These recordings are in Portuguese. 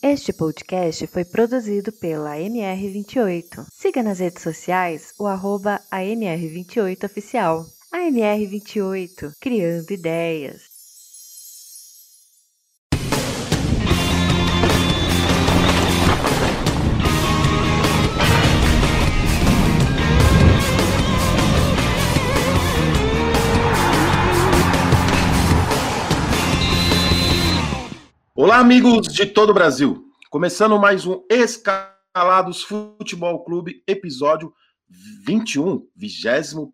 Este podcast foi produzido pela MR28. Siga nas redes sociais o arroba AMR28Oficial. AMR28, criando ideias. Olá, amigos de todo o Brasil. Começando mais um Escalados Futebol Clube, episódio 21, 21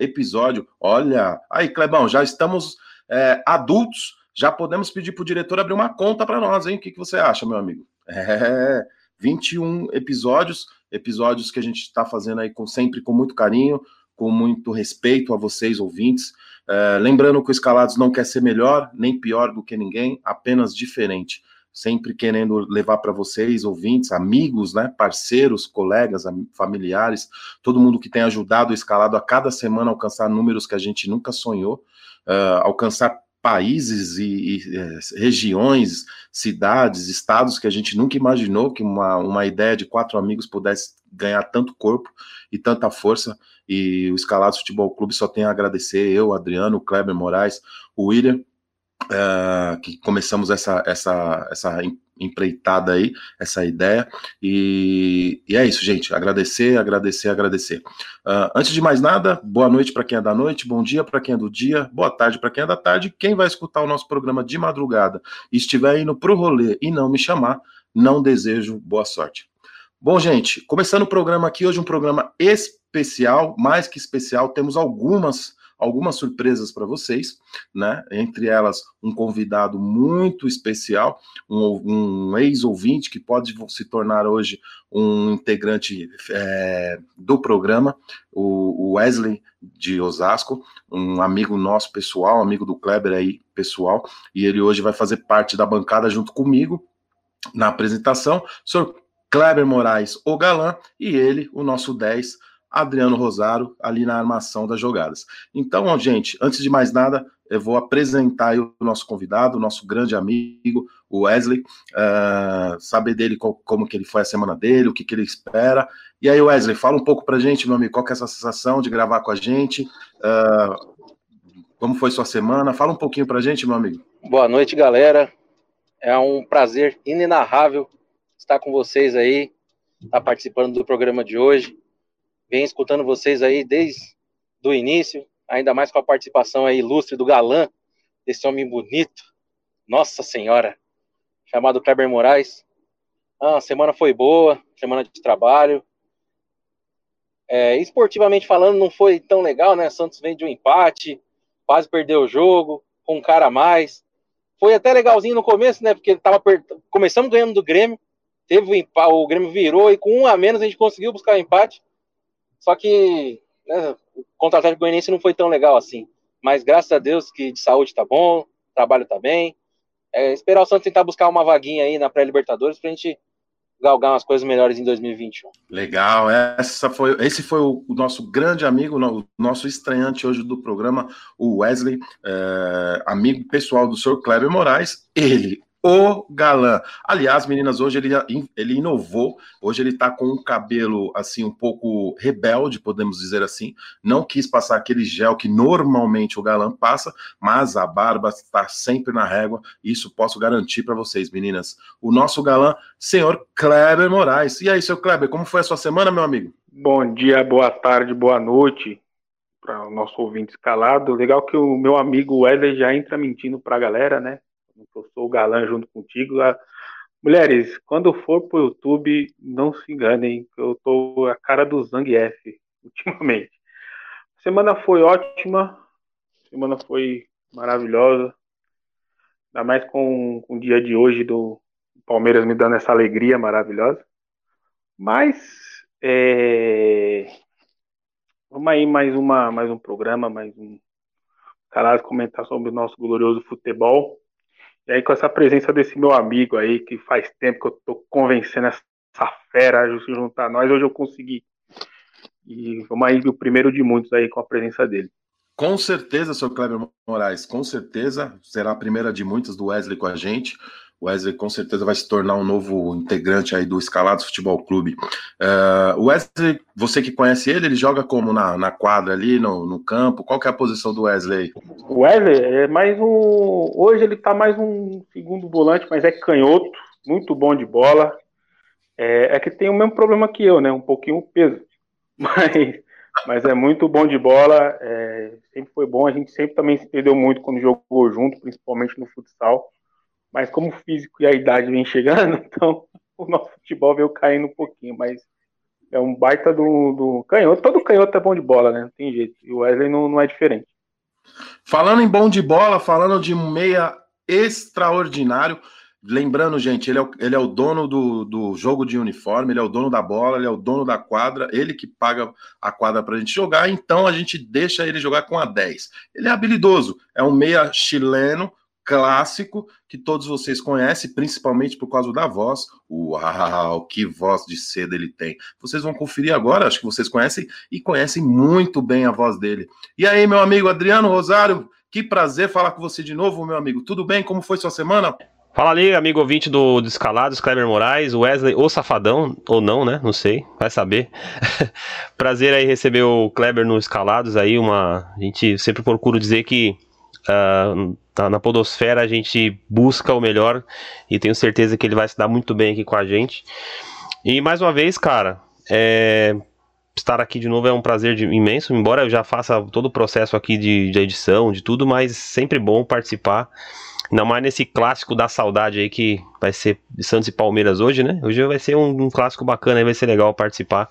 episódio. Olha, aí, Clebão, já estamos é, adultos, já podemos pedir para o diretor abrir uma conta para nós, hein? O que, que você acha, meu amigo? É, 21 episódios, episódios que a gente está fazendo aí com, sempre com muito carinho, com muito respeito a vocês, ouvintes. É, lembrando que o Escalados não quer ser melhor nem pior do que ninguém, apenas diferente. Sempre querendo levar para vocês, ouvintes, amigos, né, parceiros, colegas, familiares, todo mundo que tem ajudado o Escalado a cada semana alcançar números que a gente nunca sonhou, uh, alcançar países e, e é, regiões, cidades, estados que a gente nunca imaginou que uma, uma ideia de quatro amigos pudesse ganhar tanto corpo e tanta força. E o Escalados Futebol Clube só tem a agradecer, eu, Adriano, Kleber Moraes, o William, uh, que começamos essa, essa, essa empreitada aí, essa ideia. E, e é isso, gente. Agradecer, agradecer, agradecer. Uh, antes de mais nada, boa noite para quem é da noite, bom dia para quem é do dia, boa tarde para quem é da tarde. Quem vai escutar o nosso programa de madrugada e estiver indo pro rolê e não me chamar, não desejo boa sorte. Bom, gente, começando o programa aqui, hoje um programa especial, mais que especial, temos algumas algumas surpresas para vocês, né? Entre elas, um convidado muito especial, um, um ex-ouvinte que pode se tornar hoje um integrante é, do programa, o, o Wesley de Osasco, um amigo nosso pessoal, amigo do Kleber aí pessoal, e ele hoje vai fazer parte da bancada junto comigo na apresentação. Senhor Kleber Moraes, o galã, e ele, o nosso 10, Adriano Rosário ali na armação das jogadas. Então, gente, antes de mais nada, eu vou apresentar o nosso convidado, o nosso grande amigo, o Wesley, uh, saber dele como que ele foi a semana dele, o que, que ele espera. E aí, Wesley, fala um pouco pra gente, meu amigo, qual que é essa sensação de gravar com a gente, uh, como foi sua semana, fala um pouquinho pra gente, meu amigo. Boa noite, galera. É um prazer inenarrável estar com vocês aí, estar participando do programa de hoje venho escutando vocês aí desde o início, ainda mais com a participação aí ilustre do galã, desse homem bonito, nossa senhora, chamado Kleber Moraes. Ah, a semana foi boa, semana de trabalho. É, esportivamente falando, não foi tão legal, né? Santos vem de um empate, quase perdeu o jogo, com um cara a mais. Foi até legalzinho no começo, né? Porque tava per... começamos ganhando do Grêmio, teve o Grêmio virou e com um a menos a gente conseguiu buscar o empate. Só que né, o contra Atlético Goianiense não foi tão legal assim. Mas graças a Deus que de saúde tá bom, trabalho tá bem. É, esperar o Santos tentar buscar uma vaguinha aí na pré-Libertadores pra gente galgar umas coisas melhores em 2021. Legal, essa foi, esse foi o, nosso grande amigo, o nosso estreante hoje do programa, o Wesley, é, amigo pessoal do Sr. Kleber Moraes. Ele, o galã. Aliás, meninas, hoje ele, ele inovou. Hoje ele tá com um cabelo assim um pouco rebelde, podemos dizer assim. Não quis passar aquele gel que normalmente o galã passa, mas a barba está sempre na régua. Isso posso garantir para vocês, meninas. O nosso galã, senhor Kleber Moraes. E aí, seu Kleber, como foi a sua semana, meu amigo? Bom dia, boa tarde, boa noite para o nosso ouvinte escalado. Legal que o meu amigo Wesley já entra mentindo para a galera, né? Eu sou o galã junto contigo. Mulheres, quando for pro YouTube, não se enganem, eu tô a cara do Zangief ultimamente. A semana foi ótima, a semana foi maravilhosa, ainda mais com, com o dia de hoje do Palmeiras me dando essa alegria maravilhosa. Mas é... vamos aí mais uma mais um programa, mais um canal comentar sobre o nosso glorioso futebol. E aí, com essa presença desse meu amigo aí, que faz tempo que eu tô convencendo essa fera a se juntar a nós, hoje eu consegui. E vamos aí, o primeiro de muitos aí com a presença dele. Com certeza, senhor Kleber Moraes, com certeza será a primeira de muitas do Wesley com a gente. Wesley com certeza vai se tornar um novo integrante aí do Escalados Futebol Clube. Uh, Wesley, você que conhece ele, ele joga como na, na quadra ali, no, no campo? Qual que é a posição do Wesley? O Wesley é mais um. Hoje ele tá mais um segundo volante, mas é canhoto, muito bom de bola. É, é que tem o mesmo problema que eu, né? Um pouquinho o peso. Mas, mas é muito bom de bola. É, sempre foi bom. A gente sempre também se perdeu muito quando jogou junto, principalmente no futsal. Mas como o físico e a idade vem chegando, então o nosso futebol veio caindo um pouquinho. Mas é um baita do, do canhoto. Todo canhoto é bom de bola, né? Não tem jeito. E o Wesley não, não é diferente. Falando em bom de bola, falando de meia extraordinário. Lembrando, gente, ele é o, ele é o dono do, do jogo de uniforme, ele é o dono da bola, ele é o dono da quadra, ele que paga a quadra para a gente jogar, então a gente deixa ele jogar com a 10. Ele é habilidoso, é um meia chileno, clássico, que todos vocês conhecem, principalmente por causa da voz. Uau, que voz de seda ele tem. Vocês vão conferir agora, acho que vocês conhecem e conhecem muito bem a voz dele. E aí, meu amigo Adriano Rosário, que prazer falar com você de novo, meu amigo. Tudo bem? Como foi sua semana? Fala ali, amigo ouvinte do, do Escalados, Kleber Moraes, Wesley ou Safadão, ou não, né? Não sei, vai saber. Prazer aí receber o Kleber no Escalados aí, uma... A gente sempre procura dizer que uh, na podosfera a gente busca o melhor e tenho certeza que ele vai se dar muito bem aqui com a gente. E mais uma vez, cara, é... estar aqui de novo é um prazer de, imenso, embora eu já faça todo o processo aqui de, de edição, de tudo, mas sempre bom participar Ainda mais nesse clássico da saudade aí que vai ser Santos e Palmeiras hoje, né? Hoje vai ser um, um clássico bacana, aí vai ser legal participar.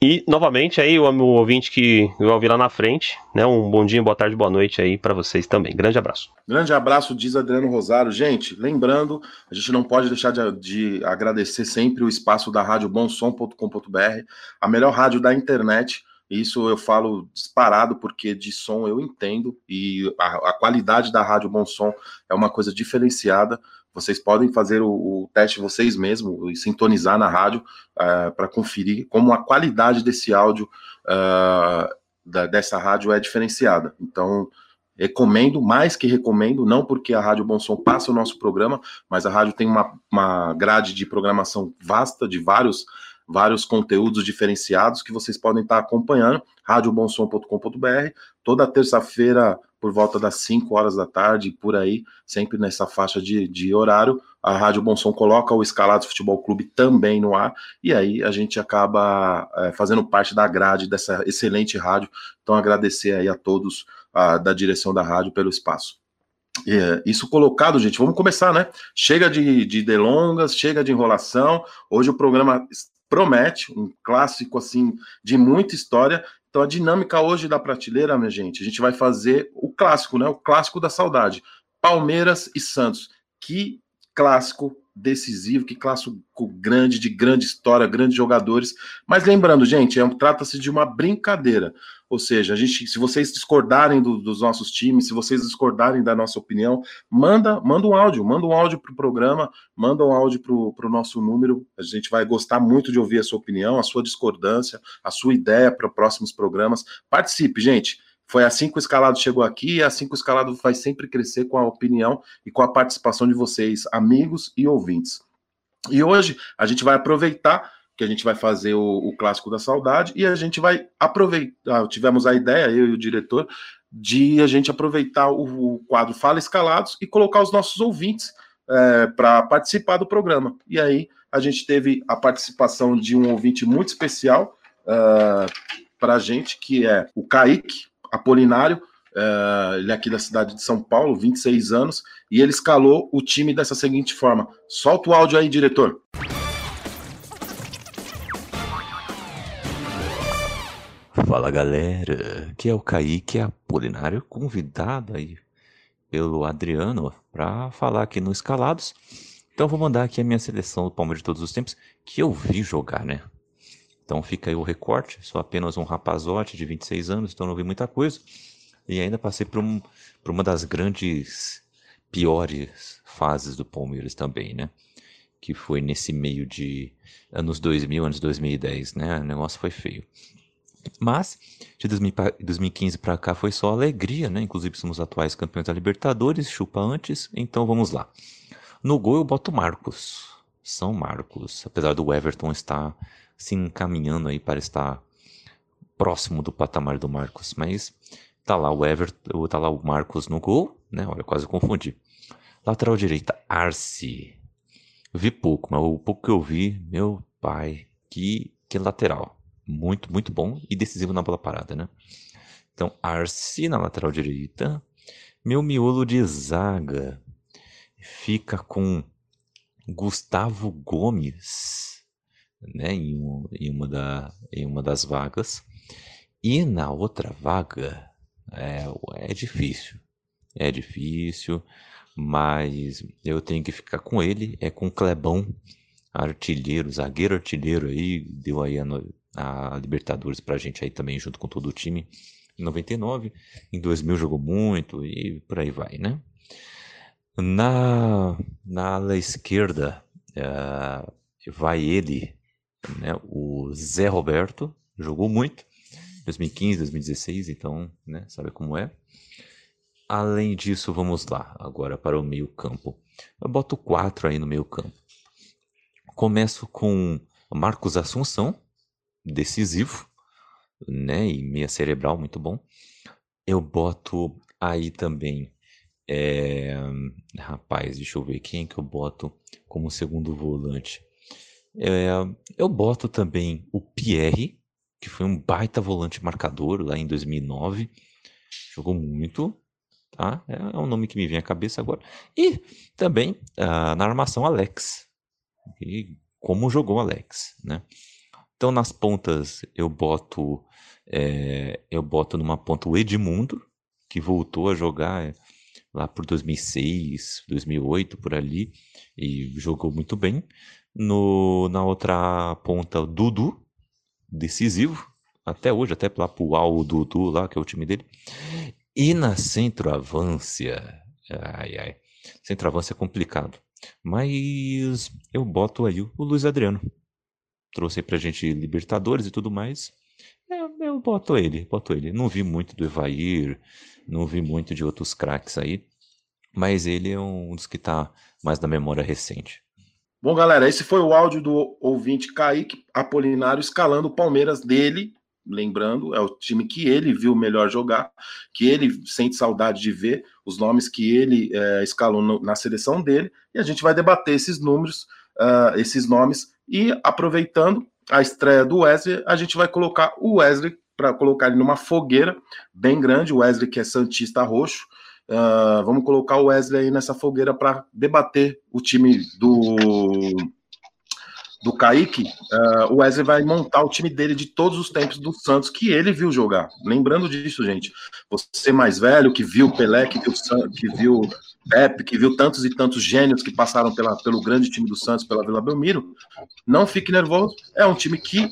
E novamente aí o meu ouvinte que vai ouvir lá na frente, né? Um bom dia, boa tarde, boa noite aí para vocês também. Grande abraço. Grande abraço, diz Adriano Rosário. Gente, lembrando, a gente não pode deixar de, de agradecer sempre o espaço da rádio bomsom.com.br, a melhor rádio da internet isso eu falo disparado porque de som eu entendo e a, a qualidade da rádio Bom Som é uma coisa diferenciada. Vocês podem fazer o, o teste vocês mesmos e sintonizar na rádio uh, é, para conferir como a qualidade desse áudio uh, da, dessa rádio é diferenciada. Então, recomendo, mais que recomendo, não porque a Rádio Bom Som passa o nosso programa, mas a rádio tem uma, uma grade de programação vasta de vários vários conteúdos diferenciados que vocês podem estar acompanhando, radiobonsom.com.br, toda terça-feira por volta das 5 horas da tarde, por aí, sempre nessa faixa de, de horário, a Rádio Bom Som coloca o Escalados Futebol Clube também no ar, e aí a gente acaba é, fazendo parte da grade dessa excelente rádio, então agradecer aí a todos a, da direção da rádio pelo espaço. É, isso colocado, gente, vamos começar, né? Chega de, de delongas, chega de enrolação. Hoje o programa promete, um clássico assim de muita história. Então a dinâmica hoje da prateleira, minha gente, a gente vai fazer o clássico, né? O clássico da saudade. Palmeiras e Santos. Que clássico decisivo, que clássico grande, de grande história, grandes jogadores. Mas lembrando, gente, é, trata-se de uma brincadeira. Ou seja, a gente, se vocês discordarem do, dos nossos times, se vocês discordarem da nossa opinião, manda, manda um áudio, manda um áudio para o programa, manda um áudio para o nosso número. A gente vai gostar muito de ouvir a sua opinião, a sua discordância, a sua ideia para próximos programas. Participe, gente. Foi assim que o escalado chegou aqui e é assim que o escalado vai sempre crescer com a opinião e com a participação de vocês, amigos e ouvintes. E hoje a gente vai aproveitar que a gente vai fazer o, o clássico da saudade e a gente vai aproveitar. Tivemos a ideia, eu e o diretor, de a gente aproveitar o, o quadro Fala Escalados e colocar os nossos ouvintes é, para participar do programa. E aí a gente teve a participação de um ouvinte muito especial uh, é, para a gente, que é o Kaique Apolinário. Uh, ele é aqui da cidade de São Paulo, 26 anos, e ele escalou o time dessa seguinte forma. Solta o áudio aí, diretor. Fala galera, aqui é o Kaique Apolinário, convidado aí pelo Adriano para falar aqui no Escalados. Então vou mandar aqui a minha seleção do Palmeiras de todos os tempos que eu vi jogar, né? Então fica aí o recorte, sou apenas um rapazote de 26 anos, então não vi muita coisa. E ainda passei por, um, por uma das grandes, piores fases do Palmeiras também, né? Que foi nesse meio de anos 2000, anos 2010, né? O negócio foi feio. Mas de 2015 para cá foi só alegria, né? Inclusive somos atuais campeões da Libertadores, chupa antes, então vamos lá. No gol eu boto Marcos. São Marcos. Apesar do Everton estar se encaminhando aí para estar próximo do patamar do Marcos. Mas tá lá o Everton, tá lá o Marcos no gol, né? Olha, quase confundi. Lateral direita, Arce. Vi pouco, mas o pouco que eu vi, meu pai, que, que lateral. Muito, muito bom e decisivo na bola parada, né? Então, Arce na lateral direita. Meu miolo de zaga fica com Gustavo Gomes, né, em, um, em, uma, da, em uma das vagas. E na outra vaga é, é difícil. É difícil, mas eu tenho que ficar com ele. É com Clebão, artilheiro, zagueiro artilheiro aí. Deu aí a, a Libertadores pra gente aí também, junto com todo o time. Em 99, em 2000 jogou muito e por aí vai, né? Na, na ala esquerda uh, vai ele, né, o Zé Roberto, jogou muito, 2015, 2016, então, né, sabe como é. Além disso, vamos lá, agora para o meio campo. Eu boto quatro aí no meio campo. Começo com Marcos Assunção, decisivo, né, e meia cerebral, muito bom. Eu boto aí também é... Rapaz, deixa eu ver quem que eu boto como segundo volante. É... Eu boto também o Pierre, que foi um baita volante marcador lá em 2009. Jogou muito, tá? É um nome que me vem à cabeça agora. E também uh, na armação Alex. E como jogou Alex, né? Então nas pontas eu boto é, eu boto numa ponta o Edmundo, que voltou a jogar lá por 2006, 2008, por ali, e jogou muito bem. No, na outra ponta, Dudu, decisivo, até hoje, até lá pro o Dudu lá, que é o time dele. E na centroavância, ai ai, centroavância é complicado. Mas eu boto aí o Luiz Adriano. Trouxe aí pra gente Libertadores e tudo mais. Eu, eu boto ele, boto ele. Não vi muito do Evair, não vi muito de outros craques aí, mas ele é um dos que está mais na memória recente. Bom, galera, esse foi o áudio do ouvinte Kaique Apolinário escalando o Palmeiras dele. Lembrando, é o time que ele viu melhor jogar, que ele sente saudade de ver, os nomes que ele é, escalou no, na seleção dele, e a gente vai debater esses números, uh, esses nomes, e aproveitando a estreia do Wesley, a gente vai colocar o Wesley para colocar ele numa fogueira bem grande, o Wesley que é Santista Roxo. Uh, vamos colocar o Wesley aí nessa fogueira para debater o time do do Kaique, uh, o Wesley vai montar o time dele de todos os tempos do Santos que ele viu jogar. Lembrando disso, gente. Você mais velho, que viu Pelé, que viu, que viu Pepe, que viu tantos e tantos gênios que passaram pela, pelo grande time do Santos, pela Vila Belmiro, não fique nervoso. É um time que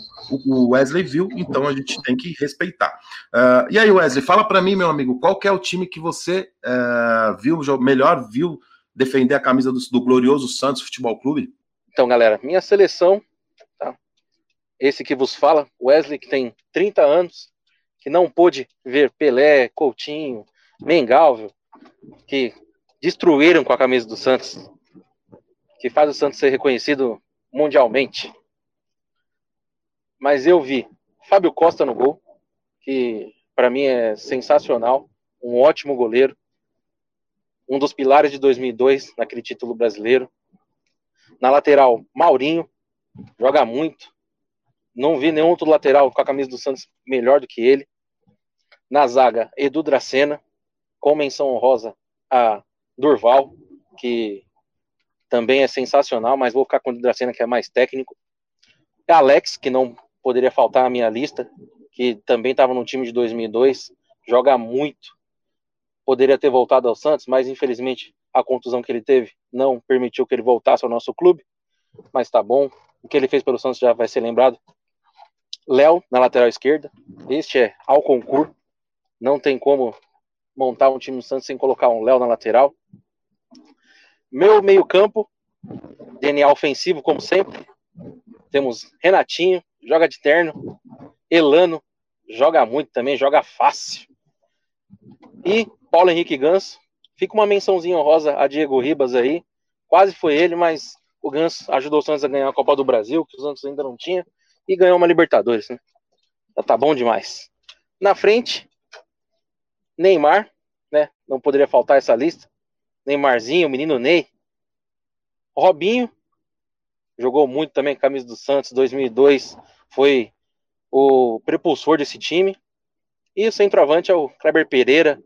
o Wesley viu, então a gente tem que respeitar. Uh, e aí, Wesley, fala para mim, meu amigo, qual é o time que você uh, viu, melhor viu defender a camisa do, do glorioso Santos Futebol Clube? Então, galera, minha seleção, tá? esse que vos fala, Wesley, que tem 30 anos, que não pôde ver Pelé, Coutinho, Mengalvio, que destruíram com a camisa do Santos, que faz o Santos ser reconhecido mundialmente. Mas eu vi Fábio Costa no gol, que para mim é sensacional, um ótimo goleiro, um dos pilares de 2002 naquele título brasileiro. Na lateral, Maurinho, joga muito. Não vi nenhum outro lateral com a camisa do Santos melhor do que ele. Na zaga, Edu Dracena, com menção honrosa a Durval, que também é sensacional, mas vou ficar com o Dracena, que é mais técnico. Alex, que não poderia faltar na minha lista, que também estava no time de 2002, joga muito. Poderia ter voltado ao Santos, mas infelizmente a contusão que ele teve não permitiu que ele voltasse ao nosso clube, mas tá bom. O que ele fez pelo Santos já vai ser lembrado. Léo na lateral esquerda. Este é ao concurso. Não tem como montar um time do Santos sem colocar um Léo na lateral. Meu meio-campo, DNA ofensivo, como sempre. Temos Renatinho, joga de terno. Elano, joga muito também, joga fácil. E Paulo Henrique Ganso, Fica uma mençãozinha honrosa a Diego Ribas aí, Quase foi ele, mas o Ganso ajudou o Santos a ganhar a Copa do Brasil, que os Santos ainda não tinha, e ganhou uma Libertadores, né? Já tá bom demais. Na frente, Neymar, né? Não poderia faltar essa lista. Neymarzinho, menino Ney. Robinho, jogou muito também camisa do Santos, 2002, foi o prepulsor desse time. E o centroavante é o Kleber Pereira,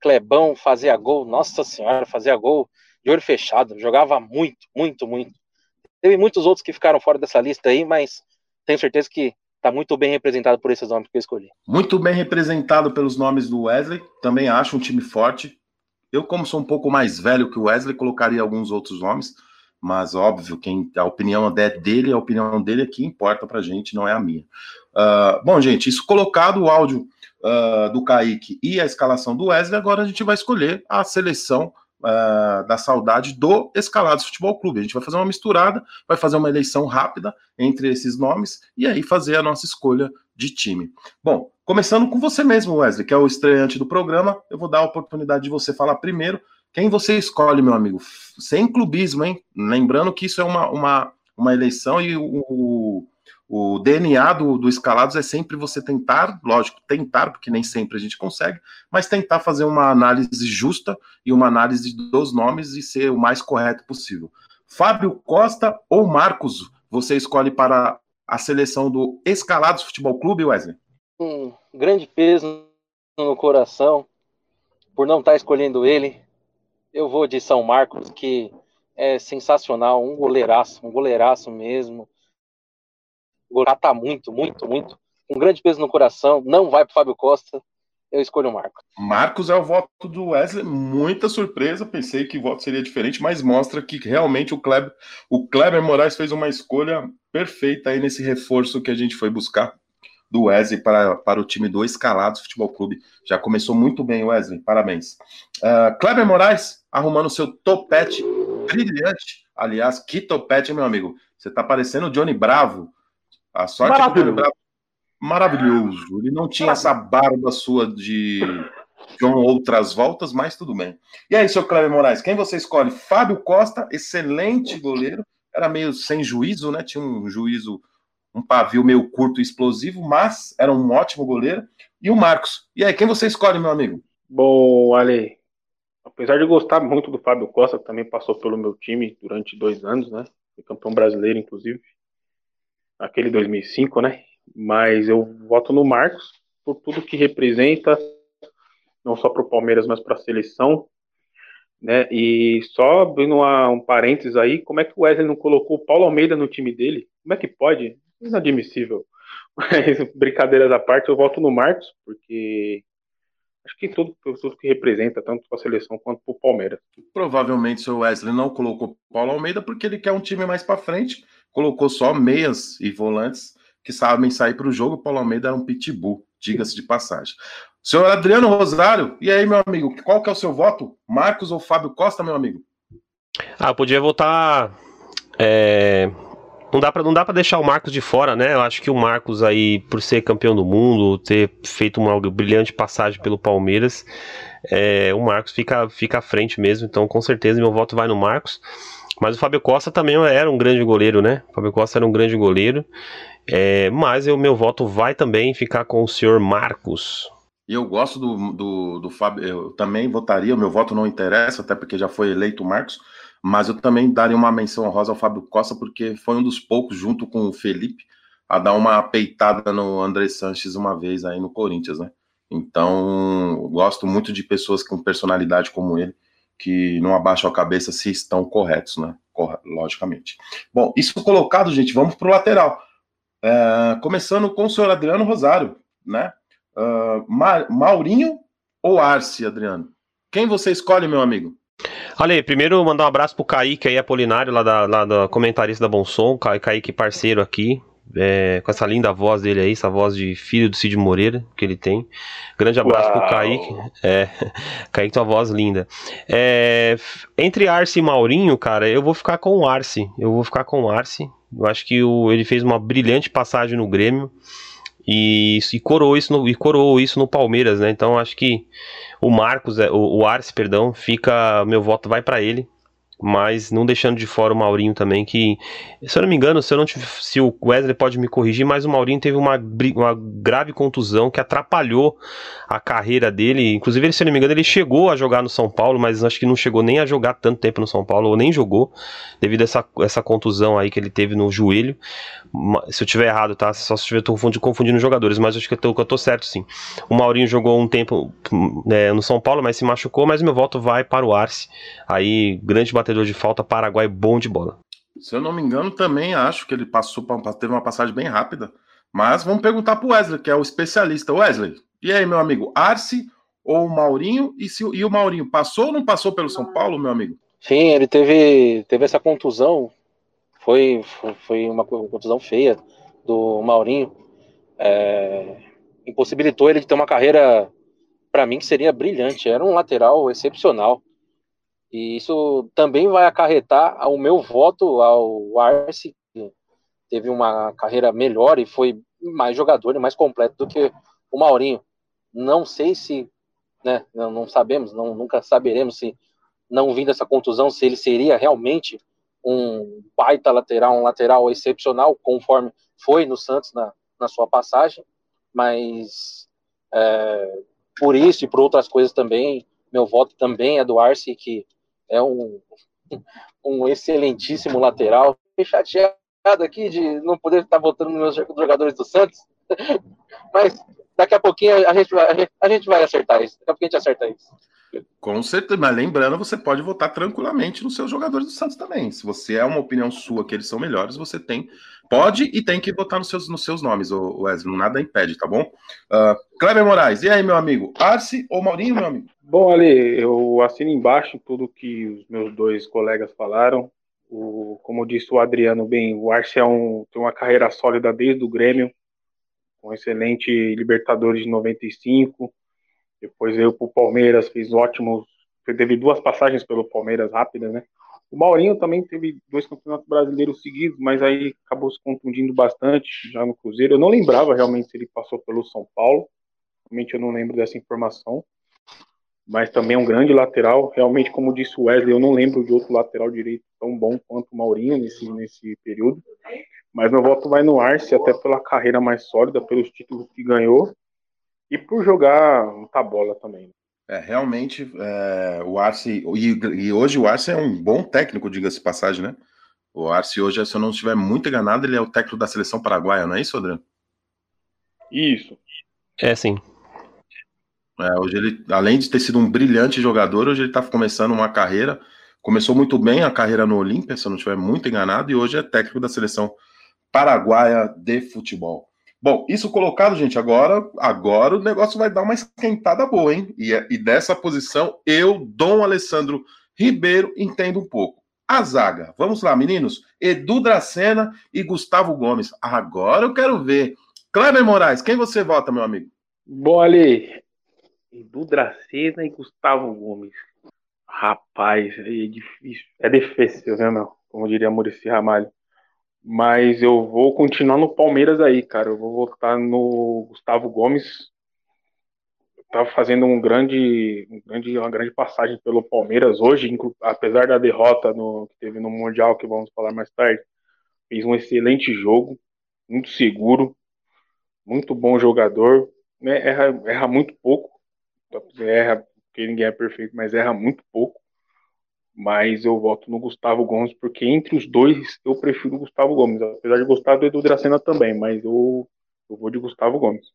Clebão, fazia gol, nossa senhora, fazia gol de olho fechado, jogava muito, muito, muito. Teve muitos outros que ficaram fora dessa lista aí, mas tenho certeza que está muito bem representado por esses nomes que eu escolhi. Muito bem representado pelos nomes do Wesley, também acho um time forte. Eu, como sou um pouco mais velho que o Wesley, colocaria alguns outros nomes, mas óbvio, quem a opinião é dele, a opinião dele é que importa pra gente, não é a minha. Uh, bom, gente, isso colocado o áudio uh, do Kaique e a escalação do Wesley, agora a gente vai escolher a seleção uh, da saudade do Escalados Futebol Clube. A gente vai fazer uma misturada, vai fazer uma eleição rápida entre esses nomes e aí fazer a nossa escolha de time. Bom, começando com você mesmo, Wesley, que é o estreante do programa, eu vou dar a oportunidade de você falar primeiro. Quem você escolhe, meu amigo? Sem clubismo, hein? Lembrando que isso é uma, uma, uma eleição e o, o DNA do, do Escalados é sempre você tentar, lógico, tentar, porque nem sempre a gente consegue, mas tentar fazer uma análise justa e uma análise dos nomes e ser o mais correto possível. Fábio Costa ou Marcos, você escolhe para a seleção do Escalados Futebol Clube, Wesley? Um grande peso no coração por não estar escolhendo ele. Eu vou de São Marcos, que é sensacional, um goleiraço, um goleiraço mesmo o tá muito, muito, muito. Um grande peso no coração. Não vai para Fábio Costa. Eu escolho o Marcos. Marcos é o voto do Wesley. Muita surpresa. Pensei que o voto seria diferente, mas mostra que realmente o Kleber, o Kleber Moraes fez uma escolha perfeita aí nesse reforço que a gente foi buscar do Wesley para, para o time do Escalados Futebol Clube. Já começou muito bem, Wesley. Parabéns. Uh, Kleber Moraes arrumando seu topete brilhante. Aliás, que topete, meu amigo. Você tá parecendo o Johnny Bravo a sorte Maravilhoso. É Maravilhoso. Ele não tinha essa barba sua de John outras voltas, mas tudo bem. E aí, seu Cléber Moraes, quem você escolhe? Fábio Costa, excelente goleiro, era meio sem juízo, né? Tinha um juízo, um pavio meio curto e explosivo, mas era um ótimo goleiro. E o Marcos. E aí, quem você escolhe, meu amigo? Bom, Ale, apesar de gostar muito do Fábio Costa, que também passou pelo meu time durante dois anos, né? Foi campeão brasileiro, inclusive aquele 2005, né? Mas eu voto no Marcos por tudo que representa, não só para o Palmeiras, mas para a seleção. Né? E só abrindo um parênteses aí, como é que o Wesley não colocou o Paulo Almeida no time dele? Como é que pode? Inadmissível. Mas, brincadeiras à parte, eu voto no Marcos, porque acho que tudo, tudo que representa, tanto para a seleção quanto para o Palmeiras. Provavelmente o Wesley não colocou o Paulo Almeida porque ele quer um time mais para frente colocou só meias e volantes que sabem sair para o jogo. O Paulo Almeida era um pitbull, diga-se de passagem. Senhor Adriano Rosário, e aí, meu amigo, qual que é o seu voto? Marcos ou Fábio Costa, meu amigo? Ah, podia votar. É... Não dá para não dá para deixar o Marcos de fora, né? Eu acho que o Marcos aí, por ser campeão do mundo, ter feito uma brilhante passagem pelo Palmeiras, é... o Marcos fica fica à frente mesmo. Então, com certeza, meu voto vai no Marcos. Mas o Fábio Costa também era um grande goleiro, né? O Fábio Costa era um grande goleiro. É, mas o meu voto vai também ficar com o senhor Marcos. Eu gosto do, do, do Fábio, eu também votaria, o meu voto não interessa, até porque já foi eleito o Marcos, mas eu também daria uma menção honrosa ao Fábio Costa, porque foi um dos poucos, junto com o Felipe, a dar uma peitada no André Sanches uma vez aí no Corinthians, né? Então, gosto muito de pessoas com personalidade como ele que não abaixam a cabeça se estão corretos, né? Logicamente. Bom, isso colocado, gente, vamos para o lateral. É, começando com o senhor Adriano Rosário, né? Uh, Maurinho ou Arce, Adriano? Quem você escolhe, meu amigo? Ale, primeiro mandar um abraço pro Kaique aí, Apolinário, lá da, lá da comentarista da Bom Som, Kaique parceiro aqui, é, com essa linda voz dele aí, essa voz de filho do Cid Moreira que ele tem. Grande abraço Uau. pro Kaique. É, Kaique tem uma voz linda. É, entre Arce e Maurinho, cara, eu vou ficar com o Arce. Eu vou ficar com o Arce. Eu acho que o, ele fez uma brilhante passagem no Grêmio. E, e, coroou isso no, e coroou isso no Palmeiras, né? Então acho que o Marcos, é, o, o Arce, perdão, fica. Meu voto vai para ele. Mas não deixando de fora o Maurinho também, que, se eu não me engano, se, eu não tive, se o Wesley pode me corrigir, mas o Maurinho teve uma, uma grave contusão que atrapalhou a carreira dele. Inclusive, ele, se eu não me engano, ele chegou a jogar no São Paulo, mas acho que não chegou nem a jogar tanto tempo no São Paulo, ou nem jogou, devido a essa, essa contusão aí que ele teve no joelho. Se eu tiver errado, tá? Só se eu estiver confundindo, jogadores, mas acho que eu, tô, certo sim. O Maurinho jogou um tempo é, no São Paulo, mas se machucou, mas meu voto vai para o Arce. Aí, grande batedor batedor de falta Paraguai bom de bola. Se eu não me engano, também acho que ele passou teve uma passagem bem rápida. Mas vamos perguntar para o Wesley, que é o especialista. Wesley, e aí, meu amigo, Arce ou o Maurinho? E, se, e o Maurinho passou ou não passou pelo São Paulo, meu amigo? Sim, ele teve, teve essa contusão. Foi, foi uma contusão feia do Maurinho. É, impossibilitou ele de ter uma carreira, para mim, que seria brilhante. Era um lateral excepcional. E isso também vai acarretar o meu voto ao Arce, que teve uma carreira melhor e foi mais jogador e mais completo do que o Maurinho. Não sei se, né, não sabemos, não, nunca saberemos se, não vindo essa contusão, se ele seria realmente um baita lateral, um lateral excepcional, conforme foi no Santos na, na sua passagem, mas é, por isso e por outras coisas também, meu voto também é do Arce, que é um, um excelentíssimo lateral. Fiquei chateado aqui de não poder estar votando nos jogadores do Santos, mas daqui a pouquinho a gente, vai, a gente vai acertar isso. Daqui a pouquinho a gente acerta isso. Com certeza, mas lembrando, você pode votar tranquilamente nos seus jogadores do Santos também. Se você é uma opinião sua que eles são melhores, você tem, pode e tem que votar nos seus, nos seus nomes, Wesley. Nada impede, tá bom? Uh, Kleber Moraes, e aí, meu amigo? Arce ou Maurinho, meu amigo? Bom, ali, eu assino embaixo tudo que os meus dois colegas falaram. O, como disse o Adriano bem, o Arce é um, tem uma carreira sólida desde o Grêmio, com excelente Libertadores de 95, depois veio para o Palmeiras, fez ótimos. Teve duas passagens pelo Palmeiras rápidas, né? O Maurinho também teve dois campeonatos brasileiros seguidos, mas aí acabou se contundindo bastante já no Cruzeiro. Eu não lembrava realmente se ele passou pelo São Paulo. Realmente eu não lembro dessa informação. Mas também é um grande lateral. Realmente, como disse o Wesley, eu não lembro de outro lateral direito tão bom quanto o Maurinho nesse, nesse período. Mas meu voto vai no Arce, até pela carreira mais sólida, pelos títulos que ganhou e por jogar muita bola também. É, realmente, é, o Arce, e, e, hoje o Arce é um bom técnico, diga-se passagem, né? O Arce hoje, se eu não estiver muito enganado, ele é o técnico da seleção paraguaia, não é isso, Adriano? Isso. É, sim. É, hoje ele, além de ter sido um brilhante jogador, hoje ele está começando uma carreira, começou muito bem a carreira no Olímpia, se eu não estiver muito enganado, e hoje é técnico da seleção paraguaia de futebol. Bom, isso colocado, gente, agora, agora o negócio vai dar uma esquentada boa, hein? E, e dessa posição, eu, Dom Alessandro Ribeiro, entendo um pouco. A zaga, vamos lá, meninos. Edu Dracena e Gustavo Gomes. Agora eu quero ver. Kleber Moraes, quem você vota, meu amigo? Bom, ali, Edu Dracena e Gustavo Gomes. Rapaz, é difícil. É difícil, né, meu? Como diria Murici Ramalho. Mas eu vou continuar no Palmeiras aí, cara. Eu vou votar no Gustavo Gomes. Tá fazendo um grande, um grande, uma grande passagem pelo Palmeiras hoje, apesar da derrota no, que teve no Mundial, que vamos falar mais tarde. Fez um excelente jogo, muito seguro, muito bom jogador. Né? Erra, erra muito pouco. Erra, porque ninguém é perfeito, mas erra muito pouco mas eu voto no Gustavo Gomes, porque entre os dois eu prefiro o Gustavo Gomes, apesar de gostar do Edu Dracena também, mas eu, eu vou de Gustavo Gomes.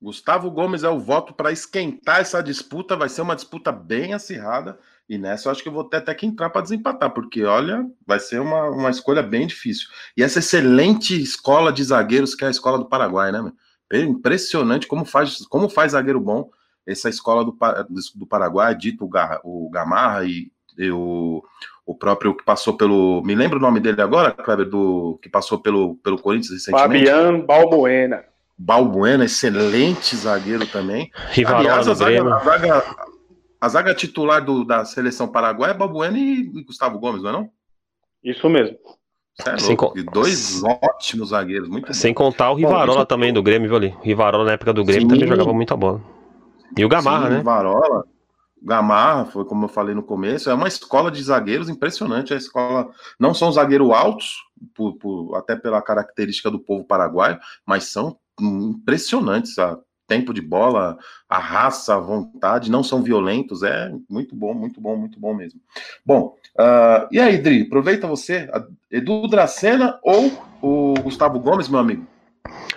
Gustavo Gomes é o voto para esquentar essa disputa, vai ser uma disputa bem acirrada, e nessa eu acho que eu vou ter até que entrar para desempatar, porque olha, vai ser uma, uma escolha bem difícil. E essa excelente escola de zagueiros que é a escola do Paraguai, né? É impressionante como faz, como faz zagueiro bom essa escola do, do Paraguai, dito o Gamarra e o, o próprio que passou pelo. Me lembra o nome dele agora, Kleber, do que passou pelo, pelo Corinthians recentemente? Fabiano Balbuena. Balbuena, excelente zagueiro também. Rivarola Aliás, a zaga, a zaga, a zaga titular do, da seleção paraguaia é Balbuena e Gustavo Gomes, não é não? Isso mesmo. É Sem con... E dois ótimos zagueiros, muito Sem bom. contar o Rivarola Bom, também do Grêmio, viu ali? Rivarola na época do Grêmio Sim. também jogava muita bola. E o Gamarra, Sim, né? Rivarola. Gamarra, foi como eu falei no começo, é uma escola de zagueiros impressionante. A escola não são zagueiros altos, por, por, até pela característica do povo paraguaio, mas são impressionantes. A tempo de bola, a raça, a vontade, não são violentos. É muito bom, muito bom, muito bom mesmo. Bom, uh, e aí, Dri, aproveita você, Edu Dracena ou o Gustavo Gomes, meu amigo?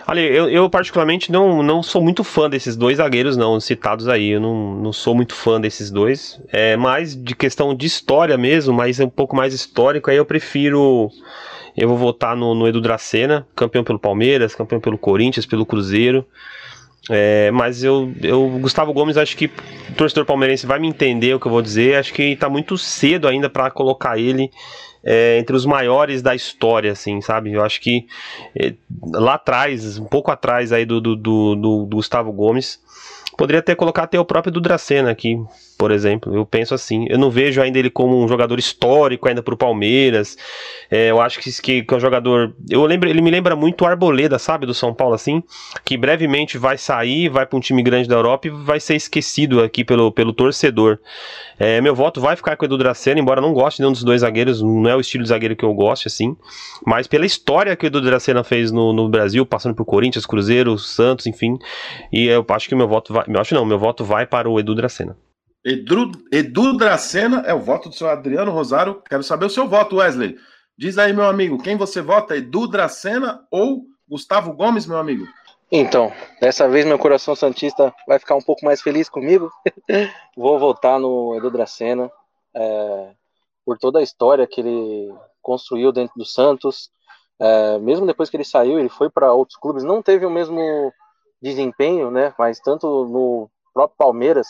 Olha, eu, eu, particularmente não, não sou muito fã desses dois zagueiros, não, citados aí. Eu não, não sou muito fã desses dois. É mais de questão de história mesmo, mas é um pouco mais histórico. Aí eu prefiro. Eu vou votar no, no Edu Dracena, campeão pelo Palmeiras, campeão pelo Corinthians, pelo Cruzeiro. É, mas eu, eu, Gustavo Gomes, acho que o torcedor palmeirense vai me entender o que eu vou dizer. Acho que está muito cedo ainda para colocar ele é, entre os maiores da história, assim, sabe? Eu acho que é, lá atrás, um pouco atrás aí do, do, do, do Gustavo Gomes, poderia ter colocado até o próprio Dudracena aqui, por exemplo. Eu penso assim. Eu não vejo ainda ele como um jogador histórico ainda para o Palmeiras. É, eu acho que, que, que é um jogador. Eu lembro, ele me lembra muito o Arboleda, sabe, do São Paulo, assim, que brevemente vai sair, vai para um time grande da Europa e vai ser esquecido aqui pelo, pelo torcedor. É, meu voto vai ficar com o Edu Dracena, embora eu não goste de um dos dois zagueiros, não é o estilo de zagueiro que eu gosto, assim, mas pela história que o Edu Dracena fez no, no Brasil, passando por Corinthians, Cruzeiro, Santos, enfim, e eu acho que meu voto vai. Eu acho não, meu voto vai para o Edu Dracena. Edu, Edu Dracena é o voto do seu Adriano Rosário. Quero saber o seu voto, Wesley. Diz aí, meu amigo, quem você vota? Edu Dracena ou Gustavo Gomes, meu amigo? Então, dessa vez meu coração santista vai ficar um pouco mais feliz comigo. Vou votar no Edu Dracena é, por toda a história que ele construiu dentro do Santos. É, mesmo depois que ele saiu, ele foi para outros clubes, não teve o mesmo desempenho, né? Mas tanto no próprio Palmeiras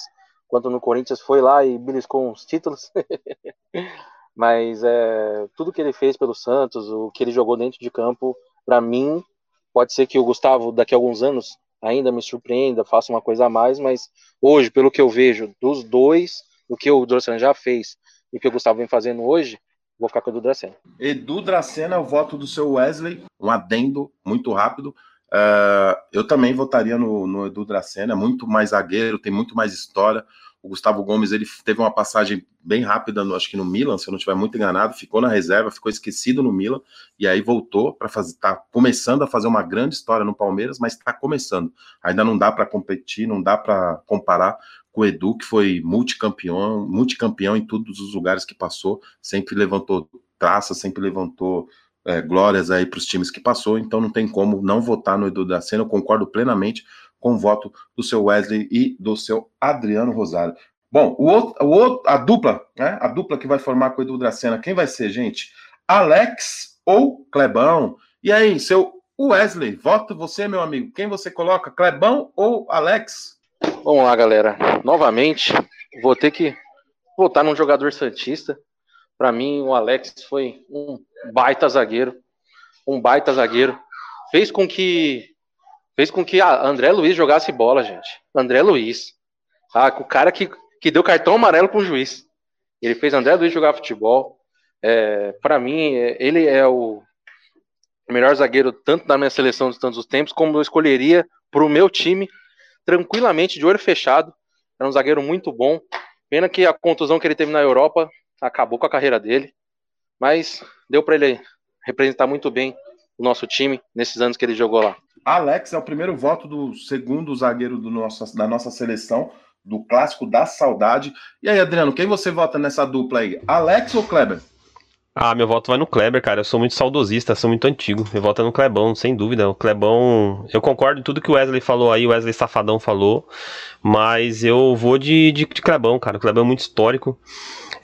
quanto no Corinthians foi lá e beliscou uns títulos. Mas é, tudo que ele fez pelo Santos, o que ele jogou dentro de campo, para mim, pode ser que o Gustavo, daqui a alguns anos, ainda me surpreenda, faça uma coisa a mais, mas hoje, pelo que eu vejo dos dois, o que o Dracena já fez e o que o Gustavo vem fazendo hoje, vou ficar com o Edu Dracena. Edu Dracena é o voto do seu Wesley, um adendo muito rápido. Uh, eu também votaria no, no Edu Dracena, muito mais zagueiro, tem muito mais história. O Gustavo Gomes ele teve uma passagem bem rápida, no, acho que no Milan, se eu não estiver muito enganado, ficou na reserva, ficou esquecido no Milan e aí voltou para fazer, tá começando a fazer uma grande história no Palmeiras, mas está começando. Ainda não dá para competir, não dá para comparar com o Edu, que foi multicampeão, multicampeão em todos os lugares que passou, sempre levantou traça, sempre levantou é, glórias aí para os times que passou, então não tem como não votar no Edu da. Eu concordo plenamente com o voto do seu Wesley e do seu Adriano Rosário. Bom, o outro, o outro, a dupla, né? A dupla que vai formar com o Edu Dracena, quem vai ser, gente? Alex ou Clebão? E aí, seu Wesley, voto você, meu amigo. Quem você coloca, Clebão ou Alex? Vamos lá, galera. Novamente, vou ter que votar num jogador santista. Para mim, o Alex foi um baita zagueiro, um baita zagueiro. Fez com que fez com que a André Luiz jogasse bola, gente. André Luiz. Ah, o cara que, que deu cartão amarelo para o juiz. Ele fez André Luiz jogar futebol. É, para mim, é, ele é o melhor zagueiro tanto da minha seleção de tantos tempos, como eu escolheria para o meu time, tranquilamente, de olho fechado. É um zagueiro muito bom. Pena que a contusão que ele teve na Europa acabou com a carreira dele. Mas deu para ele representar muito bem o nosso time nesses anos que ele jogou lá. Alex é o primeiro voto do segundo zagueiro do nosso, da nossa seleção, do clássico da saudade. E aí, Adriano, quem você vota nessa dupla aí? Alex ou Kleber? Ah, meu voto vai no Kleber, cara. Eu sou muito saudosista, sou muito antigo. Meu voto é no Klebão, sem dúvida. O Klebão. Eu concordo em tudo que o Wesley falou aí, o Wesley Safadão falou. Mas eu vou de, de, de Klebão, cara. O Klebão é muito histórico.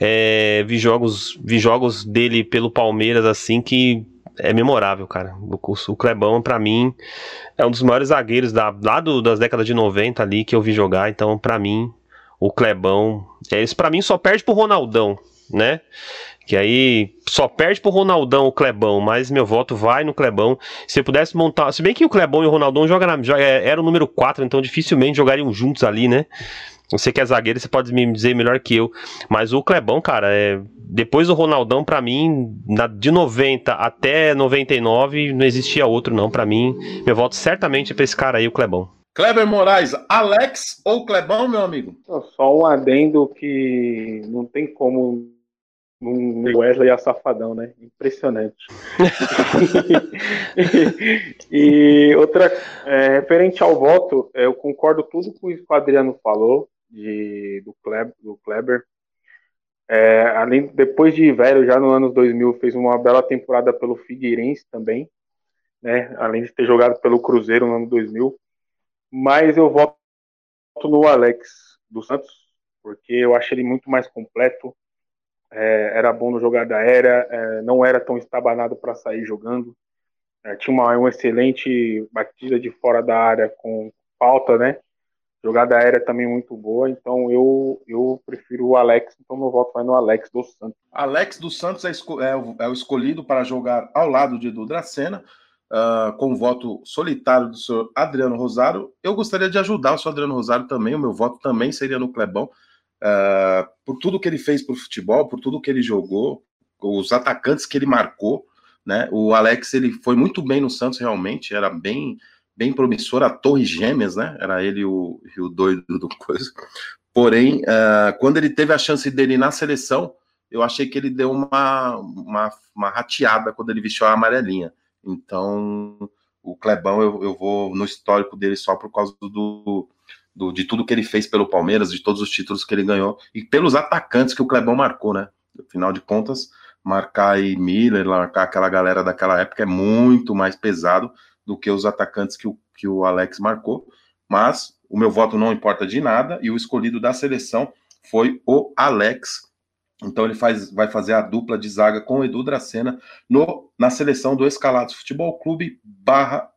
É, vi, jogos, vi jogos dele pelo Palmeiras assim que é memorável, cara. O, o Clebão, para mim, é um dos maiores zagueiros da, lá do, das décadas de 90 ali que eu vi jogar. Então, para mim, o Clebão. É, isso para mim só perde pro Ronaldão, né? Que aí só perde pro Ronaldão o Clebão, mas meu voto vai no Clebão. Se eu pudesse montar. Se bem que o Clebão e o Ronaldão jogam na, joga, é, era o número 4, então dificilmente jogariam juntos ali, né? Você que é zagueiro, você pode me dizer melhor que eu. Mas o Clebão, cara, é, depois do Ronaldão, para mim, na, de 90 até 99, não existia outro, não. para mim, meu voto certamente é pra esse cara aí, o Clebão. Kleber Moraes, Alex ou Clebão, meu amigo? Só um adendo que não tem como um Wesley a safadão, né? Impressionante. e outra, é, referente ao voto, eu concordo tudo com o que o Adriano falou de, do, Kleber, do Kleber. É, além, depois de velho, já no ano 2000, fez uma bela temporada pelo Figueirense também, né? Além de ter jogado pelo Cruzeiro no ano 2000. Mas eu voto no Alex dos Santos, porque eu acho ele muito mais completo é, era bom no jogada aérea, é, não era tão estabanado para sair jogando, é, tinha uma, uma excelente batida de fora da área com falta, né? Jogada aérea também muito boa, então eu, eu prefiro o Alex, então meu voto vai no Alex dos Santos. Alex dos Santos é, é, o, é o, escolhido para jogar ao lado de Edu Dracena, uh, com o voto solitário do senhor Adriano Rosário. Eu gostaria de ajudar o senhor Adriano Rosário também, o meu voto também seria no Clebão uh, por tudo que ele fez para o futebol, por tudo que ele jogou, os atacantes que ele marcou, né? O Alex ele foi muito bem no Santos realmente, era bem bem promissor, a Torre Gêmeas, né? Era ele o, o doido do coisa. Porém, uh, quando ele teve a chance dele na seleção, eu achei que ele deu uma, uma, uma rateada quando ele vestiu a amarelinha. Então, o Clebão, eu, eu vou no histórico dele só por causa do, do, de tudo que ele fez pelo Palmeiras, de todos os títulos que ele ganhou, e pelos atacantes que o Clebão marcou, né? Afinal de contas, marcar aí Miller, marcar aquela galera daquela época é muito mais pesado do que os atacantes que o, que o Alex marcou. Mas o meu voto não importa de nada, e o escolhido da seleção foi o Alex. Então ele faz, vai fazer a dupla de zaga com o Edu Dracena no, na seleção do Escalados Futebol Clube barra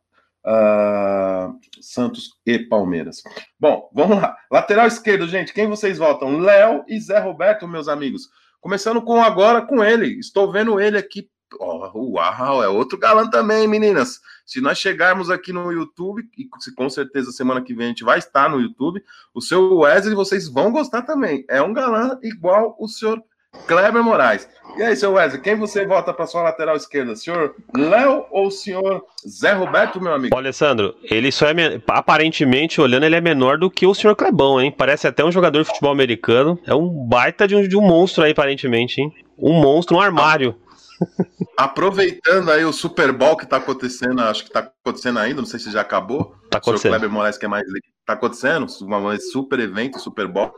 uh, Santos e Palmeiras. Bom, vamos lá. Lateral esquerdo, gente, quem vocês votam? Léo e Zé Roberto, meus amigos. Começando com agora com ele. Estou vendo ele aqui. Oh, uau, é outro galã também, meninas. Se nós chegarmos aqui no YouTube, e com certeza semana que vem a gente vai estar no YouTube, o seu Wesley vocês vão gostar também. É um galã igual o senhor Kleber Moraes. E aí, seu Wesley, quem você vota para sua lateral esquerda? Senhor Léo ou senhor Zé Roberto, meu amigo? Olha, Alessandro, ele só é, aparentemente, olhando, ele é menor do que o senhor Clebão, hein? Parece até um jogador de futebol americano. É um baita de um, de um monstro aí, aparentemente, hein? Um monstro, um armário. Aproveitando aí o Super Bowl que tá acontecendo, acho que tá acontecendo ainda, não sei se já acabou. Tá acontecendo. O Kleber Moraes, que é mais. Tá acontecendo, um super evento, Super Bowl.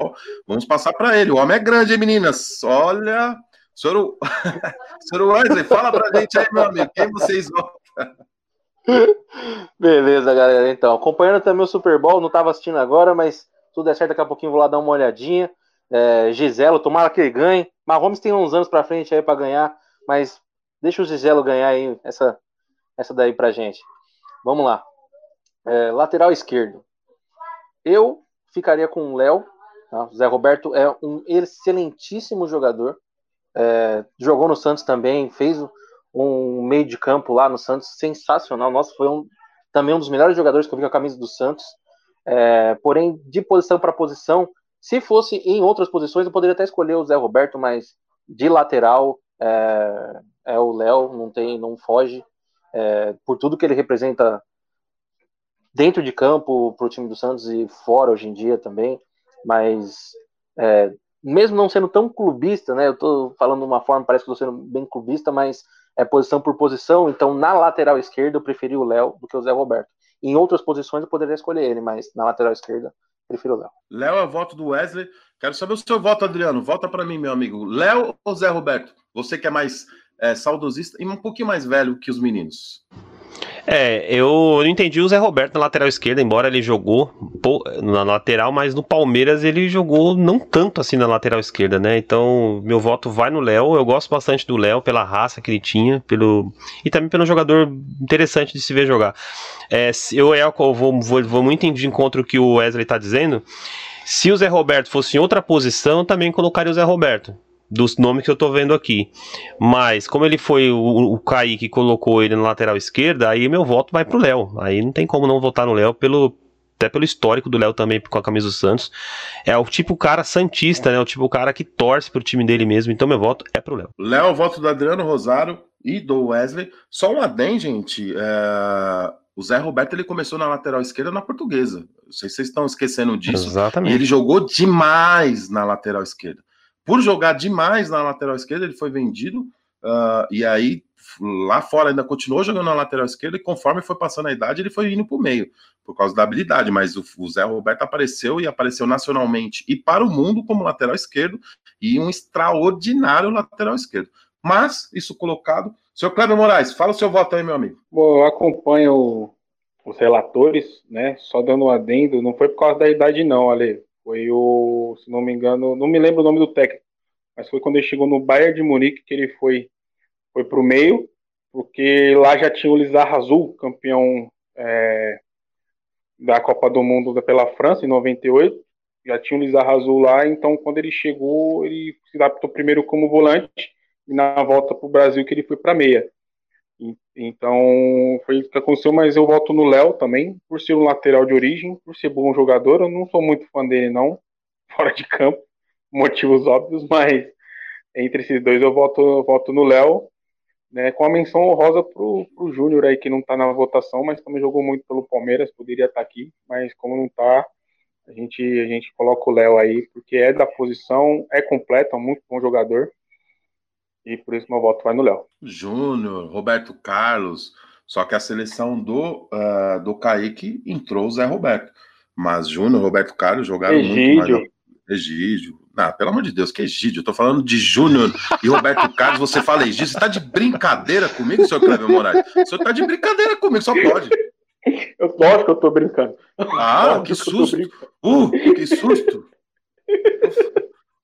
Vamos passar para ele. O homem é grande, hein, meninas? Olha. Senhor, senhor Wesley, fala pra gente aí, meu amigo, quem vocês vão. Beleza, galera. Então, acompanhando também o Super Bowl, não tava assistindo agora, mas tudo é certo, daqui a pouquinho vou lá dar uma olhadinha. É, Giselo, tomara que ele ganhe. Mahomes tem uns anos pra frente aí para ganhar, mas deixa o Giselo ganhar aí essa, essa daí pra gente. Vamos lá. É, lateral esquerdo. Eu ficaria com o Léo. Tá? Zé Roberto é um excelentíssimo jogador. É, jogou no Santos também, fez um meio de campo lá no Santos sensacional. Nossa, foi um, também um dos melhores jogadores que eu vi com a camisa do Santos. É, porém, de posição para posição, se fosse em outras posições, eu poderia até escolher o Zé Roberto, mas de lateral é, é o Léo, não tem, não foge. É, por tudo que ele representa dentro de campo para o time do Santos e fora hoje em dia também, mas é, mesmo não sendo tão clubista, né? Eu estou falando de uma forma, parece que estou sendo bem clubista, mas é posição por posição, então na lateral esquerda eu preferi o Léo do que o Zé Roberto. Em outras posições eu poderia escolher ele, mas na lateral esquerda prefiro o Léo. Léo é voto do Wesley. Quero saber o seu voto, Adriano. Volta para mim, meu amigo. Léo ou Zé Roberto? Você que é mais é, saudosista e um pouquinho mais velho que os meninos. É, eu não entendi o Zé Roberto na lateral esquerda, embora ele jogou na lateral, mas no Palmeiras ele jogou não tanto assim na lateral esquerda, né? Então, meu voto vai no Léo. Eu gosto bastante do Léo pela raça que ele tinha, pelo e também pelo jogador interessante de se ver jogar. É, eu, eu vou, vou, vou muito de encontro que o Wesley está dizendo. Se o Zé Roberto fosse em outra posição, também colocaria o Zé Roberto dos nomes que eu tô vendo aqui. Mas, como ele foi o, o Kaique que colocou ele na lateral esquerda, aí meu voto vai pro Léo. Aí não tem como não votar no Léo pelo. Até pelo histórico do Léo também com a camisa do Santos. É o tipo cara santista, né? O tipo cara que torce pro time dele mesmo. Então meu voto é pro Léo. Léo, voto do Adriano Rosário e do Wesley. Só um adem, gente. É... O Zé Roberto ele começou na lateral esquerda na portuguesa. Não sei se vocês estão esquecendo disso. Exatamente. E ele jogou demais na lateral esquerda. Por jogar demais na lateral esquerda, ele foi vendido. Uh, e aí, lá fora, ainda continuou jogando na lateral esquerda. E conforme foi passando a idade, ele foi indo para o meio, por causa da habilidade. Mas o, o, Zé Roberto apareceu e apareceu nacionalmente e para o mundo como lateral esquerdo. E um extraordinário lateral esquerdo. Mas, isso colocado. Senhor Kleber Moraes, fala o seu voto aí, meu amigo. Bom, eu acompanho os relatores, né? Só dando um adendo, não foi por causa da idade, não, Ale. Foi o, se não me engano, não me lembro o nome do técnico, mas foi quando ele chegou no Bayern de Munique que ele foi foi para o meio, porque lá já tinha o Lizar Azul, campeão é, da Copa do Mundo pela França em 98. Já tinha o Lizar Azul lá, então quando ele chegou, ele se adaptou primeiro como volante e na volta para o Brasil que ele foi para meia. Então foi isso que aconteceu, mas eu voto no Léo também, por ser um lateral de origem, por ser bom jogador. Eu não sou muito fã dele, não, fora de campo, motivos óbvios, mas entre esses dois eu voto, eu voto no Léo, né, com a menção honrosa pro, pro Júnior aí, que não tá na votação, mas também jogou muito pelo Palmeiras, poderia estar tá aqui, mas como não tá, a gente, a gente coloca o Léo aí, porque é da posição, é completo, é um muito bom jogador. E por isso meu voto vai no Léo. Júnior, Roberto Carlos. Só que a seleção do, uh, do Kaique entrou o Zé Roberto. Mas Júnior, Roberto Carlos jogaram Egídio. muito mais. Egídio. Ah, pelo amor de Deus, que Egídio? Eu tô falando de Júnior e Roberto Carlos, você fala Egídio. Você tá de brincadeira comigo, senhor Cleber Moraes? O senhor tá de brincadeira comigo, só pode. Eu, lógico que eu tô brincando. Ah, que susto. Uh, que susto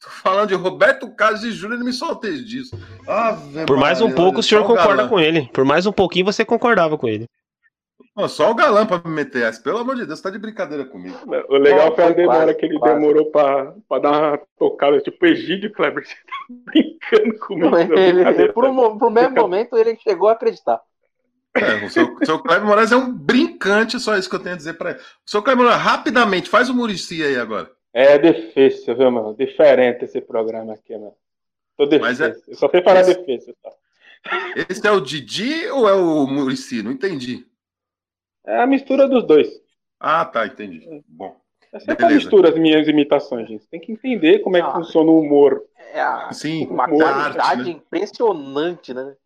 falando de Roberto Carlos e Júnior, ele me soltei disso. Ave Por mais um pouco o senhor concorda com ele. Por mais um pouquinho você concordava com ele. Pô, só o galã pra me meter essa. Pelo amor de Deus, você tá de brincadeira comigo. O legal foi a demora que ele quase. demorou pra, pra dar uma tocada, tipo Egídio Kleber. Você tá brincando comigo. Ele, por, um, por um mesmo momento, ele chegou a acreditar. É, o seu, o seu Kleber Moraes é um brincante, só isso que eu tenho a dizer pra ele. O seu Kleber Moraes, rapidamente, faz o Murici aí agora. É difícil, viu, mano? Diferente esse programa aqui, mano. Tô difícil. É... Eu só sei falar esse... difícil, tá? Esse é o Didi ou é o Murici? Não entendi. É a mistura dos dois. Ah, tá, entendi. Bom. É sempre a mistura as minhas imitações, gente. Tem que entender como é que ah, funciona o humor. É a... Sim, uma qualidade né? impressionante, né?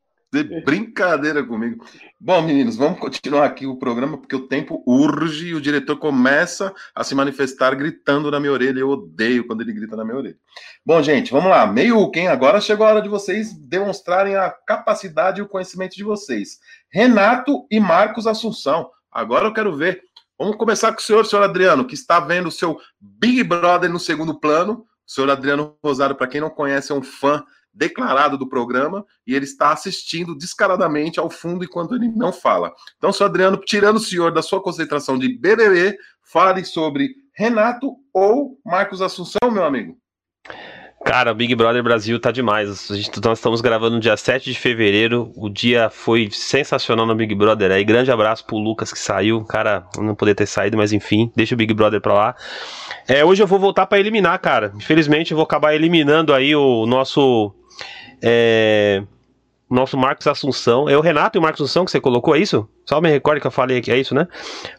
De brincadeira comigo. Bom, meninos, vamos continuar aqui o programa, porque o tempo urge e o diretor começa a se manifestar gritando na minha orelha. Eu odeio quando ele grita na minha orelha. Bom, gente, vamos lá. Meio quem agora chegou a hora de vocês demonstrarem a capacidade e o conhecimento de vocês. Renato e Marcos Assunção. Agora eu quero ver. Vamos começar com o senhor, senhor Adriano, que está vendo o seu Big Brother no segundo plano. O senhor Adriano Rosário, para quem não conhece, é um fã declarado do programa e ele está assistindo descaradamente ao fundo enquanto ele não fala. Então, senhor Adriano, tirando o senhor da sua concentração de BBB, fale sobre Renato ou Marcos Assunção, meu amigo. Cara, o Big Brother Brasil tá demais. Gente, nós estamos gravando no dia 7 de fevereiro. O dia foi sensacional no Big Brother aí. Grande abraço pro Lucas que saiu. Cara, não poder ter saído, mas enfim, deixa o Big Brother pra lá. É, hoje eu vou voltar para eliminar, cara. Infelizmente eu vou acabar eliminando aí o nosso é, nosso Marcos Assunção. É o Renato e o Marcos Assunção que você colocou, é isso? Só me recorde que eu falei aqui, é isso, né?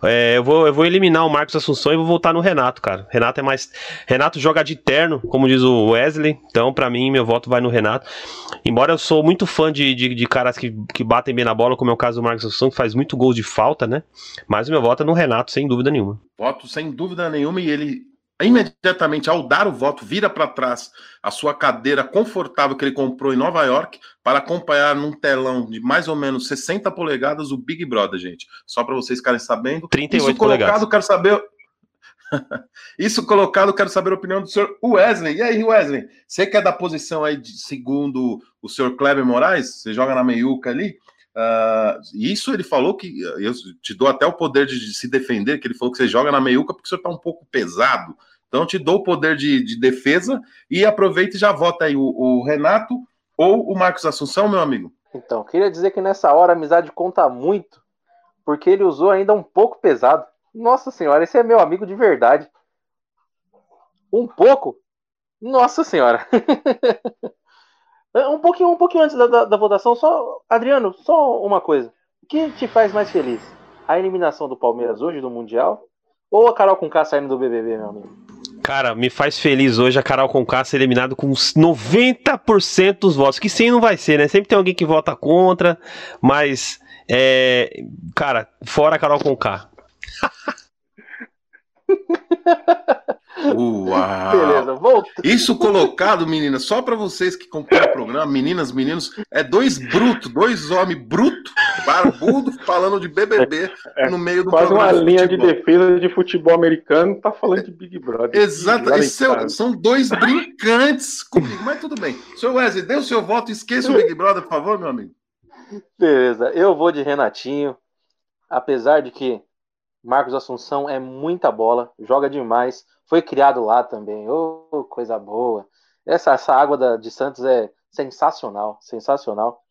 É, eu, vou, eu vou eliminar o Marcos Assunção e vou voltar no Renato, cara. Renato é mais. Renato joga de terno, como diz o Wesley. Então, para mim, meu voto vai no Renato. Embora eu sou muito fã de, de, de, caras que, que batem bem na bola, como é o caso do Marcos Assunção, que faz muito gols de falta, né? Mas o meu voto é no Renato, sem dúvida nenhuma. Voto sem dúvida nenhuma e ele imediatamente ao dar o voto, vira para trás a sua cadeira confortável que ele comprou em Nova York para acompanhar num telão de mais ou menos 60 polegadas o Big Brother, gente. Só para vocês ficarem sabendo. 38 Isso colocado, quero saber. Isso colocado, quero saber a opinião do senhor Wesley. E aí, Wesley, você quer dar posição aí de, segundo o senhor Kleber Moraes? Você joga na meiuca ali? Uh, isso ele falou que eu te dou até o poder de, de, se defender, que ele falou que você joga na meiuca porque você está um pouco pesado. Então te dou o poder de, de defesa e aproveita e já vota aí o, o, Renato ou o Marcos Assunção, meu amigo. Então, queria dizer que nessa hora a amizade conta muito, porque ele usou ainda um pouco pesado. Nossa senhora, esse é meu amigo de verdade. Um pouco? Nossa senhora. Um pouquinho, um pouquinho antes da, da, da, votação, só. Adriano, só uma coisa. O que te faz mais feliz? a eliminação do Palmeiras hoje do Mundial ou a Carol com K saindo do BBB, meu amigo? Cara, me faz feliz hoje a Carol Conká ser eliminada com 90% dos votos. Que sim não vai ser, né? Sempre tem alguém que vota contra, mas. É, cara, fora a Carol Conká. Uau! Beleza, volta. Isso colocado, meninas, só para vocês que acompanham o programa, meninas, meninos, é dois brutos, dois homens brutos, barbudo, falando de BBB é, no meio do Quase uma de linha de defesa de futebol americano, tá falando de Big Brother. Exato, seu, são dois brincantes comigo, mas tudo bem. Seu Wesley, dê o seu voto, esqueça o Big Brother, por favor, meu amigo. Beleza, eu vou de Renatinho, apesar de que Marcos Assunção é muita bola, joga demais. Foi criado lá também. Oh, coisa boa. Essa, essa água da, de Santos é sensacional, sensacional.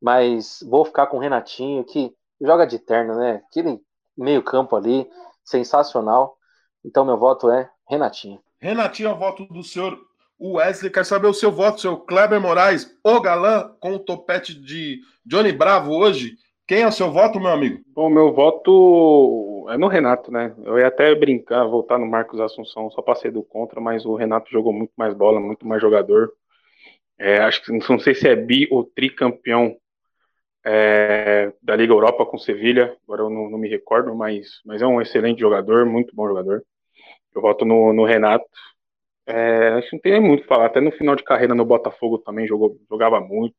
Mas vou ficar com o Renatinho, que joga de terno, né? Aquele meio-campo ali, sensacional. Então, meu voto é Renatinho. Renatinho o voto do senhor Wesley. Quer saber o seu voto, seu Kleber Moraes, o galã, com o topete de Johnny Bravo hoje. Quem é o seu voto, meu amigo? Bom, meu voto é no Renato, né? Eu ia até brincar, voltar no Marcos Assunção só para ser do contra, mas o Renato jogou muito mais bola, muito mais jogador. É, acho que não sei se é bi ou tricampeão é, da Liga Europa com Sevilha, agora eu não, não, me recordo, mas, mas é um excelente jogador, muito bom jogador. Eu voto no, no Renato. É, acho que não tem muito o falar, até no final de carreira no Botafogo também jogou, jogava muito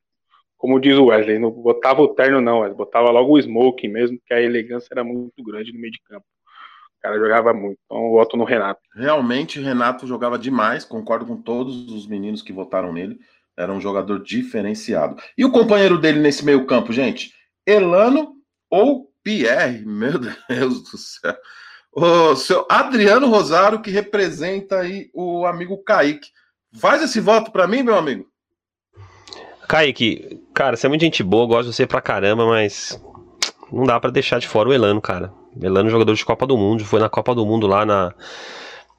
como diz o Wesley, não botava o terno não, Wesley, botava logo o smoking mesmo, porque a elegância era muito grande no meio de campo. O cara jogava muito, então voto no Renato. Realmente, Renato jogava demais, concordo com todos os meninos que votaram nele, era um jogador diferenciado. E o companheiro dele nesse meio campo, gente? Elano ou Pierre? Meu Deus do céu. O seu Adriano Rosário, que representa aí o amigo Kaique. Faz esse voto para mim, meu amigo. Kaique, cara, você é muito gente boa, gosto de você pra caramba, mas não dá para deixar de fora o Elano, cara. Elano, jogador de Copa do Mundo, foi na Copa do Mundo lá na.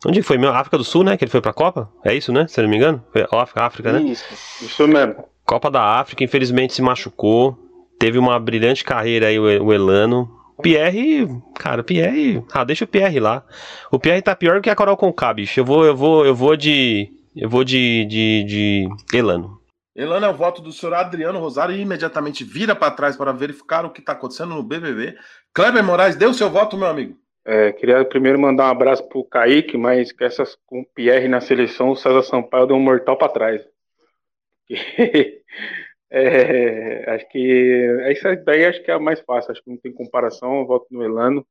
Onde foi? Meu, África do Sul, né? Que ele foi pra Copa? É isso, né? Se eu não me engano? Foi África, África né? Isso, isso mesmo. Copa da África, infelizmente se machucou. Teve uma brilhante carreira aí, o Elano. Pierre, cara, Pierre. Ah, deixa o Pierre lá. O Pierre tá pior que a Coral Conká, bicho. Eu vou, eu vou, eu vou de. Eu vou de, de, de Elano. Elano é o voto do senhor Adriano Rosário e imediatamente vira para trás para verificar o que está acontecendo no BBB. Kleber Moraes, deu seu voto, meu amigo. É, queria primeiro mandar um abraço pro Kaique, mas que essas com o Pierre na seleção, o César Sampaio deu um mortal para trás. é, acho que isso daí acho que é a mais fácil, acho que não tem comparação, eu voto no Elano.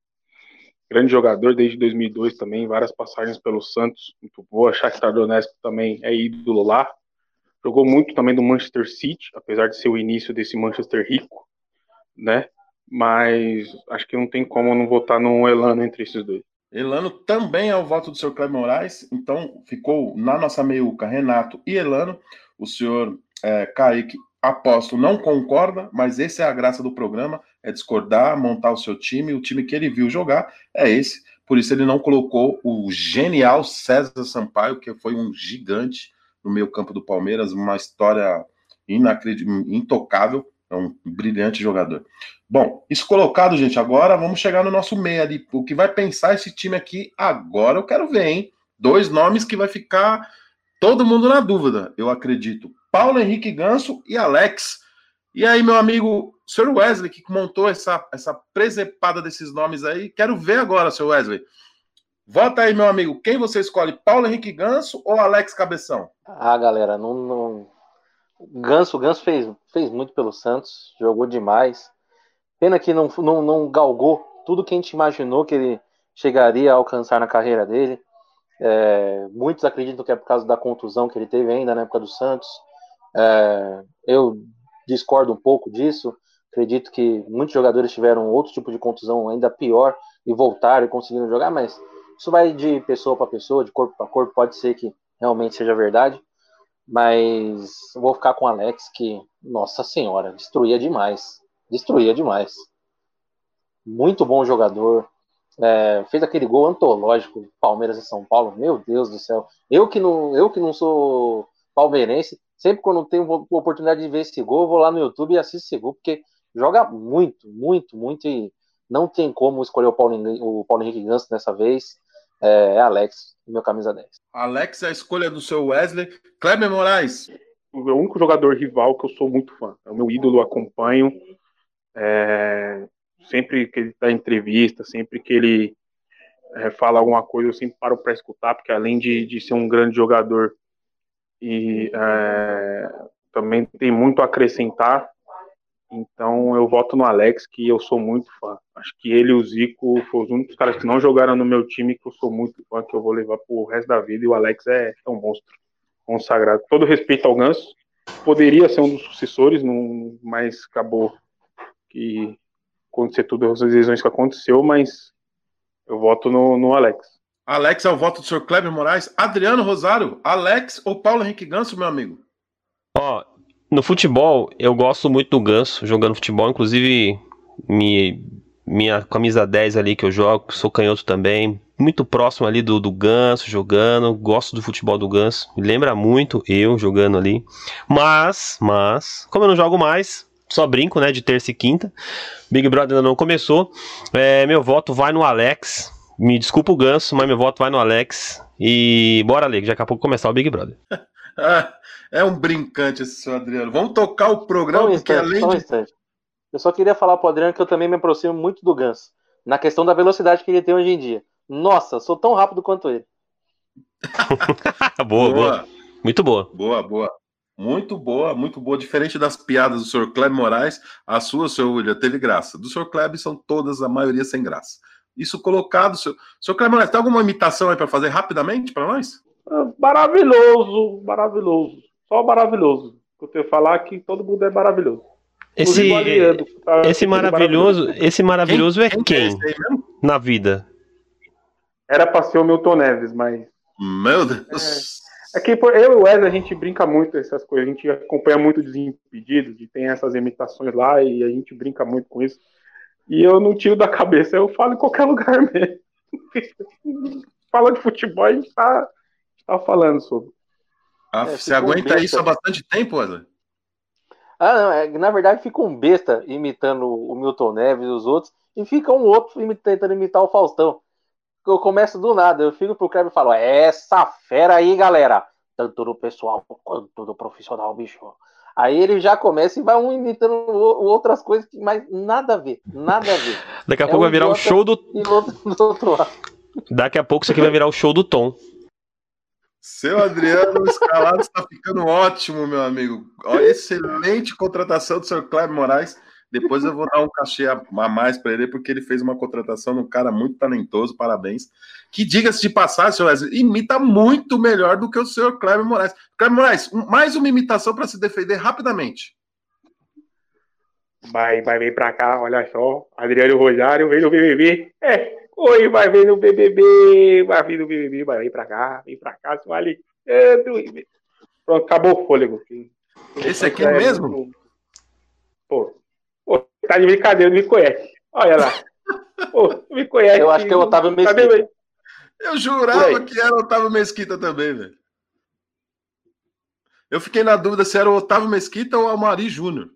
Grande jogador desde 2002 também, várias passagens pelo Santos, muito boa. Shakhtar Donetsk também é ídolo lá. Jogou muito também do Manchester City, apesar de ser o início desse Manchester rico, né? Mas acho que não tem como não votar no Elano entre esses dois. Elano também é o voto do senhor Cleber Moraes, então ficou na nossa meiuca Renato e Elano. O senhor é, Kaique, aposto, não concorda, mas essa é a graça do programa, é discordar, montar o seu time, o time que ele viu jogar é esse. Por isso ele não colocou o genial César Sampaio, que foi um gigante no meio campo do Palmeiras, uma história inacreditável, intocável, é um brilhante jogador. Bom, isso colocado, gente, agora vamos chegar no nosso meio ali. O que vai pensar esse time aqui agora eu quero ver, hein? Dois nomes que vai ficar todo mundo na dúvida, eu acredito. Paulo Henrique Ganso e Alex. E aí, meu amigo, Sr. Wesley, que montou essa, essa presepada desses nomes aí, quero ver agora, Sr. Wesley. Vota aí, meu amigo. Quem você escolhe? Paulo Henrique Ganso ou Alex Cabeção? Ah, galera, não. não... Ganso, Ganso fez, fez muito pelo Santos, jogou demais. Pena que não, não, não galgou tudo que a gente imaginou que ele chegaria a alcançar na carreira dele. É, muitos acreditam que é por causa da contusão que ele teve ainda na época do Santos. É, eu discordo um pouco disso. Acredito que muitos jogadores tiveram outro tipo de contusão ainda pior e voltaram e conseguiram jogar, mas isso vai de pessoa para pessoa, de corpo para corpo, pode ser que realmente seja verdade, mas vou ficar com o Alex, que, nossa senhora, destruía demais. Destruía demais. Muito bom jogador. É, fez aquele gol antológico, Palmeiras e São Paulo. Meu Deus do céu. Eu que não, eu que não sou palmeirense, sempre quando tenho oportunidade de ver esse gol, vou lá no YouTube e assisto esse gol, porque joga muito, muito, muito. E Não tem como escolher o Paulo, o Paulo Henrique Ganso dessa vez. É, Alex, meu camisa 10. Alex é a escolha do seu Wesley. Kleber Moraes. O único jogador rival que eu sou muito fã. É o meu ídolo, acompanho. É, sempre que ele dá entrevista, sempre que ele é, fala alguma coisa, eu sempre paro para escutar, porque além de, de ser um grande jogador e é, também tem muito a acrescentar, então eu voto no Alex, que eu sou muito fã. Acho que ele e o Zico foram os únicos caras que não jogaram no meu time, que eu sou muito fã, que eu vou levar pro resto da vida, e o Alex é, é um monstro, consagrado. Todo respeito ao Ganso, poderia ser um dos sucessores, mas acabou que acontecer todas as lesões que aconteceu, mas eu voto no, no Alex. Alex é o voto do senhor Kleber Moraes. Adriano Rosário, Alex ou Paulo Henrique Ganso, meu amigo? Ó, no futebol, eu gosto muito do Ganso jogando futebol, inclusive minha, camisa 10 ali que eu jogo, sou canhoto também, muito próximo ali do, do Ganso jogando, gosto do futebol do Ganso, me lembra muito eu jogando ali. Mas, mas, como eu não jogo mais, só brinco, né, de terça e quinta. Big Brother ainda não começou. É, meu voto vai no Alex. Me desculpa o ganso, mas meu voto vai no Alex. E bora, ler, daqui a pouco começar o Big Brother. é um brincante esse seu Adriano. Vamos tocar o programa, um porque instante, além de... Um eu só queria falar pro Adriano que eu também me aproximo muito do ganso. Na questão da velocidade que ele tem hoje em dia. Nossa, sou tão rápido quanto ele. boa, boa, boa. Muito boa. Boa, boa. Muito boa, muito boa. Diferente das piadas do Sr. Kleber Moraes, a sua, Sr. William, teve graça. Do Sr. Kleber são todas, a maioria sem graça. Isso colocado, Sr. Sr. Kleber Moraes, tem alguma imitação aí para fazer rapidamente para nós? É maravilhoso, maravilhoso. Só maravilhoso. Eu tenho que falar que todo mundo é maravilhoso. Esse, tá esse maravilhoso, esse maravilhoso quem, é quem, quem é na vida? Era para ser o Milton Neves, mas. Meu Deus. É. É que eu e o Wesley, a gente brinca muito essas coisas, a gente acompanha muito Desimpedidos, e tem essas imitações lá, e a gente brinca muito com isso. E eu não tiro da cabeça, eu falo em qualquer lugar mesmo. Fala de futebol, a gente tá, tá falando sobre. Ah, é, você aguenta um isso há bastante tempo, Wesley? Ah, não, é, na verdade fica um besta imitando o Milton Neves e os outros, e fica um outro tentando imitar o Faustão eu começo do nada, eu fico pro Kleber e falo, é essa fera aí, galera, tanto do pessoal quanto do profissional, bicho. Aí ele já começa e vai um imitando outras coisas, mas nada a ver, nada a ver. Daqui a é pouco um vai virar o show do. outro lado. Daqui a pouco isso aqui vai virar o show do Tom. Seu Adriano Escalado está ficando ótimo, meu amigo. Excelente contratação do senhor Kleber Moraes. Depois eu vou dar um cachê a mais para ele, porque ele fez uma contratação de um cara muito talentoso, parabéns. Que, diga-se de passagem, senhor Wesley, imita muito melhor do que o senhor Kleber Moraes. Kleber Moraes, mais uma imitação para se defender rapidamente. Vai, vai vir para cá, olha só. Adriano Rosário vem no BBB. É, oi, vai vir no BBB, vai vir no BBB, vai vir para cá, vem para cá, seu Alexandre. Pronto, acabou o fôlego. Esse aqui é mesmo? Pô, Tá de brincadeira, não me conhece. Olha lá. Pô, me conhece. Eu acho que é o Otávio Mesquita. Eu jurava que era o Otávio Mesquita também, velho. Eu fiquei na dúvida se era o Otávio Mesquita ou o Amari Júnior.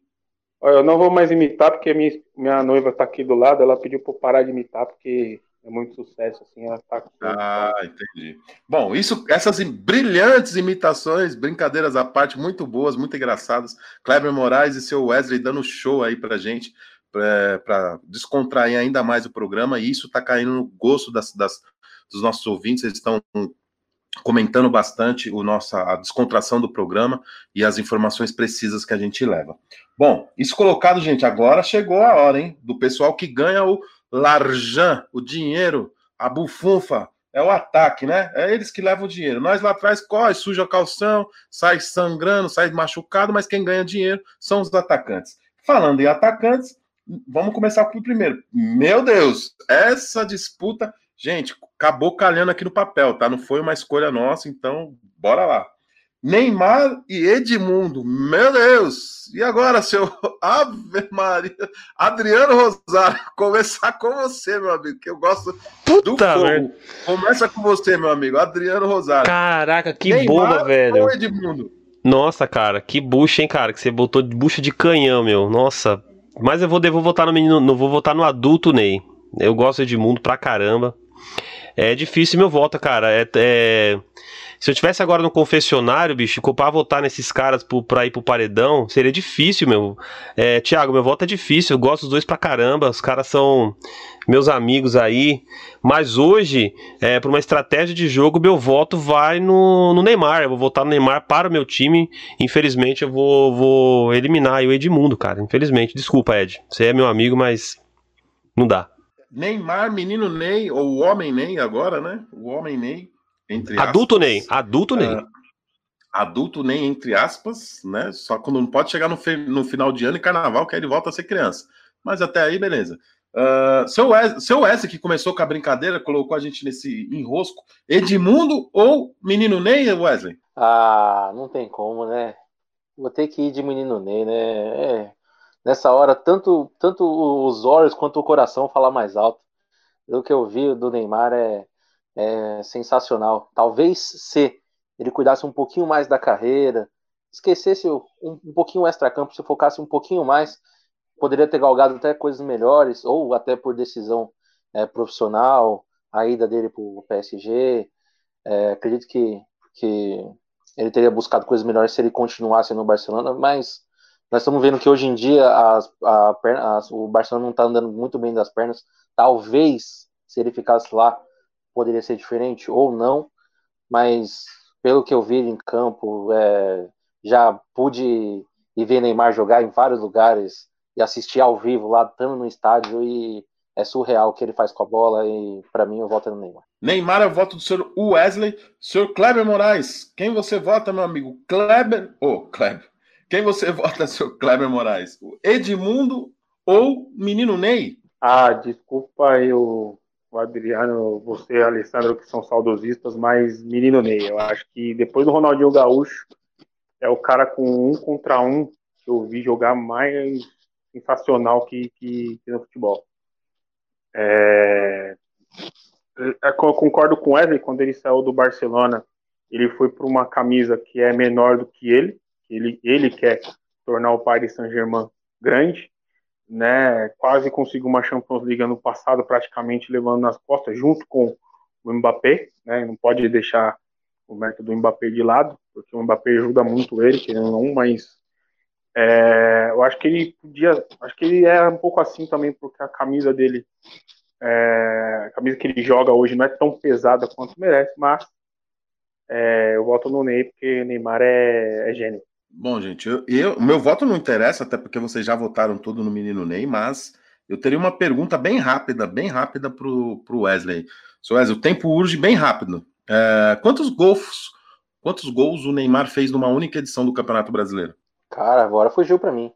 Olha, eu não vou mais imitar porque minha, minha noiva tá aqui do lado. Ela pediu para parar de imitar porque é muito sucesso, assim, ela tá com... Ah, entendi. Bom, isso, essas brilhantes imitações, brincadeiras à parte, muito boas, muito engraçadas. Kleber Moraes e seu Wesley dando show aí pra gente, para descontrair ainda mais o programa, e isso tá caindo no gosto das, das dos nossos ouvintes, eles estão comentando bastante o nossa, a descontração do programa e as informações precisas que a gente leva. Bom, isso colocado, gente, agora chegou a hora, hein, do pessoal que ganha o Larjan, o dinheiro, a bufunfa, é o ataque, né? É eles que levam o dinheiro. Nós lá atrás corre, suja calção, sai sangrando, sai machucado, mas quem ganha dinheiro são os atacantes. Falando em atacantes, vamos começar com o primeiro. Meu Deus, essa disputa, gente, acabou calhando aqui no papel, tá? Não foi uma escolha nossa, então bora lá. Neymar e Edmundo. Meu Deus! E agora, seu Ave Maria? Adriano Rosário, começar com você, meu amigo, que eu gosto Puta do fogo. Merda. Começa com você, meu amigo, Adriano Rosário. Caraca, que Neymar bomba, velho. Ou Edmundo? Nossa, cara, que bucha, hein, cara, que você botou de bucha de canhão, meu. Nossa, Mas eu vou, vou votar no menino, não vou votar no adulto Ney. Eu gosto de Edmundo pra caramba. É difícil meu voto, cara. É, é, se eu tivesse agora no confessionário, bicho, pra votar nesses caras pro, pra ir pro paredão, seria difícil, meu. É, Tiago, meu voto é difícil. Eu gosto dos dois pra caramba. Os caras são meus amigos aí. Mas hoje, é, por uma estratégia de jogo, meu voto vai no, no Neymar. Eu vou votar no Neymar para o meu time. Infelizmente, eu vou, vou eliminar o Edmundo, cara. Infelizmente. Desculpa, Ed. Você é meu amigo, mas não dá. Neymar, menino Ney, ou o homem Ney agora, né? O homem Ney entre adulto aspas, nem, adulto nem. Uh, adulto nem, entre aspas, né? Só quando não pode chegar no, no final de ano e carnaval, que aí ele volta a ser criança. Mas até aí, beleza. Uh, seu, Wesley, seu Wesley, que começou com a brincadeira, colocou a gente nesse enrosco. Edmundo ou menino Ney, Wesley? Ah, não tem como, né? Vou ter que ir de menino Ney, né? É. Nessa hora, tanto, tanto os olhos quanto o coração falar mais alto. O que eu vi do Neymar é, é, sensacional. Talvez se ele cuidasse um pouquinho mais da carreira, esquecesse um, um pouquinho o extra-campo, se focasse um pouquinho mais, poderia ter galgado até coisas melhores, ou até por decisão é, profissional, a ida dele para o PSG. É, acredito que, que ele teria buscado coisas melhores se ele continuasse no Barcelona, mas nós estamos vendo que hoje em dia as, a perna, as, o Barcelona não está andando muito bem das pernas. Talvez, se ele ficasse lá, poderia ser diferente ou não, mas pelo que eu vi em campo, é, já pude ir ver Neymar jogar em vários lugares e assistir ao vivo lá, estando no estádio e é surreal o que ele faz com a bola e para mim eu voto no Neymar. Neymar, eu voto do senhor Wesley. Senhor Kleber Moraes, quem você vota, meu amigo? Kleber, ô, oh, Kleber. Quem você vota, senhor Kleber Moraes? Edmundo ou menino Ney? Ah, desculpa eu o Adriano, você e Alessandro, que são saudosistas, mas menino Ney, eu acho que depois do Ronaldinho Gaúcho, é o cara com um contra um que eu vi jogar mais sensacional que, que, que no futebol. É, eu concordo com o Wesley, quando ele saiu do Barcelona, ele foi para uma camisa que é menor do que ele, ele, ele quer tornar o Paris Saint-Germain grande, né, quase conseguiu uma Champions League ano passado, praticamente levando nas costas, junto com o Mbappé, né, não pode deixar o mérito do Mbappé de lado, porque o Mbappé ajuda muito ele, querendo não, mas é, eu acho que ele podia, acho que ele é um pouco assim também, porque a camisa dele, é, a camisa que ele joga hoje não é tão pesada quanto merece, mas é, eu voto no Ney, porque Neymar é, é gênio. Bom, gente, eu, eu, meu voto não interessa, até porque vocês já votaram todo no menino Ney, mas eu teria uma pergunta bem rápida, bem rápida pro, pro Wesley. Seu Wesley, o tempo urge bem rápido. É, quantos gols, quantos gols o Neymar fez numa única edição do Campeonato Brasileiro? Cara, agora fugiu para mim.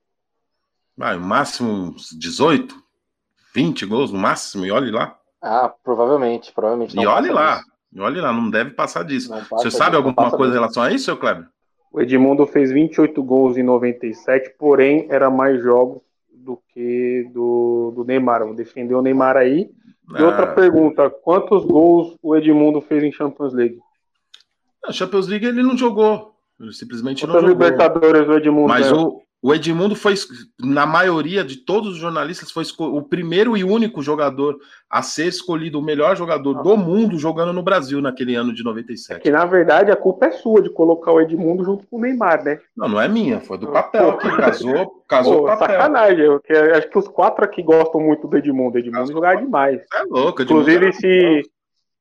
Vai, no máximo 18, 20 gols no máximo, e olhe lá. Ah, provavelmente, provavelmente. E olhe lá, e olhe lá, não deve passar disso. Você sabe alguma coisa em relação a isso, seu Kleber? O Edmundo fez 28 gols em 97, porém era mais jogos do que do, do Neymar. Vou defender o Neymar aí. E ah. outra pergunta: quantos gols o Edmundo fez em Champions League? Champions League ele não jogou. Ele simplesmente Quantas não jogou. Libertadores o Edmundo. Mas o, o Edmundo foi, na maioria de todos os jornalistas, foi o primeiro e único jogador a ser escolhido o melhor jogador do mundo jogando no Brasil naquele ano de 97. É que na verdade a culpa é sua de colocar o Edmundo junto com o Neymar, né? Não, não é minha, foi do papel que casou, casou Pô, papel. Sacanagem, eu, acho que os quatro aqui gostam muito do Edmundo. Edmundo jogar demais. É louco, Edmundo Inclusive, se,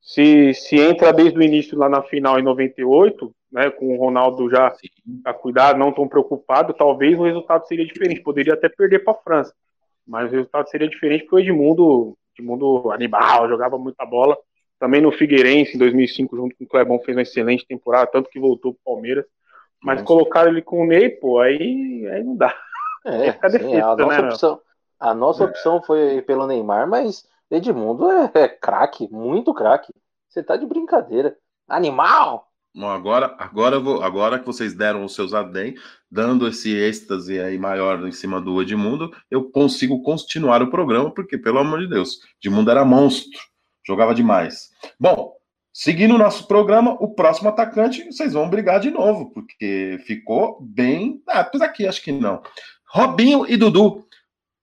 se, se entra desde o início lá na final em 98, né, com o Ronaldo já a cuidar, não tão preocupado, talvez o resultado seria diferente. Poderia até perder para a França, mas o resultado seria diferente porque o Edmundo, Edmundo animal, jogava muita bola. Também no Figueirense, em 2005, junto com o Clebão, fez uma excelente temporada, tanto que voltou para o Palmeiras. Mas Nossa. colocaram ele com o Ney, pô, aí, aí não dá. É, sim, a, nossa né, opção, a nossa é. opção foi pelo Neymar, mas Edmundo é, é craque, muito craque. Você tá de brincadeira. Animal! Bom, agora, agora, vou, agora que vocês deram os seus adem, dando esse êxtase aí maior em cima do Edmundo, eu consigo continuar o programa, porque, pelo amor de Deus, Edmundo era monstro, jogava demais. Bom, seguindo o nosso programa, o próximo atacante, vocês vão brigar de novo, porque ficou bem. Ah, pois aqui acho que não. Robinho e Dudu.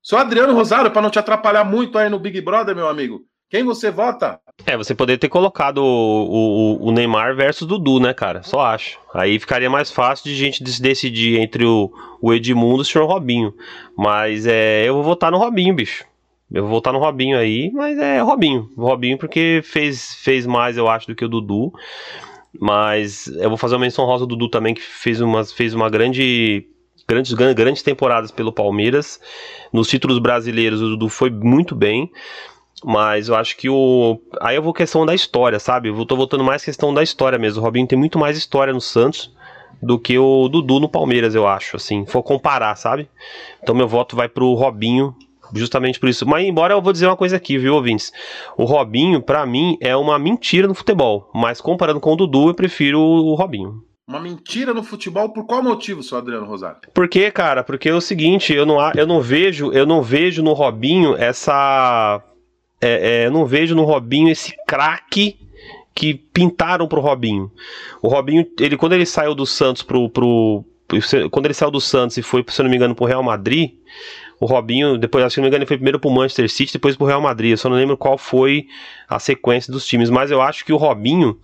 Sou Adriano Rosário, para não te atrapalhar muito aí no Big Brother, meu amigo. Quem você vota? É, você poderia ter colocado o, o, o, Neymar versus Dudu, né, cara? Só acho. Aí ficaria mais fácil de gente decidir entre o, o Edmundo e o senhor Robinho. Mas é, eu vou votar no Robinho, bicho. Eu vou votar no Robinho aí, mas é Robinho. Robinho porque fez, fez mais, eu acho, do que o Dudu. Mas eu vou fazer uma menção rosa do Dudu também, que fez uma, fez uma grande grandes, grandes temporadas pelo Palmeiras. Nos títulos brasileiros, o Dudu foi muito bem. Mas eu acho que o. Aí eu vou questão da história, sabe? Eu tô voltando mais questão da história mesmo. O Robinho tem muito mais história no Santos do que o Dudu no Palmeiras, eu acho. Assim, for comparar, sabe? Então meu voto vai pro Robinho, justamente por isso. Mas embora eu vou dizer uma coisa aqui, viu, ouvintes? O Robinho, para mim, é uma mentira no futebol. Mas comparando com o Dudu, eu prefiro o Robinho. Uma mentira no futebol por qual motivo, seu Adriano Rosário? Porque, cara, porque é o seguinte, eu não, eu não vejo, eu não vejo no Robinho essa é, é, não vejo no Robinho esse craque que pintaram pro Robinho. O Robinho, ele quando ele saiu do Santos pro, pro quando ele saiu do Santos e foi, se eu não me engano, pro Real Madrid, o Robinho, depois, se não me engano, ele foi primeiro pro Manchester City, depois pro Real Madrid. Eu só não lembro qual foi a sequência dos times, mas eu acho que o Robinho,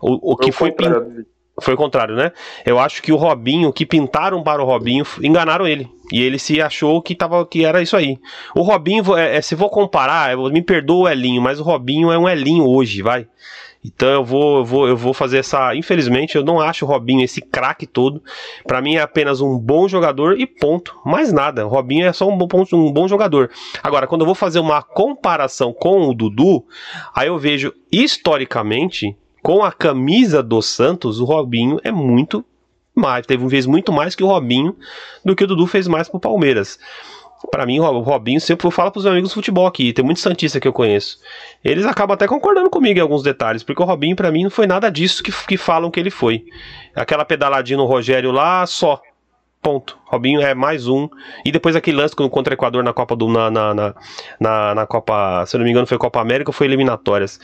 o, o que foi, foi foi o contrário, né? Eu acho que o Robinho, que pintaram para o Robinho, enganaram ele. E ele se achou que, tava, que era isso aí. O Robinho, é, é, se vou comparar, me perdoa o Elinho, mas o Robinho é um Elinho hoje, vai. Então eu vou, eu vou, eu vou fazer essa. Infelizmente, eu não acho o Robinho esse craque todo. Para mim é apenas um bom jogador e ponto. Mais nada. O Robinho é só um bom, um bom jogador. Agora, quando eu vou fazer uma comparação com o Dudu, aí eu vejo historicamente com a camisa do Santos, o Robinho é muito mais, teve um vez muito mais que o Robinho do que o Dudu fez mais pro Palmeiras. Para mim, o Robinho, sempre eu falo pros meus amigos do futebol aqui, tem muitos Santista que eu conheço. Eles acabam até concordando comigo em alguns detalhes, porque o Robinho, para mim, não foi nada disso que, que falam que ele foi. Aquela pedaladinha no Rogério lá, só. Ponto. Robinho é mais um. E depois aquele lance contra o Equador na Copa do. Na, na, na, na Copa. Se eu não me engano, foi Copa América ou foi eliminatórias.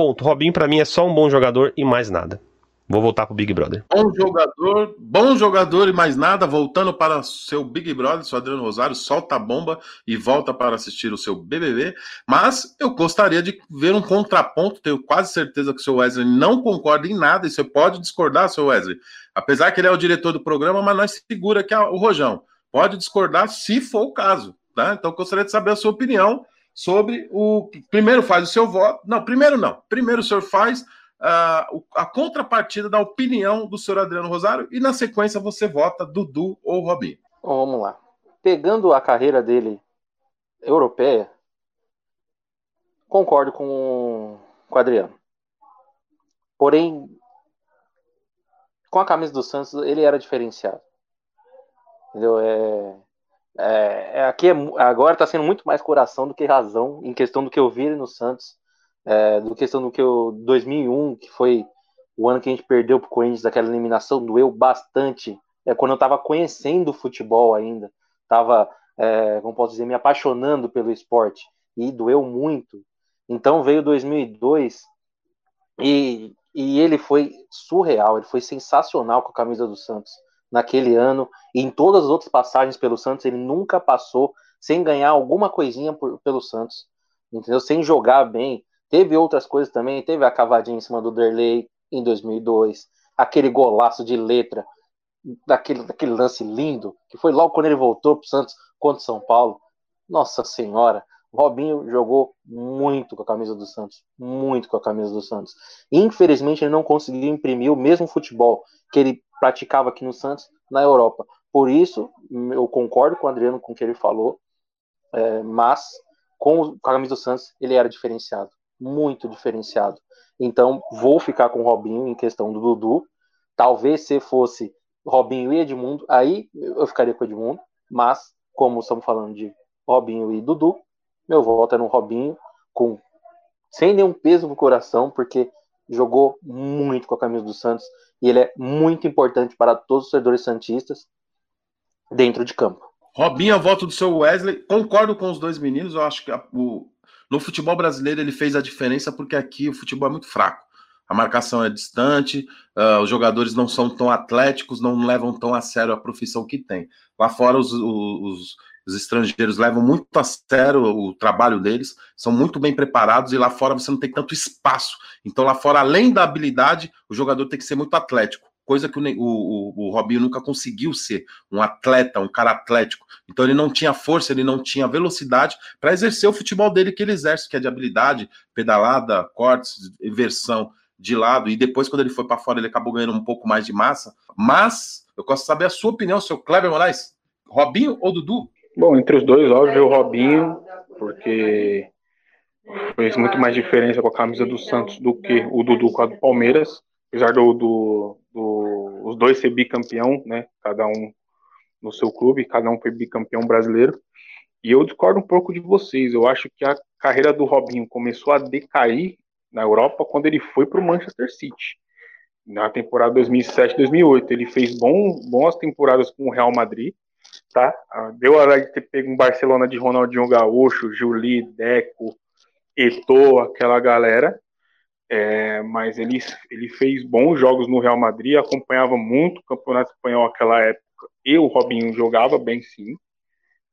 Ponto. Robinho para mim é só um bom jogador e mais nada. Vou voltar pro Big Brother. Bom jogador, bom jogador e mais nada. Voltando para seu Big Brother, seu Adriano Rosário, solta a bomba e volta para assistir o seu BBB. Mas eu gostaria de ver um contraponto. Tenho quase certeza que o seu Wesley não concorda em nada. E você pode discordar, seu Wesley. Apesar que ele é o diretor do programa, mas nós segura que é o Rojão. Pode discordar se for o caso. Tá? Então gostaria de saber a sua opinião sobre o. Primeiro faz o seu voto. Não, primeiro não. Primeiro o senhor faz uh, a contrapartida da opinião do senhor Adriano Rosário e na sequência você vota Dudu ou Robinho. Bom, vamos lá. Pegando a carreira dele europeia, concordo com, com o Adriano. Porém, com a camisa do Santos, ele era diferenciado. Entendeu? É, é, é, aqui é, agora está sendo muito mais coração do que razão em questão do que eu vi ele no Santos, é, do questão do que o 2001, que foi o ano que a gente perdeu para o Corinthians, daquela eliminação, doeu bastante. É quando eu estava conhecendo o futebol ainda, estava, é, como posso dizer, me apaixonando pelo esporte e doeu muito. Então veio 2002 e, e ele foi surreal, ele foi sensacional com a camisa do Santos naquele ano e em todas as outras passagens pelo Santos ele nunca passou sem ganhar alguma coisinha por, pelo Santos, entendeu? Sem jogar bem. Teve outras coisas também, teve a cavadinha em cima do Derlei em 2002, aquele golaço de letra, daquele, daquele lance lindo, que foi logo quando ele voltou para o Santos contra o São Paulo. Nossa Senhora, Robinho jogou muito com a camisa do Santos, muito com a camisa do Santos. Infelizmente ele não conseguiu imprimir o mesmo futebol que ele praticava aqui no Santos, na Europa. Por isso, eu concordo com o Adriano com o que ele falou, é, mas com, o camisa do Santos ele era diferenciado, muito diferenciado. Então, vou ficar com o Robinho em questão do Dudu. Talvez se fosse Robinho e Edmundo, aí eu ficaria com o Edmundo, mas como estamos falando de Robinho e Dudu, meu voto é no Robinho, com sem nenhum peso no coração, porque jogou muito com a camisa do Santos e ele é muito importante para todos os torcedores santistas dentro de campo. Robinho, a voto do seu Wesley. Concordo com os dois meninos. Eu acho que a, o, no futebol brasileiro ele fez a diferença porque aqui o futebol é muito fraco. A marcação é distante, uh, os jogadores não são tão atléticos, não levam tão a sério a profissão que tem. Lá fora, os, os, Os estrangeiros levam muito a sério o trabalho deles, são muito bem preparados e lá fora você não tem tanto espaço. Então, lá fora, além da habilidade, o jogador tem que ser muito atlético, coisa que o, o, o Robinho nunca conseguiu ser um atleta, um cara atlético. Então, ele não tinha força, ele não tinha velocidade para exercer o futebol dele que ele exerce, que é de habilidade, pedalada, cortes, inversão de lado. E depois, quando ele foi para fora, ele acabou ganhando um pouco mais de massa. Mas eu gosto de saber a sua opinião, seu Kleber Moraes. Robinho ou Dudu? Bom, entre os dois, óbvio, o Robinho, porque fez muito mais diferença com a camisa do Santos do que o Dudu com a do Palmeiras. Apesar do, do, do os dois ser bicampeão, né? Cada um no seu clube, cada um foi bicampeão brasileiro. E eu discordo um pouco de vocês. Eu acho que a carreira do Robinho começou a decair na Europa quando ele foi para o Manchester City. Na temporada 2007-2008, ele fez bom, boas temporadas com o Real Madrid tá? Ah, deu a hora de ter pego um Barcelona de Ronaldinho Gaúcho, Juli, Deco, Eto'o, aquela galera. É, mas ele, ele fez bons jogos no Real Madrid, acompanhava muito o Campeonato Espanhol naquela época, e o Robinho jogava bem sim.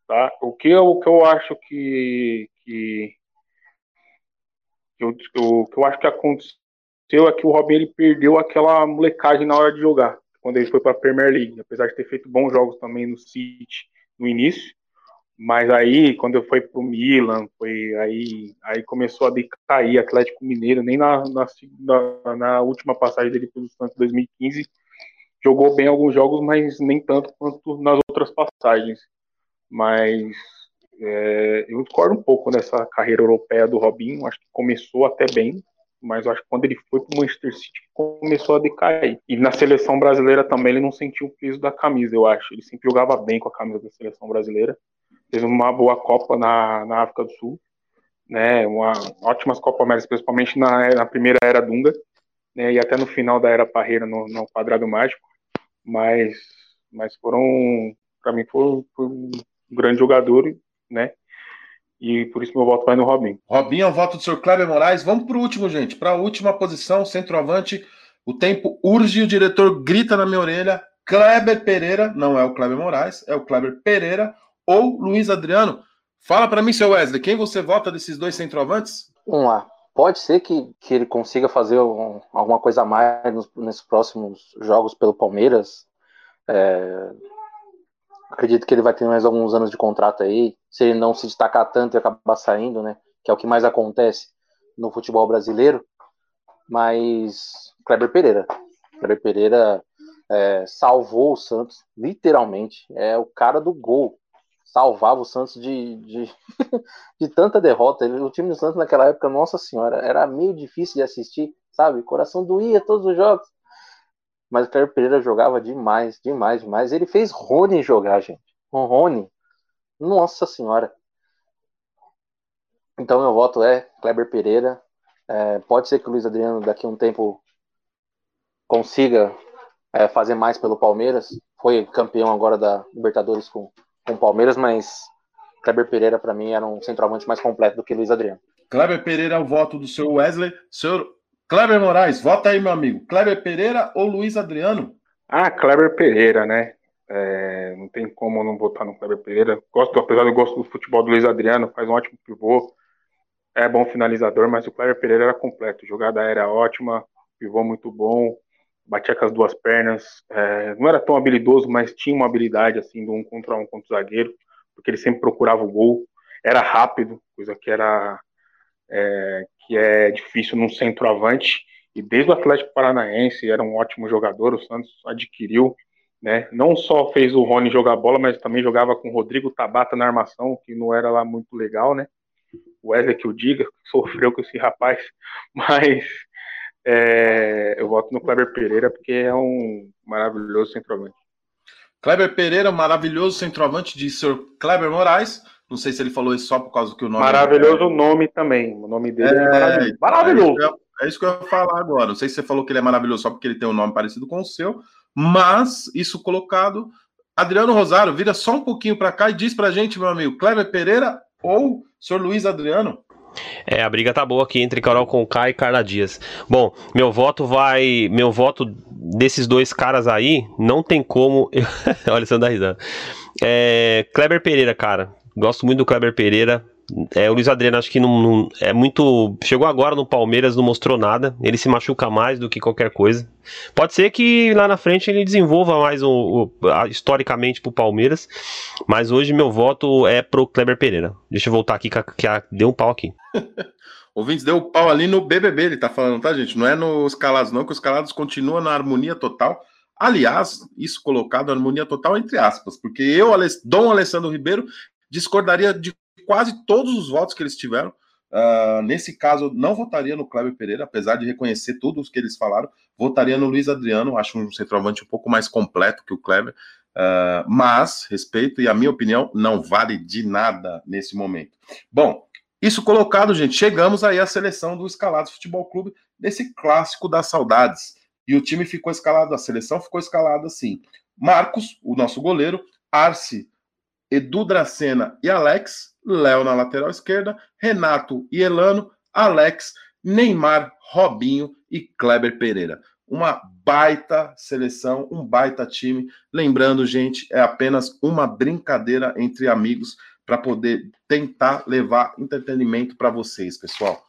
Tá? O, que eu, o que eu acho que, que, que eu, o que eu acho que aconteceu é que o Robinho ele perdeu aquela molecagem na hora de jogar quando ele foi para a Premier League, apesar de ter feito bons jogos também no City no início, mas aí quando fui para o Milan, foi aí aí começou a decair Atlético Mineiro, nem na, na, na última passagem dele pelo Santos 2015 jogou bem alguns jogos, mas nem tanto quanto nas outras passagens. Mas é, eu discordo um pouco dessa carreira europeia do Robinho, acho que começou até bem, mas eu acho que quando ele foi para o Manchester City começou a decair. E na seleção brasileira também ele não sentiu o peso da camisa, eu acho. Ele sempre jogava bem com a camisa da seleção brasileira. Fez uma boa Copa na, na África do Sul, né? Uma, ótimas Copa América, principalmente na, na primeira era Dunga, né? E até no final da era Parreira no, no quadrado mágico. Mas, mas foram, para mim, foi, foi um grande jogador, né? E por isso meu voto vai no Robinho. Robinho é o voto do Sr. Kleber Moraes. Vamos para o último, gente. Para a última posição, centroavante. O tempo urge, o diretor grita na minha orelha. Kleber Pereira, não é o Kleber Moraes, é o Kleber Pereira ou Luiz Adriano. Fala para mim, seu Wesley, quem você vota desses dois centroavantes? Vamos lá. Pode ser que, que ele consiga fazer um, alguma coisa a mais nos, nesses próximos jogos pelo Palmeiras. É, acredito que ele vai ter mais alguns anos de contrato aí. Se ele não se destacar tanto e acabar saindo, né? Que é o que mais acontece no futebol brasileiro. Mas Kleber Pereira. Kleber Pereira é, salvou o Santos, literalmente. É o cara do gol. Salvava o Santos de, de, de tanta derrota. O time do Santos naquela época, nossa senhora, era meio difícil de assistir, sabe? Coração doía todos os jogos. Mas o Kleber Pereira jogava demais, demais, demais. Ele fez Rony jogar, gente. O Rony. Nossa senhora. Então meu voto é Kleber Pereira. É, pode ser que o Luiz Adriano daqui a um tempo consiga é, fazer mais pelo Palmeiras. Foi campeão agora da Libertadores com, com o Palmeiras, mas Kleber Pereira para mim era um centroavante mais completo do que Luiz Adriano. Kleber Pereira é o voto do seu Wesley. Senhor Kleber Moraes, vota aí, meu amigo. Kleber Pereira ou Luiz Adriano? Ah, Kleber Pereira, né? É, não tem como não votar no Kleber Pereira. Gosto, apesar eu gosto do futebol do Luiz Adriano, faz um ótimo pivô. É bom finalizador, mas o Kleber Pereira era completo. Jogada aérea ótima, pivô muito bom, batia com as duas pernas. É, não era tão habilidoso, mas tinha uma habilidade assim do um contra um contra o zagueiro, porque ele sempre procurava o gol. Era rápido, coisa que era é, que é difícil num centroavante. E desde o Atlético Paranaense era um ótimo jogador, o Santos adquiriu, né? Não só fez o Rony jogar bola, mas também jogava com o Rodrigo Tabata na armação, que não era lá muito legal, né? O Wesley que o diga, sofreu com esse rapaz, mas é, eu voto no Kleber Pereira porque é um maravilhoso centroavante. Kleber Pereira, maravilhoso centroavante de Sr. Kleber Moraes. Não sei se ele falou isso só por causa que o nome. Maravilhoso o nome também. O nome dele é, é maravilhoso. maravilhoso. É, é, isso que eu ia falar agora. Não sei se você falou que ele é maravilhoso só porque ele tem um nome parecido com o seu, mas isso colocado. Adriano Rosário, vira só um pouquinho para cá e diz pra gente, meu amigo, Cleber Pereira ou senhor Luiz Adriano? É, a briga tá boa aqui entre Carol Conká e Carla Dias. Bom, meu voto vai. Meu voto desses dois caras aí, não tem como. Olha, você anda risando. É, Kleber Pereira, cara. Gosto muito do Kleber Pereira. É, o Luiz Adriano acho que não, não, é muito. Chegou agora no Palmeiras, não mostrou nada. Ele se machuca mais do que qualquer coisa. Pode ser que lá na frente ele desenvolva mais o, o a, historicamente pro Palmeiras. Mas hoje meu voto é pro Kleber Pereira. Deixa eu voltar aqui que, que deu um pau aqui. Ouvintes, deu um pau ali no BBB, ele tá falando, tá, gente? Não é nos calados, não, que os calados continuam na harmonia total. Aliás, isso colocado harmonia total entre aspas, porque eu, Dom Alessandro Ribeiro, discordaria de quase todos os votos que eles tiveram. Uh, nesse caso, não votaria no Kleber Pereira, apesar de reconhecer tudo o que eles falaram. Votaria no Luiz Adriano, acho um centroavante um pouco mais completo que o Kleber. Uh, mas, respeito, e a minha opinião não vale de nada nesse momento. Bom, isso colocado, gente, chegamos aí à seleção do Escalados Futebol Clube, desse clássico das saudades. E o time ficou escalado, a seleção ficou escalada assim: Marcos, o nosso goleiro, Arce, Edu Dracena e Alex, Léo na lateral esquerda, Renato e Elano, Alex, Neymar, Robinho e Kleber Pereira. Uma baita seleção, um baita time. Lembrando, gente, é apenas uma brincadeira entre amigos para poder tentar levar entretenimento para vocês, pessoal.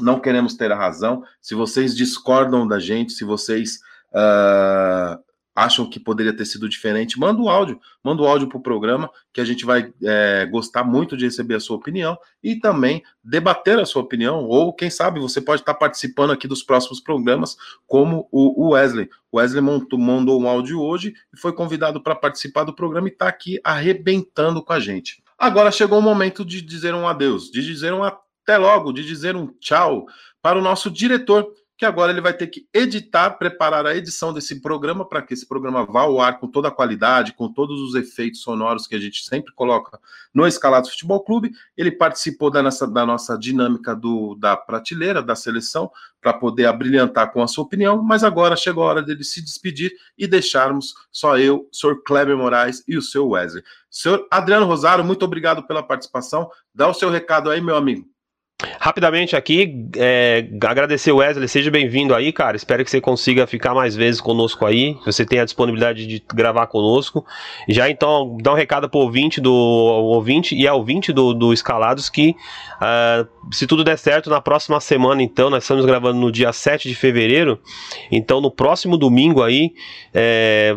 Não queremos ter a razão. Se vocês discordam da gente, se vocês uh, acham que poderia ter sido diferente, manda o áudio, manda o áudio para o programa, que a gente vai é, gostar muito de receber a sua opinião e também debater a sua opinião, ou quem sabe você pode estar participando aqui dos próximos programas, como o Wesley. O Wesley mandou um áudio hoje e foi convidado para participar do programa e está aqui arrebentando com a gente. Agora chegou o momento de dizer um adeus, de dizer um até logo, de dizer um tchau para o nosso diretor, que agora ele vai ter que editar, preparar a edição desse programa para que esse programa vá ao ar com toda a qualidade, com todos os efeitos sonoros que a gente sempre coloca no Escalados Futebol Clube. Ele participou da nossa, da nossa dinâmica do, da prateleira, da seleção, para poder abrilhantar com a sua opinião, mas agora chegou a hora dele se despedir e deixarmos só eu, o senhor Kleber Moraes e o seu Wesley. Senhor Adriano Rosário, muito obrigado pela participação. Dá o seu recado aí, meu amigo. Rapidamente aqui, é, agradecer o Wesley, seja bem-vindo aí, cara. Espero que você consiga ficar mais vezes conosco aí, você tenha a disponibilidade de gravar conosco. Já então, dá um recado pro ouvinte do ouvinte e ao ouvinte do, do Escalados que, uh, se tudo der certo, na próxima semana, então, nós estamos gravando no dia 7 de fevereiro, então no próximo domingo aí, é,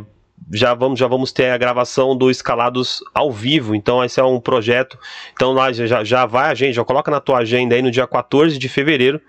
já vamos, já vamos ter a gravação do Escalados ao vivo. Então, esse é um projeto. Então, lá já, já vai a gente, já coloca na tua agenda aí no dia 14 de fevereiro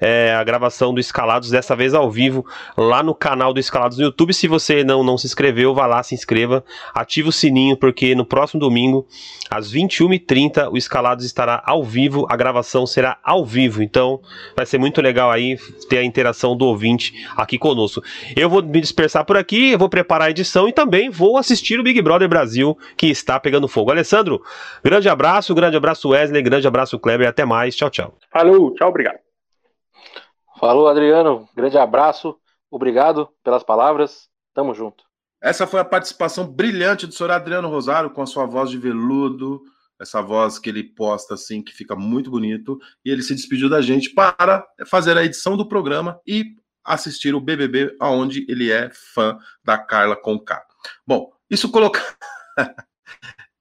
é, a gravação do Escalados, dessa vez ao vivo, lá no canal do Escalados no YouTube. Se você não, não se inscreveu, vá lá, se inscreva, ative o sininho, porque no próximo domingo, às 21h30, o Escalados estará ao vivo, a gravação será ao vivo. Então, vai ser muito legal aí ter a interação do ouvinte aqui conosco. Eu vou me dispersar por aqui, eu vou preparar a edição e também vou assistir o Big Brother Brasil, que está pegando fogo. Alessandro, grande abraço, grande abraço Wesley, grande abraço Kleber, até mais, tchau, tchau. Falou, tchau, obrigado. Falou, Adriano. Grande abraço. Obrigado pelas palavras. Tamo junto. Essa foi a participação brilhante do senhor Adriano Rosário com a sua voz de veludo, essa voz que ele posta assim, que fica muito bonito. E ele se despediu da gente para fazer a edição do programa e assistir o BBB, aonde ele é fã da Carla Conká. Bom, isso coloca.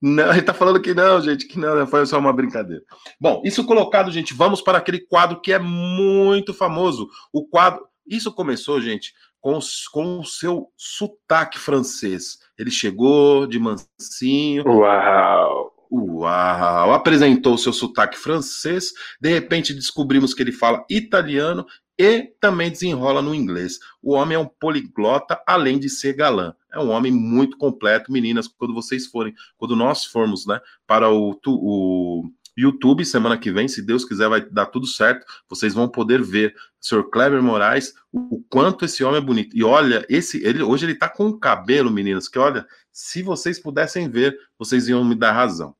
Não, ele tá falando que não, gente, que não, foi só uma brincadeira. Bom, isso colocado, gente, vamos para aquele quadro que é muito famoso. O quadro. Isso começou, gente, com, com o seu sotaque francês. Ele chegou de mansinho. Uau! Uau! Apresentou o seu sotaque francês. De repente descobrimos que ele fala italiano e também desenrola no inglês. O homem é um poliglota, além de ser galã. É um homem muito completo, meninas. Quando vocês forem, quando nós formos, né, para o, o YouTube semana que vem, se Deus quiser, vai dar tudo certo. Vocês vão poder ver o Sr. Kleber Moraes, o, o, quanto esse homem é bonito. E olha, esse ele hoje ele tá com um cabelo, meninas, que olha, se vocês pudessem ver, vocês iam me dar razão.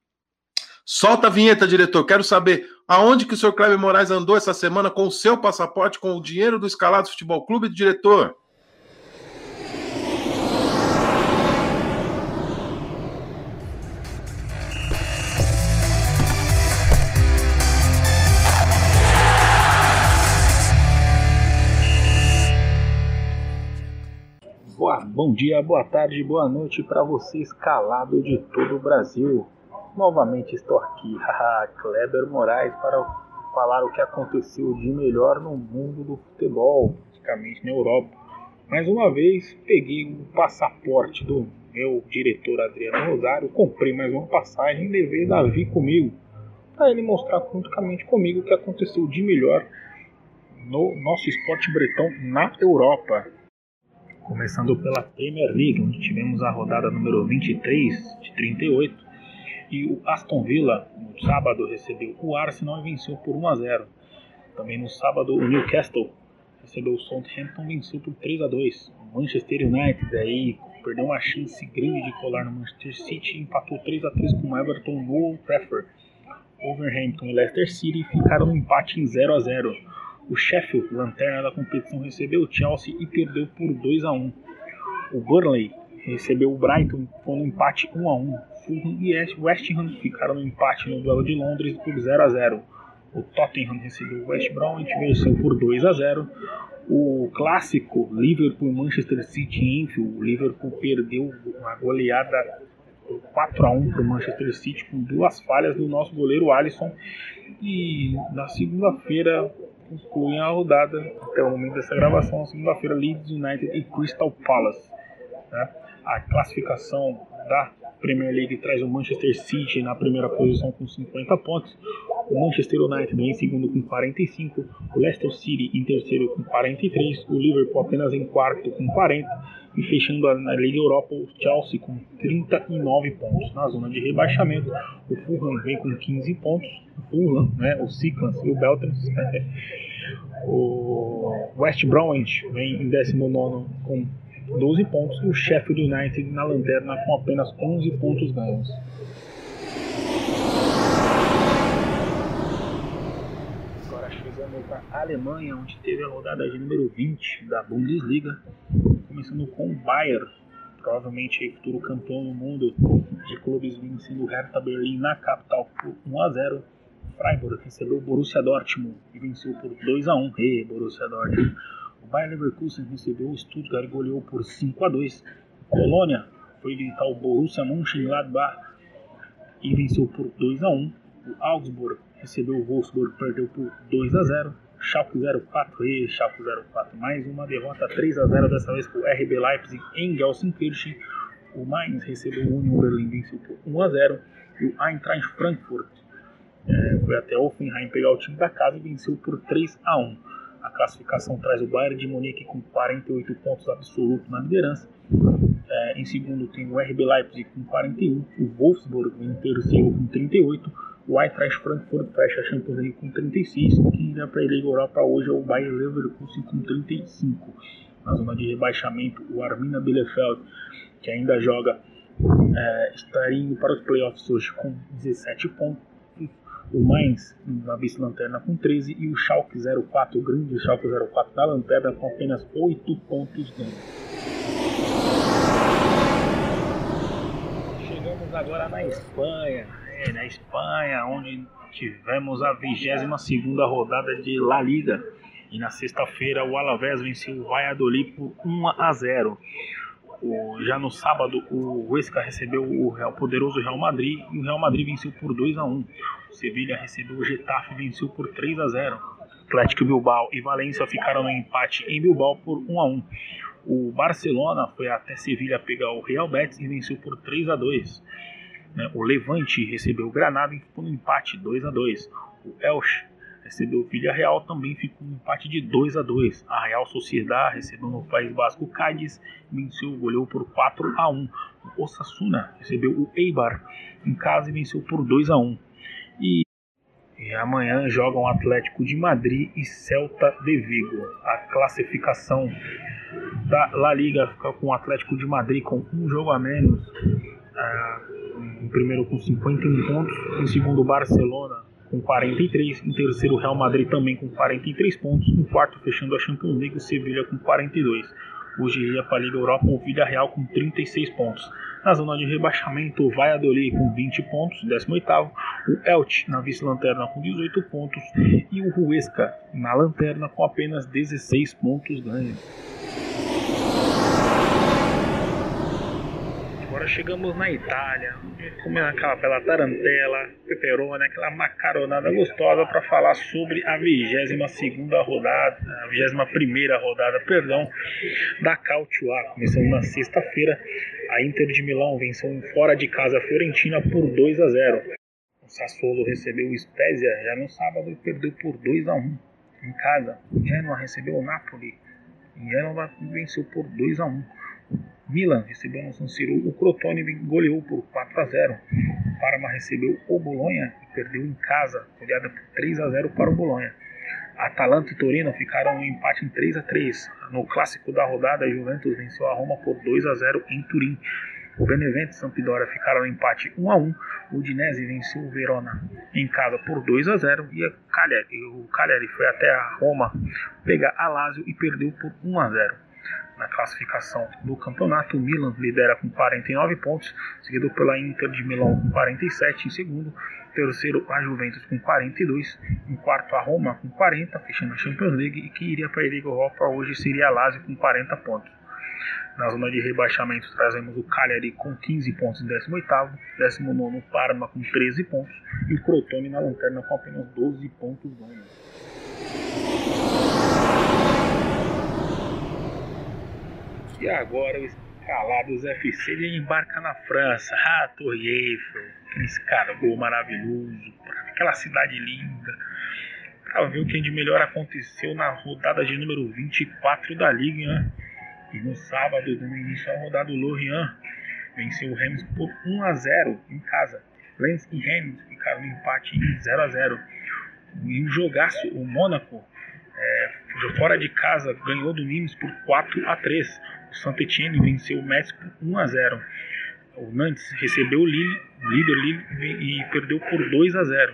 Solta a vinheta, diretor. Quero saber aonde que o senhor Kleber Moraes andou essa semana com o seu passaporte, com o dinheiro do Escalados Futebol Clube, diretor. Boa Bom dia, boa tarde, boa noite para você escalado de todo o Brasil. Novamente estou aqui, Kleber Moraes, para falar o que aconteceu de melhor no mundo do futebol, praticamente na Europa. Mais uma vez, peguei o passaporte do meu diretor Adriano Rosário, comprei mais uma passagem e levei Davi comigo, para ele mostrar juntamente comigo o que aconteceu de melhor no nosso esporte bretão na Europa. Começando pela Premier League, onde tivemos a rodada número 23 de 38 e o Aston Villa no sábado recebeu o Arsenal e venceu por 1 a 0. Também no sábado o Newcastle recebeu o Southampton e venceu por 3 a 2. O Manchester United aí perdeu uma chance grande de colar no Manchester City e empatou 3 a 3 com o Everton no Old Trafford. Overhampton e Leicester City ficaram no empate em 0 a 0. O Sheffield, lanterna da competição, recebeu o Chelsea e perdeu por 2 a 1. O Burnley recebeu o Brighton com um empate 1 a 1. Fulham e West Ham ficaram no empate no duelo de Londres por 0 a 0. O Tottenham recebeu o West Brom e venceu por 2 a 0. O clássico Liverpool Manchester City Enfield, o Liverpool perdeu uma goleada 4 a 1 para o Manchester City com duas falhas do nosso goleiro Alisson. E na segunda-feira concluem a rodada, até o momento dessa gravação, segunda-feira, Leeds United e Crystal Palace. Né? A classificação da Premier League traz o Manchester City na primeira posição com 50 pontos, o Manchester United em segundo com 45, o Leicester City em terceiro com 43, o Liverpool apenas em quarto com 40 e fechando a, Liga Europa o Chelsea com 39 pontos. Na zona de rebaixamento, o Fulham vem com 15 pontos, o Fulham, né, o Cyclans e o Beltrams. o West Bromwich vem em 19 com 12 pontos o Sheffield United na lanterna com apenas 11 pontos ganhos. Agora chegamos para a Alemanha, onde teve a rodada de número 20 da Bundesliga, começando com o Bayern, provavelmente futuro campeão do mundo de clubes vencendo o Hertha Berlim na capital por 1 a 0. Freiburg recebeu o Borussia Dortmund e venceu por 2 a 1. Hey, Borussia Dortmund. O Bayern Leverkusen recebeu o Stuttgart e goleou por 5 a 2. Colônia foi visitar o Borussia Mönchengladbach e venceu por 2 a 1. O Augsburg recebeu o Wolfsburg perdeu por 2 a 0. Schalke 04 e Schalke 04 mais uma derrota 3 a 0 dessa vez para o RB Leipzig em Gelsenkirchen. O Mainz recebeu o Union Berlin e venceu por 1 a 0 e o Eintracht Frankfurt é, foi até Offenheim pegar o time da casa e venceu por 3 a 1. A classificação traz o Bayern de Munique com 48 pontos absolutos na liderança. É, em segundo tem o RB Leipzig com 41, o Wolfsburg em terceiro com 38, o Eintracht Frankfurt fecha a Champions League com 36, quem irá para a Liga Europa hoje é o Bayern Leverkusen com 35. Na zona de rebaixamento, o Arminia Bielefeld, que ainda joga, é, estaria indo para os playoffs hoje com 17 pontos o Mainz na vice-lanterna com 13 e o Schalke 04, o grande Schalke 04 na lanterna com apenas 8 pontos ganhos. Chegamos agora na Espanha, é, na Espanha, onde tivemos a 22 rodada de La Liga. E na sexta-feira o Alavés venceu o Valladolid por 1 a 0. O, já no sábado, o Huesca recebeu o Real, poderoso Real Madrid e o Real Madrid venceu por 2 a 1. O Sevilha recebeu o Getafe e venceu por 3 a 0. Atlético Bilbao e Valência ficaram no empate em Bilbao por 1 a 1. O Barcelona foi até Sevilha pegar o Real Betis e venceu por 3 a 2. Né, o Levante recebeu o Granada e ficou no empate 2 a 2. O Elche recebeu o Villarreal, também ficou um empate de 2 a 2. A Real Sociedad recebeu no País Basco o Cádiz, venceu, goleou por 4 a 1. O Osasuna recebeu o Eibar em casa e venceu por 2 a 1. E, e amanhã jogam Atlético de Madrid e Celta de Vigo. A classificação da La Liga fica com o Atlético de Madrid com um jogo a menos. Ah, em primeiro com 51 pontos, em segundo Barcelona com 43, em terceiro Real Madrid também com 43 pontos, em quarto fechando a Champions League o Sevilha com 42. Hoje iria para a Liga Europa o Vida Real com 36 pontos. Na zona de rebaixamento, o Valladolid com 20 pontos, 18º, o Elche na vice-lanterna com 18 pontos e o Huesca na lanterna com apenas 16 pontos ganhos. Agora chegamos na Itália, comendo aquela bela tarantela, peperona, aquela macaronada gostosa para falar sobre a 22 segunda rodada, a 21 primeira rodada, perdão, da Cautio A. Começando na sexta-feira, a Inter de Milão venceu fora de casa a Fiorentina por 2 a 0. O Sassuolo recebeu o Spezia já no sábado e perdeu por 2 a 1 em casa. O Genoa recebeu o Napoli. E Genoa venceu por 2 a 1. Milan recebeu no San Siro o Crotone goleou por 4 a 0. O Parma recebeu o Bolonha e perdeu em casa, goleada por 3 a 0 para o Bolonha. Atalanta e Torino ficaram no empate em 3 a 3. No clássico da rodada, a Juventus venceu a Roma por 2 a 0 em Turim. O Benevento e Sampdoria ficaram no empate 1 a 1. O Udinese venceu o Verona em casa por 2 a 0 e Cagliari, o Cagliari foi até a Roma pegar a Lazio e perdeu por 1 a 0 na classificação do campeonato. O Milan lidera com 49 pontos, seguido pela Inter de Milão com 47 em segundo, terceiro a Juventus com 42, em quarto a Roma com 40, fechando a Champions League e que iria para a Liga Europa hoje seria a Lazio com 40 pontos. Na zona de rebaixamento trazemos o Cagliari com 15 pontos em 18º, 19 o Parma com 13 pontos e o Crotone na lanterna com apenas 12 pontos ganhos. E agora o Escalados FC ele embarca na França. Ah, Torre Eiffel, aquele escargol maravilhoso, aquela cidade linda. Para ver o que de melhor aconteceu na rodada de número 24 da Liga. Né? E no sábado, no início da rodada, o Lorient venceu o Reims por 1 a 0 em casa. Lens e Reims ficaram no empate em 0 a 0 E um jogaço, o Mônaco, é, fora de casa, ganhou do Nimes por 4 a 3 o Saint-Etienne venceu o Metz por 1 a 0. O Nantes recebeu o Lille, o líder Lille e perdeu por 2 a 0.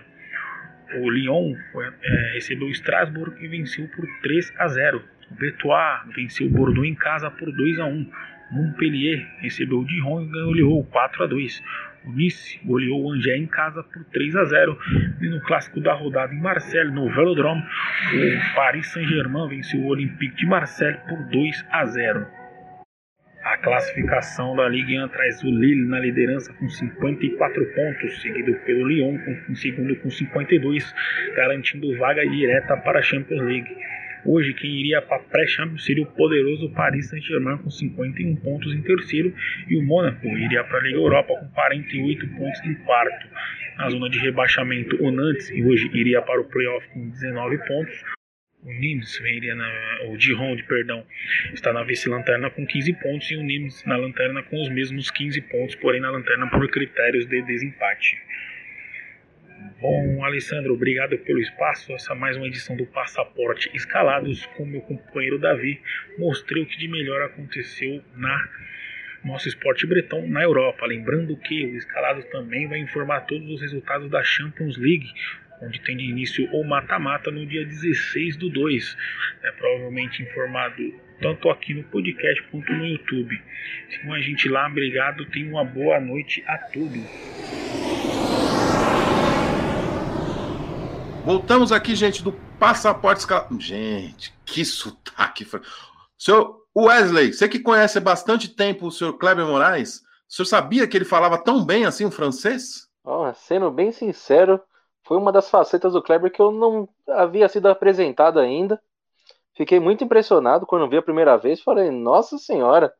O Lyon foi, é, recebeu o Strasbourg e venceu por 3 a 0. O Betois venceu o Bordeaux em casa por 2 a 1. Montpellier recebeu o Dijon e goleou 4 a 2. O Nice goleou o Angers em casa por 3 a 0. E no clássico da rodada em Marseille, no Velodrome, o Paris Saint-Germain venceu o Olympique de Marseille por 2 a 0. A classificação da Ligue 1 traz o Lille na liderança com 54 pontos, seguido pelo Lyon com, em segundo com 52, garantindo vaga direta para a Champions League. Hoje, quem iria para a pré-Champions seria o poderoso Paris Saint-Germain com 51 pontos em terceiro e o Mônaco iria para a Liga Europa com 48 pontos em quarto. Na zona de rebaixamento, o Nantes hoje iria para o playoff com 19 pontos o Nimes iria na, o Dijon, perdão, está na vice-lanterna com 15 pontos e o Nimes na lanterna com os mesmos 15 pontos, porém na lanterna por critérios de desempate. Bom, Alessandro, obrigado pelo espaço. Essa é mais uma edição do Passaporte Escalados com meu companheiro Davi. Mostrei o que de melhor aconteceu na nosso esporte bretão na Europa. Lembrando que o Escalados também vai informar todos os resultados da Champions League, onde tem de início o mata-mata no dia 16 do 2. É provavelmente informado tanto aqui no podcast quanto no YouTube. Sigam a gente lá, obrigado, tenham uma boa noite a todos. Voltamos aqui, gente, do Passaporte Escalado. Gente, que sotaque. Senhor Wesley, você que conhece há bastante tempo o senhor Kleber Moraes, o senhor sabia que ele falava tão bem assim o francês? Oh, sendo bem sincero, foi uma das facetas do Kleber que eu não havia sido apresentado ainda. Fiquei muito impressionado quando vi a primeira vez. Falei, nossa senhora,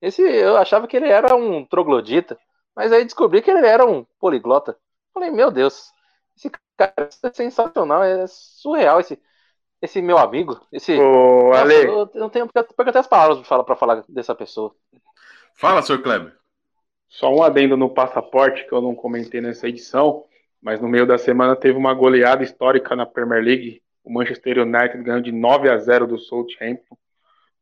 esse eu achava que ele era um troglodita, mas aí descobri que ele era um poliglota. Falei, meu Deus, esse cara é sensacional, é surreal esse, esse meu amigo. Esse, Ô, nossa, Ale. Eu não tenho porque até as palavras para falar, falar dessa pessoa. Fala, senhor Kleber. Só um adendo no passaporte que eu não comentei nessa edição. Mas no meio da semana teve uma goleada histórica na Premier League. O Manchester United ganhou de 9 a 0 do Southampton.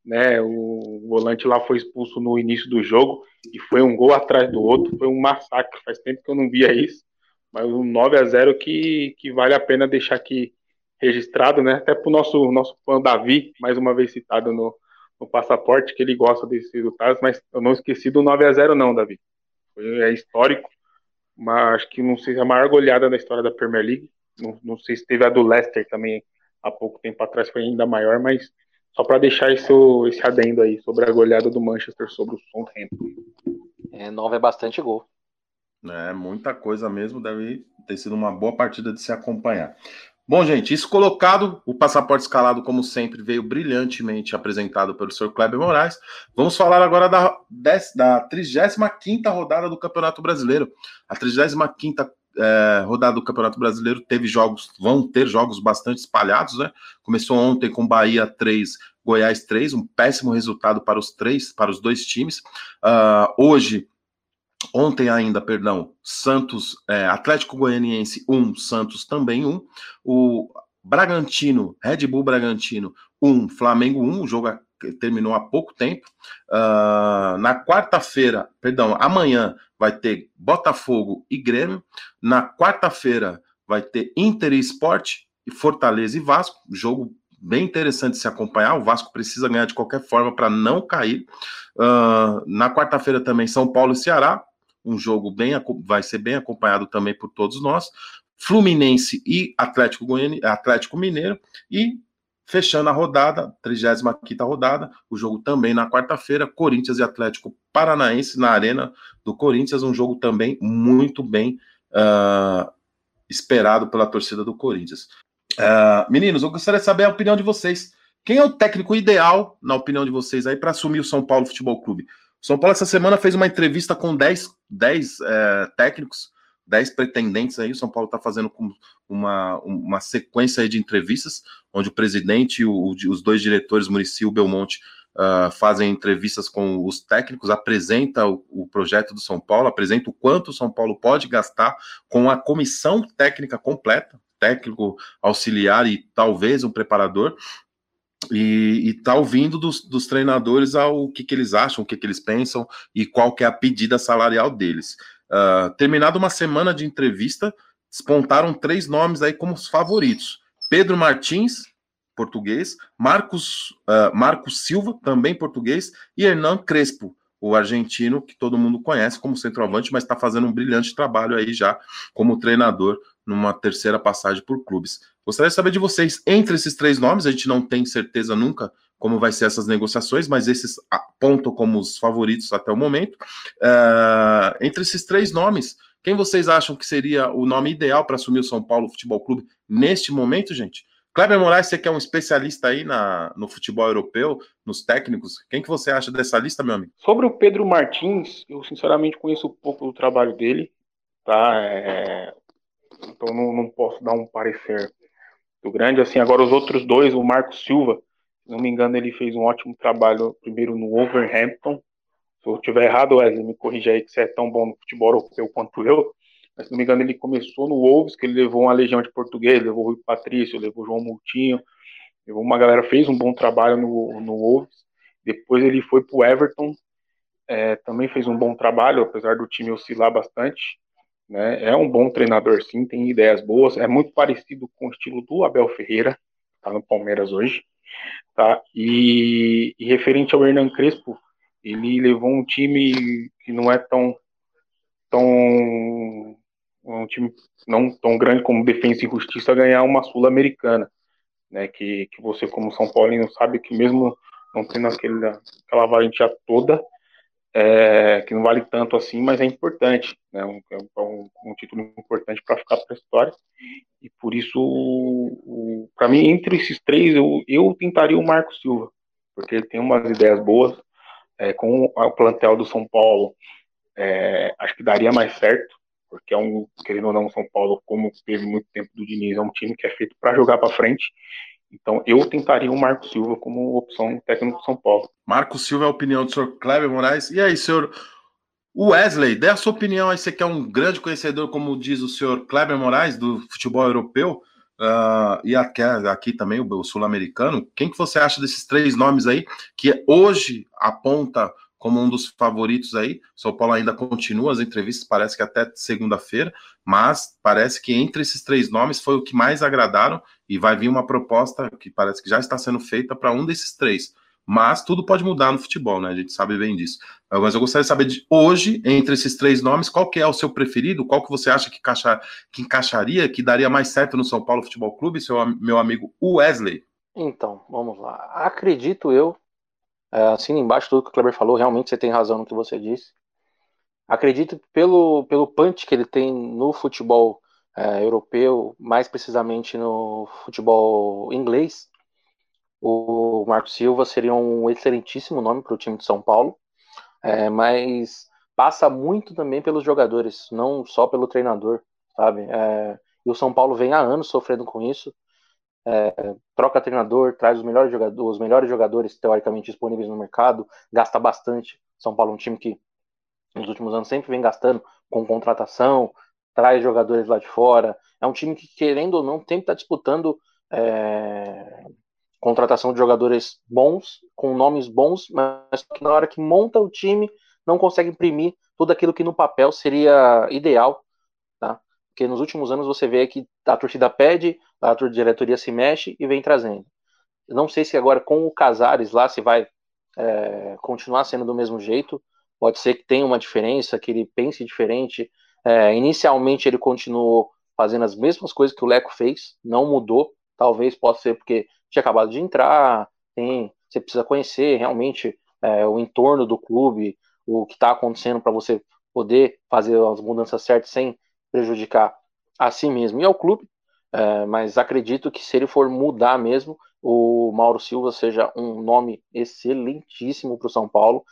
Né, o volante lá foi expulso no início do jogo e foi um gol atrás do outro, foi um massacre. Faz tempo que eu não via isso, mas um 9 a 0 que, que vale a pena deixar aqui registrado, né? Até para o nosso, nosso fã Davi, mais uma vez citado no, no passaporte, que ele gosta desses resultados, mas eu não esqueci do 9 a 0 não, Davi. Foi, é histórico uma, acho que não sei se é a maior goleada da história da Premier League. Não, não sei se teve a do Leicester também há pouco tempo atrás, foi ainda maior, mas só para deixar esse, esse adendo aí sobre a goleada do Manchester sobre o Southampton. É, nove é bastante gol. É, muita coisa mesmo, deve ter sido uma boa partida de se acompanhar. Bom, gente, isso colocado, o passaporte escalado, como sempre, veio brilhantemente apresentado pelo Sr. Kleber Moraes. Vamos falar agora da, da 35 rodada do Campeonato Brasileiro. A 35 é, rodada do Campeonato Brasileiro teve jogos, vão ter jogos bastante espalhados, né? Começou ontem com Bahia 3, Goiás 3, um péssimo resultado para os três, para os dois times. Uh, hoje Ontem ainda, perdão, Santos, é, Atlético Goianiense 1, um, Santos também 1. Um. O Bragantino, Red Bull Bragantino 1, um, Flamengo 1. O jogo terminou há pouco tempo. Uh, na quarta-feira, perdão, amanhã vai ter Botafogo e Grêmio. Na quarta-feira vai ter Inter e Sport e Fortaleza e Vasco. Jogo bem interessante se acompanhar. O Vasco precisa ganhar de qualquer forma para não cair. Uh, na quarta-feira também São Paulo e Ceará um jogo bem vai ser bem acompanhado também por todos nós. Fluminense e Atlético, Goiânia, Atlético Mineiro e fechando a rodada, 35 rodada, o jogo também na quarta-feira, Corinthians e Atlético Paranaense na Arena do Corinthians, um jogo também muito bem uh, esperado pela torcida do Corinthians. Uh, meninos, eu gostaria de saber a opinião de vocês. Quem é o técnico ideal, na opinião de vocês, aí para assumir o São Paulo Futebol Clube? São Paulo essa semana fez uma entrevista com 10, 10 é, técnicos, 10 pretendentes aí. O São Paulo está fazendo uma, uma sequência de entrevistas, onde o presidente e os dois diretores, Murici e Belmonte, uh, fazem entrevistas com os técnicos, apresenta o, o, projeto do São Paulo, apresenta o quanto o São Paulo pode gastar com a comissão técnica completa, técnico, auxiliar e talvez um preparador, e, está ouvindo dos, dos, treinadores ao que, que eles acham, o que, que eles pensam e qual que é a pedida salarial deles. Uh, terminada uma semana de entrevista, despontaram três nomes aí como os favoritos: Pedro Martins, português, Marcos, uh, Marcos Silva, também português, e Hernan Crespo, o argentino que todo mundo conhece como centroavante, mas está fazendo um brilhante trabalho aí já como treinador numa terceira passagem por clubes. Gostaria de saber de vocês, entre esses três nomes, a gente não tem certeza nunca como vai ser essas negociações, mas esses apontam como os favoritos até o momento. Uh, entre esses três nomes, quem vocês acham que seria o nome ideal para assumir o São Paulo Futebol Clube neste momento, gente? Kleber Moraes, você que é um especialista aí na, no futebol europeu, nos técnicos, quem que você acha dessa lista, meu amigo? Sobre o Pedro Martins, eu sinceramente conheço pouco do trabalho dele, tá? É, então não, não posso dar um parecer muito grande. Assim, agora os outros dois, o Marco Silva, se não me engano, ele fez um ótimo trabalho primeiro no Wolverhampton. Se eu estiver errado, Wesley, me corrija aí que você é tão bom no futebol europeu quanto eu. Mas, se não me engano, ele começou no Wolves, que ele levou uma legião de português, levou Rui Patrício, levou João Moutinho, levou uma galera, fez um bom trabalho no, no Wolves. Depois ele foi para o Everton, é, também fez um bom trabalho, apesar do time oscilar bastante. Né? É um bom treinador, sim, tem ideias boas. É muito parecido com o estilo do Abel Ferreira, tá no Palmeiras hoje. Tá? E, e referente ao Hernan Crespo, ele levou um time que não é tão tão um time não tão grande como Defensa e Justiça ganhar uma sul-americana, né? Que, que você como São Paulino sabe que mesmo não tendo aquele, aquela valentia toda, é, que não vale tanto assim, mas é importante, né? Um, é um, um título importante para ficar para a história. E por isso, para mim, entre esses três, eu, eu tentaria o Marco Silva, porque ele tem umas ideias boas. É, com o plantel do São Paulo, é, acho que daria mais certo, porque é um, querendo ou não, São Paulo, como teve muito tempo do Diniz, é um time que é feito para jogar para frente. Então, eu tentaria o Marco Silva como opção técnico de São Paulo. Marco Silva é a opinião do senhor Kleber Moraes. E aí, senhor Wesley, dê a sua opinião aí, você que é um grande conhecedor, como diz o senhor Kleber Moraes, do futebol europeu, uh, e aqui, aqui também o, o sul-americano. Quem que você acha desses três nomes aí, que hoje aponta como um dos favoritos aí. São Paulo ainda continua as entrevistas, parece que até segunda-feira, mas parece que entre esses três nomes foi o que mais agradaram e vai vir uma proposta que parece que já está sendo feita para um desses três. Mas tudo pode mudar no futebol, né? A gente sabe bem disso. Mas eu gostaria de saber de hoje, entre esses três nomes, qual que é o seu preferido? Qual que você acha que, que encaixaria, que daria mais certo no São Paulo Futebol Clube, seu meu amigo Wesley? Então, vamos lá. Acredito eu, assim embaixo tudo que o Kleber falou, realmente você tem razão no que você disse. acredito pelo, pelo punch que ele tem no futebol é, europeu, mais precisamente no futebol inglês, o Marco Silva seria um excelentíssimo nome para o time de São Paulo, é, mas passa muito também pelos jogadores, não só pelo treinador, sabe? É, e o São Paulo vem há anos sofrendo com isso. É, troca treinador, traz os melhores, jogadores, os melhores jogadores teoricamente disponíveis no mercado, gasta bastante. São Paulo é um time que nos últimos anos sempre vem gastando com contratação, traz jogadores lá de fora. É um time que, querendo ou não, sempre está disputando é, contratação de jogadores bons, com nomes bons, mas na hora que monta o time, não consegue imprimir tudo aquilo que no papel seria ideal? Porque nos últimos anos você vê que a torcida pede, a diretoria se mexe e vem trazendo. não sei se agora com o Casares lá se vai é, continuar sendo do mesmo jeito, pode ser que tenha uma diferença, que ele pense diferente. É, inicialmente ele continuou fazendo as mesmas coisas que o Leco fez, não mudou. Talvez possa ser porque tinha acabado de entrar, tem, você precisa conhecer realmente é, o entorno do clube, o que está acontecendo para você poder fazer as mudanças certas sem prejudicar a si mesmo e ao clube. É, mas acredito que se ele for mudar mesmo, o Mauro Silva seja um nome excelentíssimo para o São Paulo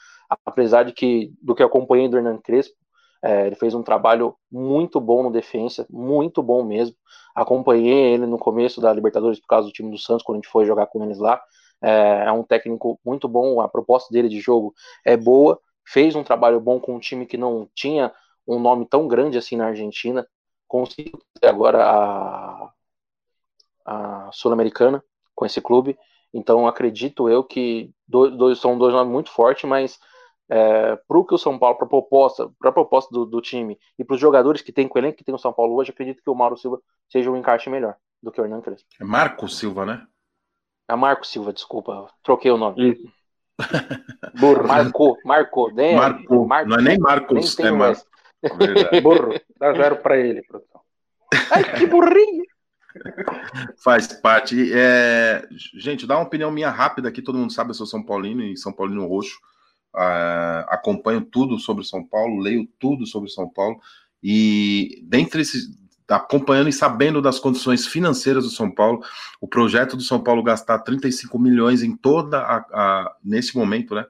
apesar de que do que acompanhei do Hernan Crespo, é, ele fez um trabalho muito bom no defesa, muito bom mesmo. Acompanhei ele no começo da Libertadores por causa do time do Santos, quando a gente foi jogar com eles lá. É, é um técnico muito bom, a proposta dele de jogo é boa. Fez um trabalho bom com um time que não tinha um nome tão grande assim na Argentina. Conseguiu agora a, a Sul-Americana com esse clube. Então acredito eu que dois, dois, são dois nomes muito fortes, mas é, para o que o São Paulo, para a proposta, pra proposta do, do time e para os jogadores que tem com o elenco que tem o São Paulo hoje, acredito que o Mauro Silva seja um encaixe melhor do que o Hernan Crespo. É Marco Silva, né? É Marco Silva, desculpa, troquei o nome. Isso. Burro, marcou, marcou. Nem, marcou. Marcou. Não é nem Marcos, nem é Marcos. Burro, dá zero para ele, produção. Ai, que burrinho! Faz parte. É... Gente, dá uma opinião minha rápida aqui. Todo mundo sabe, eu sou São Paulino e São Paulino Roxo. Uh, acompanho tudo sobre São Paulo, leio tudo sobre São Paulo e dentre esses acompanhando e sabendo das condições financeiras do São Paulo, o projeto do São Paulo gastar 35 milhões em toda a, a nesse momento, né,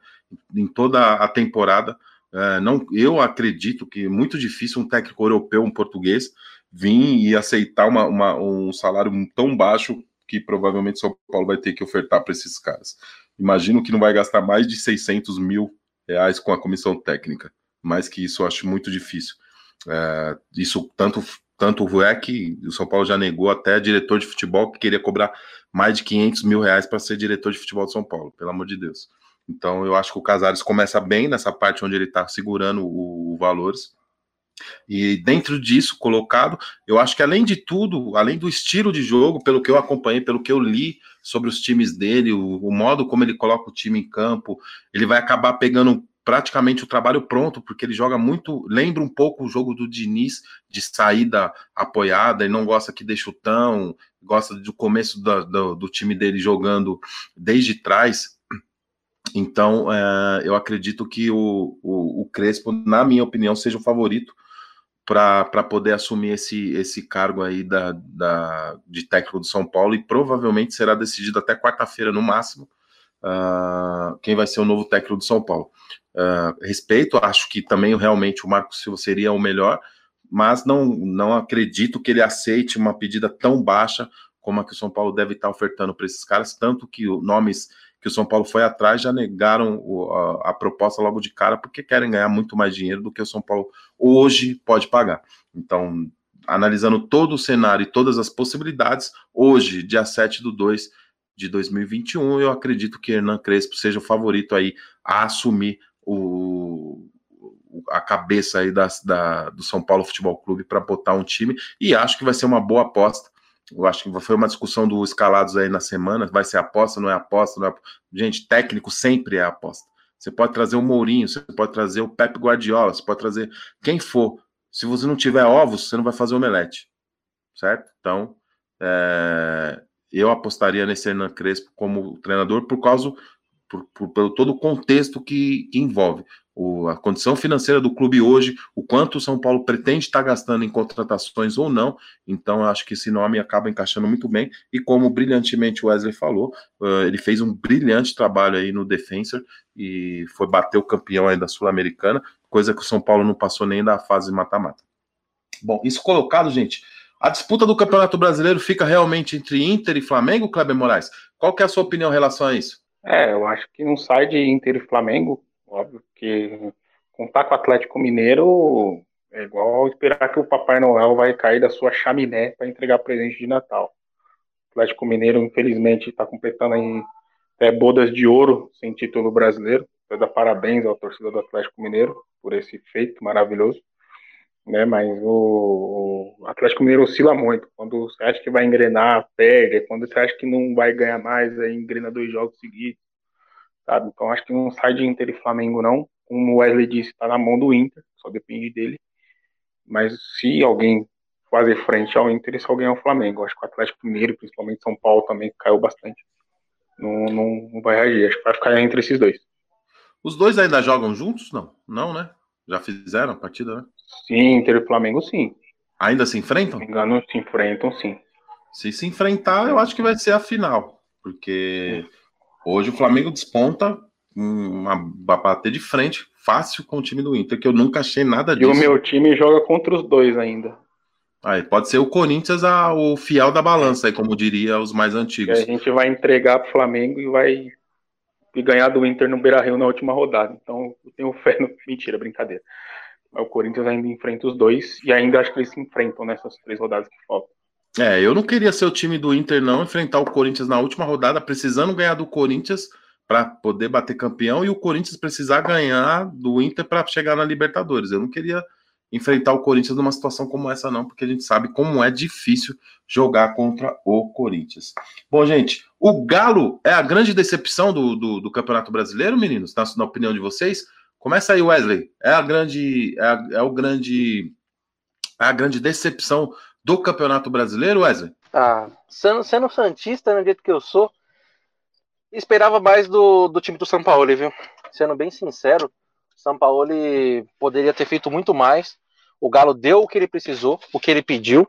em toda a temporada, uh, não, eu acredito que é muito difícil um técnico europeu, um português, vir e aceitar uma, uma, um salário tão baixo que provavelmente São Paulo vai ter que ofertar para esses caras. Imagino que não vai gastar mais de 600 mil reais com a comissão técnica. Mais que isso, eu acho muito difícil. É, isso tanto tanto é o São Paulo já negou até diretor de futebol que queria cobrar mais de 500 mil reais para ser diretor de futebol de São Paulo, pelo amor de Deus. Então eu acho que o Casares começa bem nessa parte onde ele está segurando o, o valores e dentro disso, colocado, eu acho que além de tudo, além do estilo de jogo, pelo que eu acompanhei, pelo que eu li sobre os times dele, o, o modo como ele coloca o time em campo, ele vai acabar pegando praticamente o trabalho pronto, porque ele joga muito, lembra um pouco o jogo do Diniz, de saída apoiada, ele não gosta que dê chutão, gosta do começo do, do time dele jogando desde trás. Então, é, eu acredito que o, o, o Crespo, na minha opinião, seja o favorito para poder assumir esse, esse cargo aí da, da, de técnico do São Paulo e provavelmente será decidido até quarta-feira no máximo uh, quem vai ser o novo técnico do São Paulo. Uh, respeito, acho que também realmente o Marcos Silva seria o melhor, mas não, não acredito que ele aceite uma pedida tão baixa como a que o São Paulo deve estar ofertando para esses caras, tanto que nomes que o São Paulo foi atrás já negaram o, a, a, proposta logo de cara porque querem ganhar muito mais dinheiro do que o São Paulo hoje pode pagar. Então, analisando todo o cenário e todas as possibilidades, hoje, dia 7 do 2 de 2021, eu acredito que Hernan Crespo seja o favorito aí a assumir o, a cabeça aí da, da, do São Paulo Futebol Clube para botar um time e acho que vai ser uma boa aposta eu acho que foi uma discussão do escalados aí na semana, vai ser aposta, não é aposta, não é... Gente, técnico sempre é aposta. Você pode trazer o Mourinho, você pode trazer o Pep Guardiola, você pode trazer quem for. Se você não tiver ovos, você não vai fazer omelete. Certo? Então, é... eu apostaria nesse Hernan Crespo como treinador por causa por, por, pelo todo o contexto que, que envolve. O, a condição financeira do clube hoje, o quanto o São Paulo pretende estar gastando em contratações ou não. Então, eu acho que esse nome acaba encaixando muito bem. E como brilhantemente o Wesley falou, uh, ele fez um brilhante trabalho aí no Defensor e foi bater o campeão aí da Sul-Americana, coisa que o São Paulo não passou nem da fase mata-mata. Bom, isso colocado, gente. A disputa do Campeonato Brasileiro fica realmente entre Inter e Flamengo, Kleber Moraes? Qual que é a sua opinião em relação a isso? É, eu acho que não sai de Inter e Flamengo, Óbvio que contar com o Atlético Mineiro é igual esperar que o Papai Noel vai cair da sua chaminé para entregar presente de Natal. O Atlético Mineiro, infelizmente, está completando aí é, bodas de ouro sem título brasileiro. Eu dar parabéns ao torcedor do Atlético Mineiro por esse feito maravilhoso. Né, mas o, o Atlético Mineiro oscila muito. Quando você acha que vai engrenar, perde. Quando você acha que não vai ganhar mais, aí engrena dois jogos seguidos sabe? Então acho que não sai de Inter e Flamengo não. Como o Wesley disse, está na mão do Inter, só depende dele. Mas se alguém fazer frente ao Inter, esse alguém é o Flamengo. Acho que o Atlético Mineiro, principalmente São Paulo, também caiu bastante. Não, não, não vai reagir. Acho que vai ficar entre esses dois. Os dois ainda jogam juntos? Não, não, né? Já fizeram a partida, né? Sim, Inter e Flamengo, sim. Ainda se enfrentam? Se engano, se enfrentam, sim. Se se enfrentar, eu acho que vai ser a final. Porque Hoje o Flamengo desponta uma bater de frente fácil com o time do Inter, que eu nunca achei nada disso. E o meu time joga contra os dois ainda. Aí, pode ser o Corinthians a, o fiel da balança, aí, como diria os mais antigos. E a gente vai entregar para o Flamengo e vai e ganhar do Inter no Beira Rio na última rodada. Então eu tenho fé no. Mentira, brincadeira. O Corinthians ainda enfrenta os dois e ainda acho que eles se enfrentam nessas três rodadas que faltam. É, eu não queria ser o time do Inter, não, enfrentar o Corinthians na última rodada, precisando ganhar do Corinthians para poder bater campeão e o Corinthians precisar ganhar do Inter para chegar na Libertadores. Eu não queria enfrentar o Corinthians numa situação como essa, não, porque a gente sabe como é difícil jogar contra o Corinthians. Bom, gente, o Galo é a grande decepção do, do, do Campeonato Brasileiro, meninos, na, na, opinião de vocês? Começa aí, Wesley. É a grande. É, a, é o grande. É a grande decepção do Campeonato Brasileiro, Wesley? Ah, sendo, sendo Santista, no né, jeito que eu sou, esperava mais do, do time do São Paulo, viu? Sendo bem sincero, São Paulo poderia ter feito muito mais. O Galo deu o que ele precisou, o que ele pediu.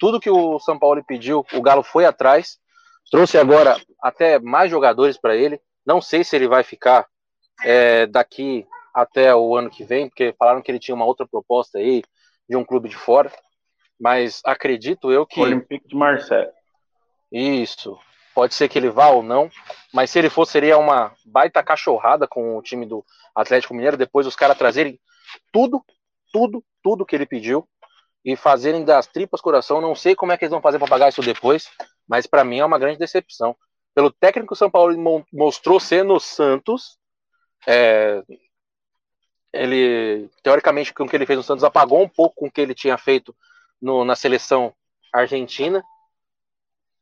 Tudo que o São Paulo pediu, o Galo foi atrás. Trouxe agora até mais jogadores para ele. Não sei se ele vai ficar é, daqui até o ano que vem, porque falaram que ele tinha uma outra proposta aí de um clube de fora mas acredito eu que. Olympique de Marseille. Isso. Pode ser que ele vá ou não, mas se ele for, seria uma baita cachorrada com o time do Atlético Mineiro. Depois os caras trazerem tudo, tudo, tudo que ele pediu e fazerem das tripas coração. Não sei como é que eles vão fazer para pagar isso depois, mas para mim é uma grande decepção. Pelo técnico São Paulo mostrou ser no Santos, é, ele teoricamente com o que ele fez no Santos apagou um pouco com o que ele tinha feito no, na seleção argentina.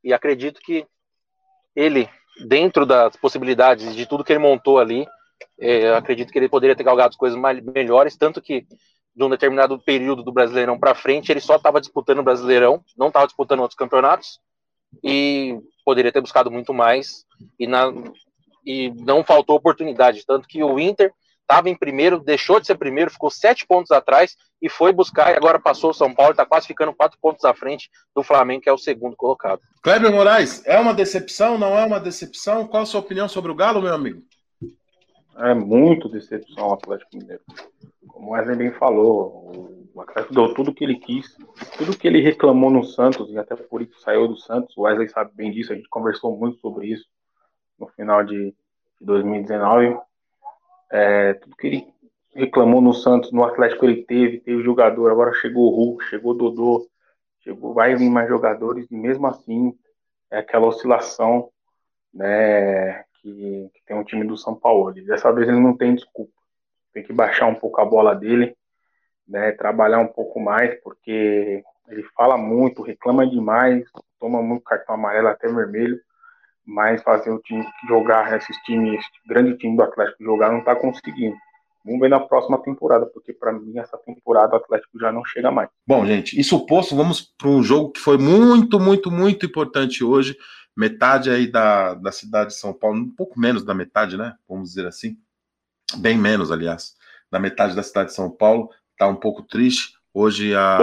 E acredito que ele, dentro das possibilidades de tudo que ele montou ali, é, acredito que ele poderia ter galgado coisas mais, melhores, tanto que de um determinado período do Brasileirão para frente, ele só estava disputando o Brasileirão, não estava disputando outros campeonatos, e poderia ter buscado muito mais, e, na, e não faltou oportunidade, tanto que o Inter estava em primeiro, deixou de ser primeiro, ficou sete pontos atrás e foi buscar e agora passou o São Paulo, está quase ficando quatro pontos à frente do Flamengo, que é o segundo colocado. Kleber Moraes, é uma decepção? Não é uma decepção? Qual a sua opinião sobre o Galo, meu amigo? É muito decepção o Atlético Mineiro. Como o Wesley bem falou, o Atlético deu tudo o que ele quis, tudo que ele reclamou no Santos, e até por isso saiu do Santos. O Wesley sabe bem disso, a gente conversou muito sobre isso no final de 2019 é, tudo que ele reclamou no Santos, no Atlético ele teve, teve jogador, agora chegou o Hulk, chegou o Dodô, chegou, vai vir mais jogadores, e mesmo assim é aquela oscilação né, que, que tem um time do São Paulo. Dessa vez ele não tem desculpa. Tem que baixar um pouco a bola dele, né, trabalhar um pouco mais, porque ele fala muito, reclama demais, toma muito cartão amarelo até vermelho mas fazer o time jogar, esses times, esse grande time do Atlético jogar, não está conseguindo. Vamos ver na próxima temporada, porque para mim essa temporada o Atlético já não chega mais. Bom, gente, isso posto, vamos para um jogo que foi muito, muito, muito importante hoje. Metade aí da, da cidade de São Paulo, um pouco menos da metade, né? Vamos dizer assim. Bem menos, aliás da metade da cidade de São Paulo, está um pouco triste. Hoje a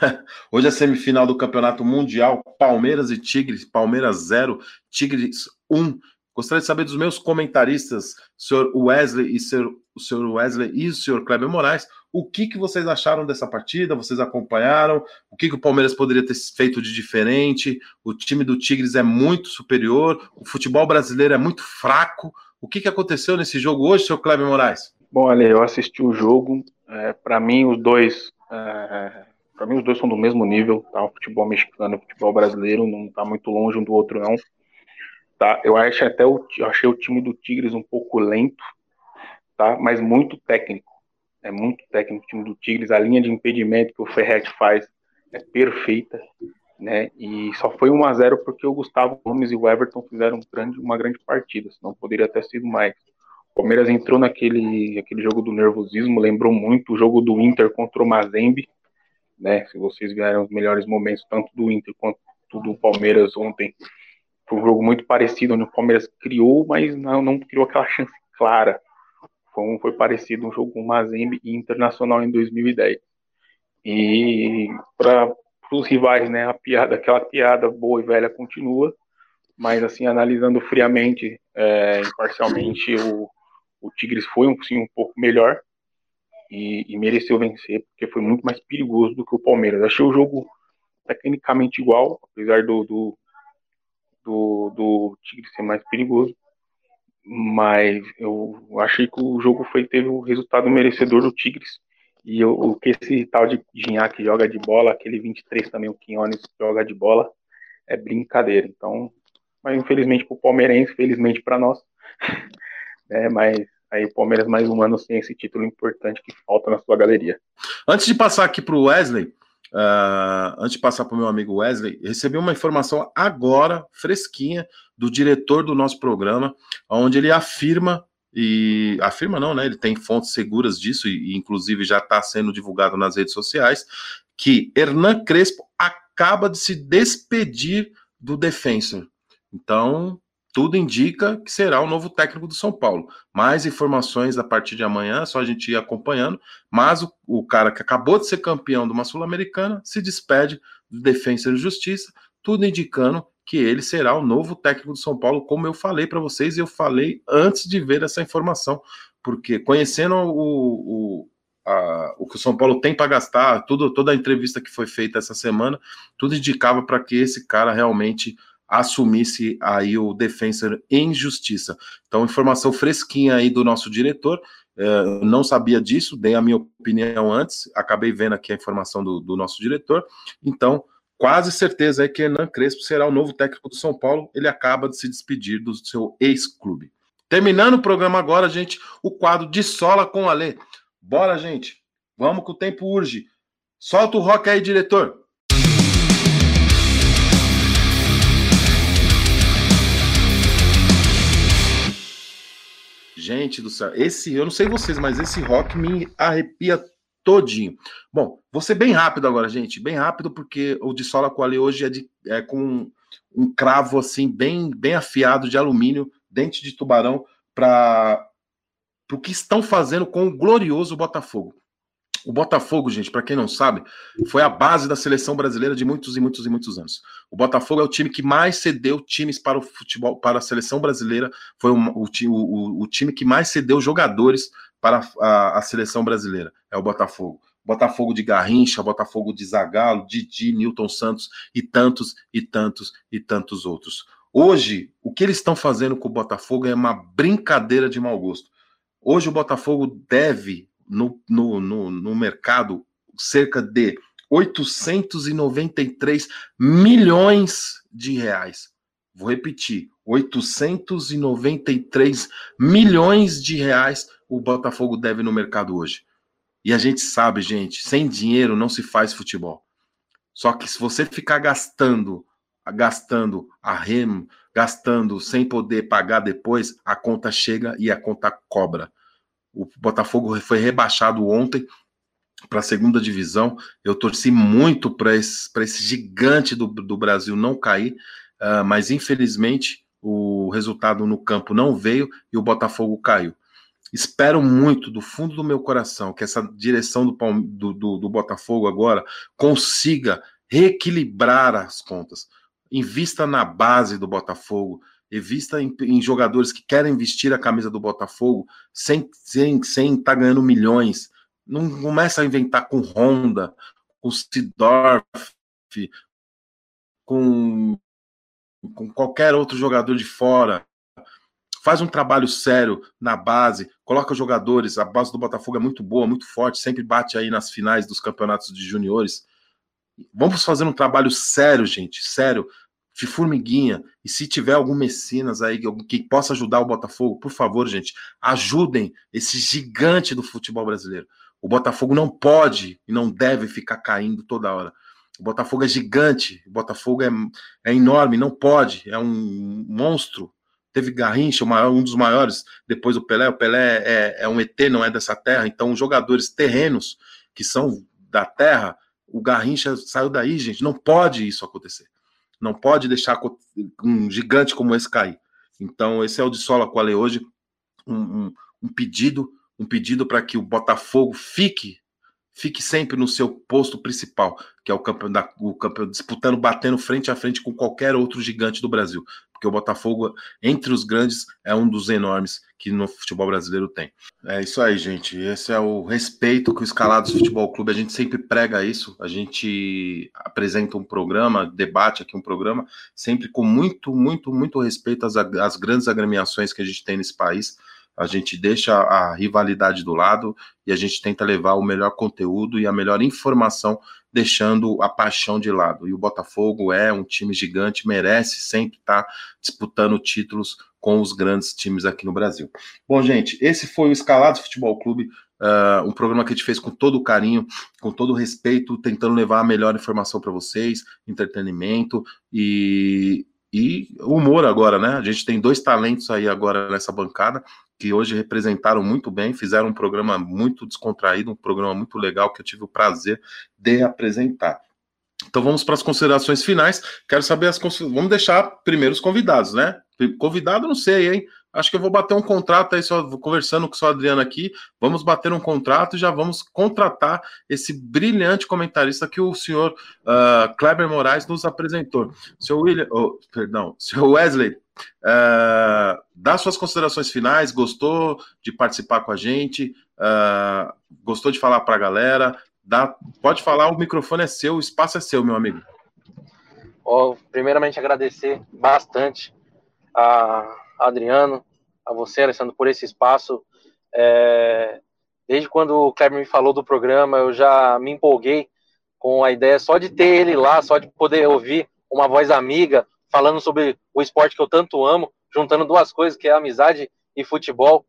Hoje a semifinal do Campeonato Mundial, Palmeiras e Tigres, Palmeiras 0, Tigres 1. Gostaria de saber dos meus comentaristas, senhor Wesley e o senhor Wesley e o senhor Kleber Moraes, o que, que vocês acharam dessa partida? Vocês acompanharam? O que, que o Palmeiras poderia ter feito de diferente? O time do Tigres é muito superior, o futebol brasileiro é muito fraco. O que, que aconteceu nesse jogo hoje, senhor Kleber Moraes? Bom, Ale, eu assisti o jogo. É, Para mim, os dois. É, para mim, os dois são do mesmo nível, tá? O futebol mexicano e o futebol brasileiro não tá muito longe um do outro, não. Tá? Eu acho até o, achei o time do Tigres um pouco lento, tá? Mas muito técnico. É muito técnico o time do Tigres. A linha de impedimento que o Ferret faz é perfeita, né? E só foi 1 a 0 porque o Gustavo Gomes e o Everton fizeram um grande, uma grande partida, senão poderia ter sido mais. O Palmeiras entrou naquele aquele jogo do nervosismo, lembrou muito o jogo do Inter contra o Mazembe, né? Se vocês vieram os melhores momentos tanto do Inter quanto do Palmeiras ontem, foi um jogo muito parecido, onde o Palmeiras criou, mas não, não criou aquela chance clara. Foi, parecido um jogo com Mazembe e Internacional em 2010. E para os rivais, né, a piada, aquela piada boa e velha continua, mas assim, analisando friamente, é, imparcialmente, o, o Tigres foi um, sim, um pouco melhor e, e, mereceu vencer, porque foi muito mais perigoso do que o Palmeiras. Achei o jogo tecnicamente igual, apesar do, do, do, do Tigre ser mais perigoso, mas eu achei que o jogo foi teve o resultado merecedor do Tigres. E o que esse tal de Ginhaque joga de bola, aquele 23 também, o Quinones joga de bola, é brincadeira. Então, mas infelizmente para o Palmeirense, felizmente para nós, é, mas aí o Palmeiras mais um ano sem esse título importante que falta na sua galeria. Antes de passar aqui para o Wesley, uh, antes de passar para o meu amigo Wesley, recebi uma informação agora, fresquinha, do diretor do nosso programa, onde ele afirma e afirma não, né? Ele tem fontes seguras disso e, inclusive já está sendo divulgado nas redes sociais que Hernan Crespo acaba de se despedir do Defensor. Então, tudo indica que será o novo técnico do São Paulo. Mais informações a partir de amanhã, só a gente ir acompanhando. Mas o, o cara que acabou de ser campeão de uma Sul-Americana se despede do Defensor de Justiça, tudo indicando que ele será o novo técnico do São Paulo, como eu falei para vocês, e eu falei antes de ver essa informação, porque conhecendo o, o, a, o que o São Paulo tem para gastar, tudo, toda a entrevista que foi feita essa semana, tudo indicava para que esse cara realmente assumisse aí o defensor em justiça. Então, informação fresquinha aí do nosso diretor. É, não sabia disso, dei a minha opinião antes, acabei vendo aqui a informação do, do nosso diretor. Então, quase certeza é que Hernan Crespo será o novo técnico do São Paulo. Ele acaba de se despedir do seu ex-clube. Terminando o programa agora, gente, o quadro de sola com a Lê. Bora, gente. Vamos que o tempo urge. Solta o rock aí, diretor. Gente do céu, esse, eu não sei vocês, mas esse rock me arrepia todinho. Bom, vou ser bem rápido agora, gente, bem rápido, porque o de sola com hoje é, de, é com um cravo assim, bem, bem afiado de alumínio, dente de tubarão, para o que estão fazendo com o glorioso Botafogo. O Botafogo, gente, para quem não sabe, foi a base da seleção brasileira de muitos e muitos e muitos anos. O Botafogo é o time que mais cedeu times para o futebol, para a seleção brasileira. Foi o, o, o, time que mais cedeu jogadores para a, a, seleção brasileira. É o Botafogo. Botafogo de Garrincha, Botafogo de Zagallo, Didi, Newton Santos e tantos e tantos e tantos outros. Hoje, o que eles estão fazendo com o Botafogo é uma brincadeira de mau gosto. Hoje o Botafogo deve no, no, no, no mercado cerca de 893 milhões de reais. Vou repetir: 893 milhões de reais o Botafogo deve no mercado hoje. E a gente sabe, gente, sem dinheiro não se faz futebol. Só que se você ficar gastando, gastando a remo, gastando sem poder pagar depois, a conta chega e a conta cobra. O Botafogo foi rebaixado ontem para a segunda divisão. Eu torci muito para esse, esse gigante do, do Brasil não cair, uh, mas infelizmente o resultado no campo não veio e o Botafogo caiu. Espero muito, do fundo do meu coração, que essa direção do, do, do, do Botafogo agora consiga reequilibrar as contas. Invista na base do Botafogo, invista em, em, jogadores que querem vestir a camisa do Botafogo sem estar sem, sem tá ganhando milhões. Não começa a inventar com Honda, com Sidorf, com, com qualquer outro jogador de fora faz um trabalho sério na base, coloca jogadores, a base do Botafogo é muito boa, muito forte, sempre bate aí nas finais dos campeonatos de juniores. Vamos fazer um trabalho sério, gente, sério, de formiguinha. E se tiver algum Messinas aí que possa ajudar o Botafogo, por favor, gente, ajudem esse gigante do futebol brasileiro. O Botafogo não pode e não deve ficar caindo toda hora. O Botafogo é gigante, o Botafogo é, é enorme, não pode, é um monstro teve Garrincha, um dos maiores, depois do Pelé. O Pelé é, é, um ET, não é dessa terra. Então, jogadores terrenos que são da terra, o Garrincha saiu daí, gente. Não pode isso acontecer. Não pode deixar um gigante como esse cair. Então, esse é o de Sola Quale hoje. Um, um, um pedido, um pedido para que o Botafogo fique fique sempre no seu posto principal, que é o campeão, da, o campeão disputando, batendo frente a frente com qualquer outro gigante do Brasil porque o Botafogo, entre os grandes, é um dos enormes que no futebol brasileiro tem. É isso aí, gente. Esse é o respeito que o Escalados Futebol Clube, a gente sempre prega isso, a gente apresenta um programa, debate aqui um programa, sempre com muito, muito, muito respeito às, às grandes agremiações que a gente tem nesse país a gente deixa a rivalidade do lado e a gente tenta levar o melhor conteúdo e a melhor informação deixando a paixão de lado. E o Botafogo é um time gigante, merece sempre estar disputando títulos com os grandes times aqui no Brasil. Bom, gente, esse foi o Escalados Futebol Clube, uh, um programa que a gente fez com todo carinho, com todo respeito, tentando levar a melhor informação para vocês, entretenimento e, e humor agora, né? A gente tem dois talentos aí agora nessa bancada que hoje representaram muito bem, fizeram um programa muito descontraído, um programa muito legal que eu tive o prazer de apresentar. Então vamos para as considerações finais. Quero saber as vamos deixar primeiro os convidados, né? Convidado não sei, hein? Acho que eu vou bater um contrato aí, só conversando com o seu Adriano aqui. Vamos bater um contrato e já vamos contratar esse brilhante comentarista que o senhor uh, Kleber Moraes nos apresentou. Seu William, oh, perdão, seu Wesley, Uh, dá suas considerações finais, gostou de participar com a gente, uh, gostou de falar para a galera, dá, pode falar, o microfone é seu, o espaço é seu, meu amigo. Oh, primeiramente, agradecer bastante a Adriano, a você, Alessandro, por esse espaço. É, desde quando o Kleber me falou do programa, eu já me empolguei com a ideia só de ter ele lá, só de poder ouvir uma voz amiga, falando sobre o esporte que eu tanto amo, juntando duas coisas, que é amizade e futebol.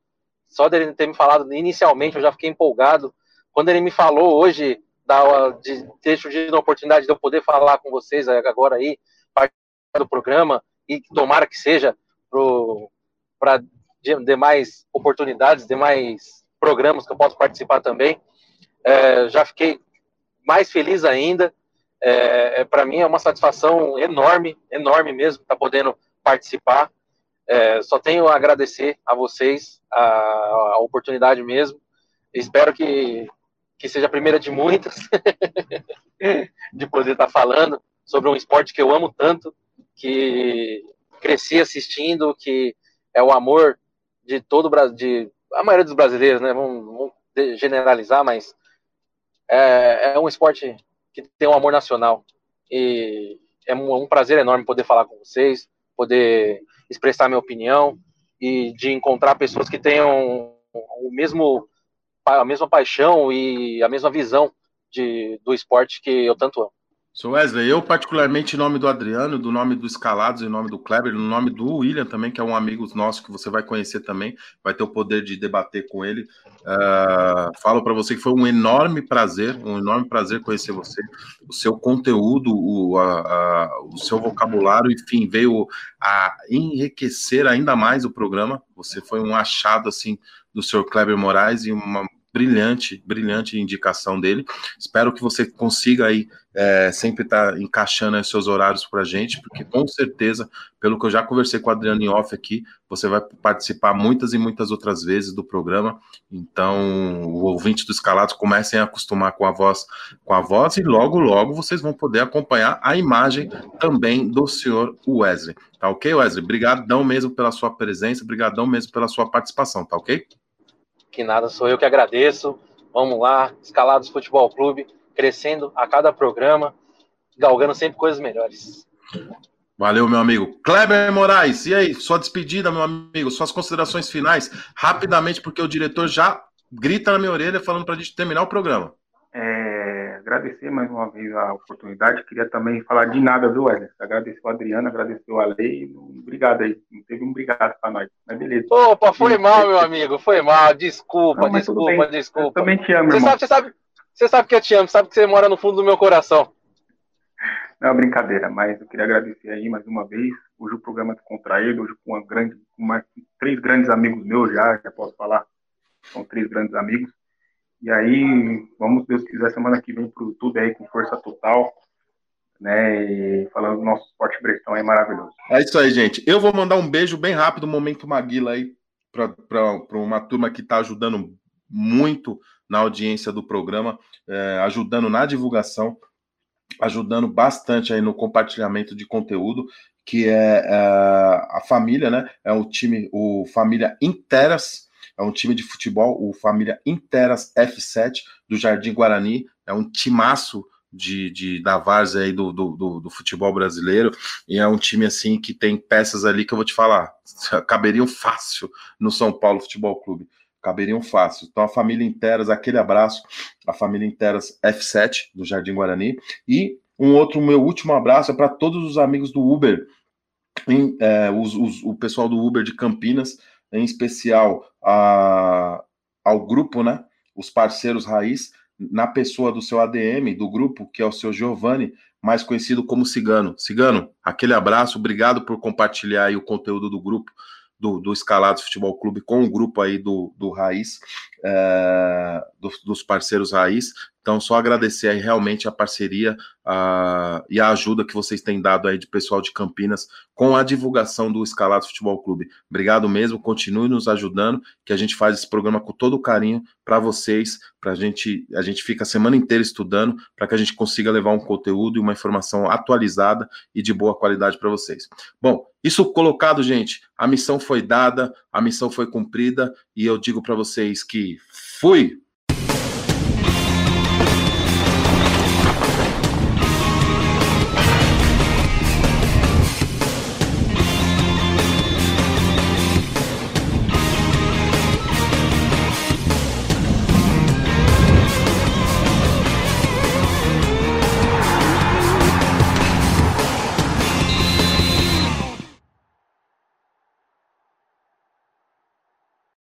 Só dele ter me falado inicialmente, eu já fiquei empolgado. Quando ele me falou hoje, da, de ter surgido a oportunidade de eu poder falar com vocês agora aí, participar do programa, e tomara que seja para demais oportunidades, demais programas que eu posso participar também. É, já fiquei mais feliz ainda é, é para mim é uma satisfação enorme, enorme mesmo, estar tá podendo participar. É, só tenho a agradecer a vocês a, a oportunidade mesmo. Espero que, que seja a primeira de muitas de poder estar tá falando sobre um esporte que eu amo tanto, que cresci assistindo, que é o amor de todo o Brasil, de a maioria dos brasileiros, né? Vamos, vamos generalizar, mas é, é um esporte que tem um amor nacional. E é um, um prazer enorme poder falar com vocês, poder expressar minha opinião e de encontrar pessoas que tenham o mesmo a mesma paixão e a mesma visão de, do esporte que eu tanto amo. Sr. Wesley, eu particularmente em nome do Adriano, do nome do Escalados, em nome do Kleber, no nome do William também, que é um amigo nosso que você vai conhecer também, vai ter o poder de debater com ele. Uh, falo para você que foi um enorme prazer, um enorme prazer conhecer você, o seu conteúdo, o, a, a, o seu vocabulário, enfim, veio a enriquecer ainda mais o programa. Você foi um achado assim do Sr. Kleber Moraes e uma brilhante, brilhante indicação dele. Espero que você consiga aí é, sempre estar tá encaixando os seus horários para a gente, porque com certeza, pelo que eu já conversei com o Adriano em off aqui, você vai participar muitas e muitas outras vezes do programa. Então, o ouvinte do Escalados comecem a acostumar com a voz, com a voz e logo, logo vocês vão poder acompanhar a imagem também do senhor Wesley. Tá ok, Wesley? Obrigadão mesmo pela sua presença, obrigadão mesmo pela sua participação, tá ok? Que nada, sou eu que agradeço. Vamos lá, Escalados Futebol Clube crescendo a cada programa, galgando sempre coisas melhores. Valeu, meu amigo. Kleber Moraes, e aí? Sua despedida, meu amigo, suas considerações finais, rapidamente, porque o diretor já grita na minha orelha falando para a gente terminar o programa. É, agradecer mais uma vez a oportunidade. Queria também falar de nada, viu, Wesley? Agradecer o Adriano, agradecer o Ale. Obrigado aí. Não teve um obrigado para nós. Mas beleza. Opa, foi mal, meu amigo. Foi mal. Desculpa, Não, desculpa, desculpa. Eu também te amo, você irmão. Sabe, você sabe, você sabe que eu te amo, sabe que você mora no fundo do meu coração. Não, brincadeira, mas eu queria agradecer aí mais uma vez. Hoje o programa está contraído, hoje com uma grande, uma, três grandes amigos meus já, já posso falar, são três grandes amigos. E aí, vamos, Deus quiser, semana que vem pro YouTube aí com força total, né? E falando do nosso esporte brestão é maravilhoso. É isso aí, gente. Eu vou mandar um beijo bem rápido, momento Maguila aí, para uma turma que está ajudando muito na audiência do programa, é, ajudando na divulgação, ajudando bastante aí no compartilhamento de conteúdo, que é, é a família, né? É o time, o Família Interas, é um time de futebol, o Família Interas F7 do Jardim Guarani, é um timaço de, de da várzea aí do, do, do, do, futebol brasileiro, e é um time assim que tem peças ali que eu vou te falar, caberiam fácil no São Paulo Futebol Clube caberiam fácil. Então, a família Interas, aquele abraço, a família Interas F7 do Jardim Guarani. E um outro, meu último abraço é para todos os amigos do Uber, em, é, os, os, o pessoal do Uber de Campinas, em especial a, ao grupo, né? Os parceiros raiz, na pessoa do seu ADM, do grupo, que é o seu Giovanni, mais conhecido como Cigano. Cigano, aquele abraço, obrigado por compartilhar o conteúdo do grupo do, do Escalados Futebol Clube com o grupo aí do, do Raiz, é, do, dos parceiros Raiz. Então, só agradecer aí realmente a parceria a, e a ajuda que vocês têm dado aí de pessoal de Campinas com a divulgação do Escalados Futebol Clube. Obrigado mesmo, continue nos ajudando, que a gente faz esse programa com todo carinho para vocês, para gente, a gente fica a semana inteira estudando para que a gente consiga levar um conteúdo e uma informação atualizada e de boa qualidade para vocês. Bom, isso colocado, gente, a missão foi dada, a missão foi cumprida e eu digo para vocês que fui.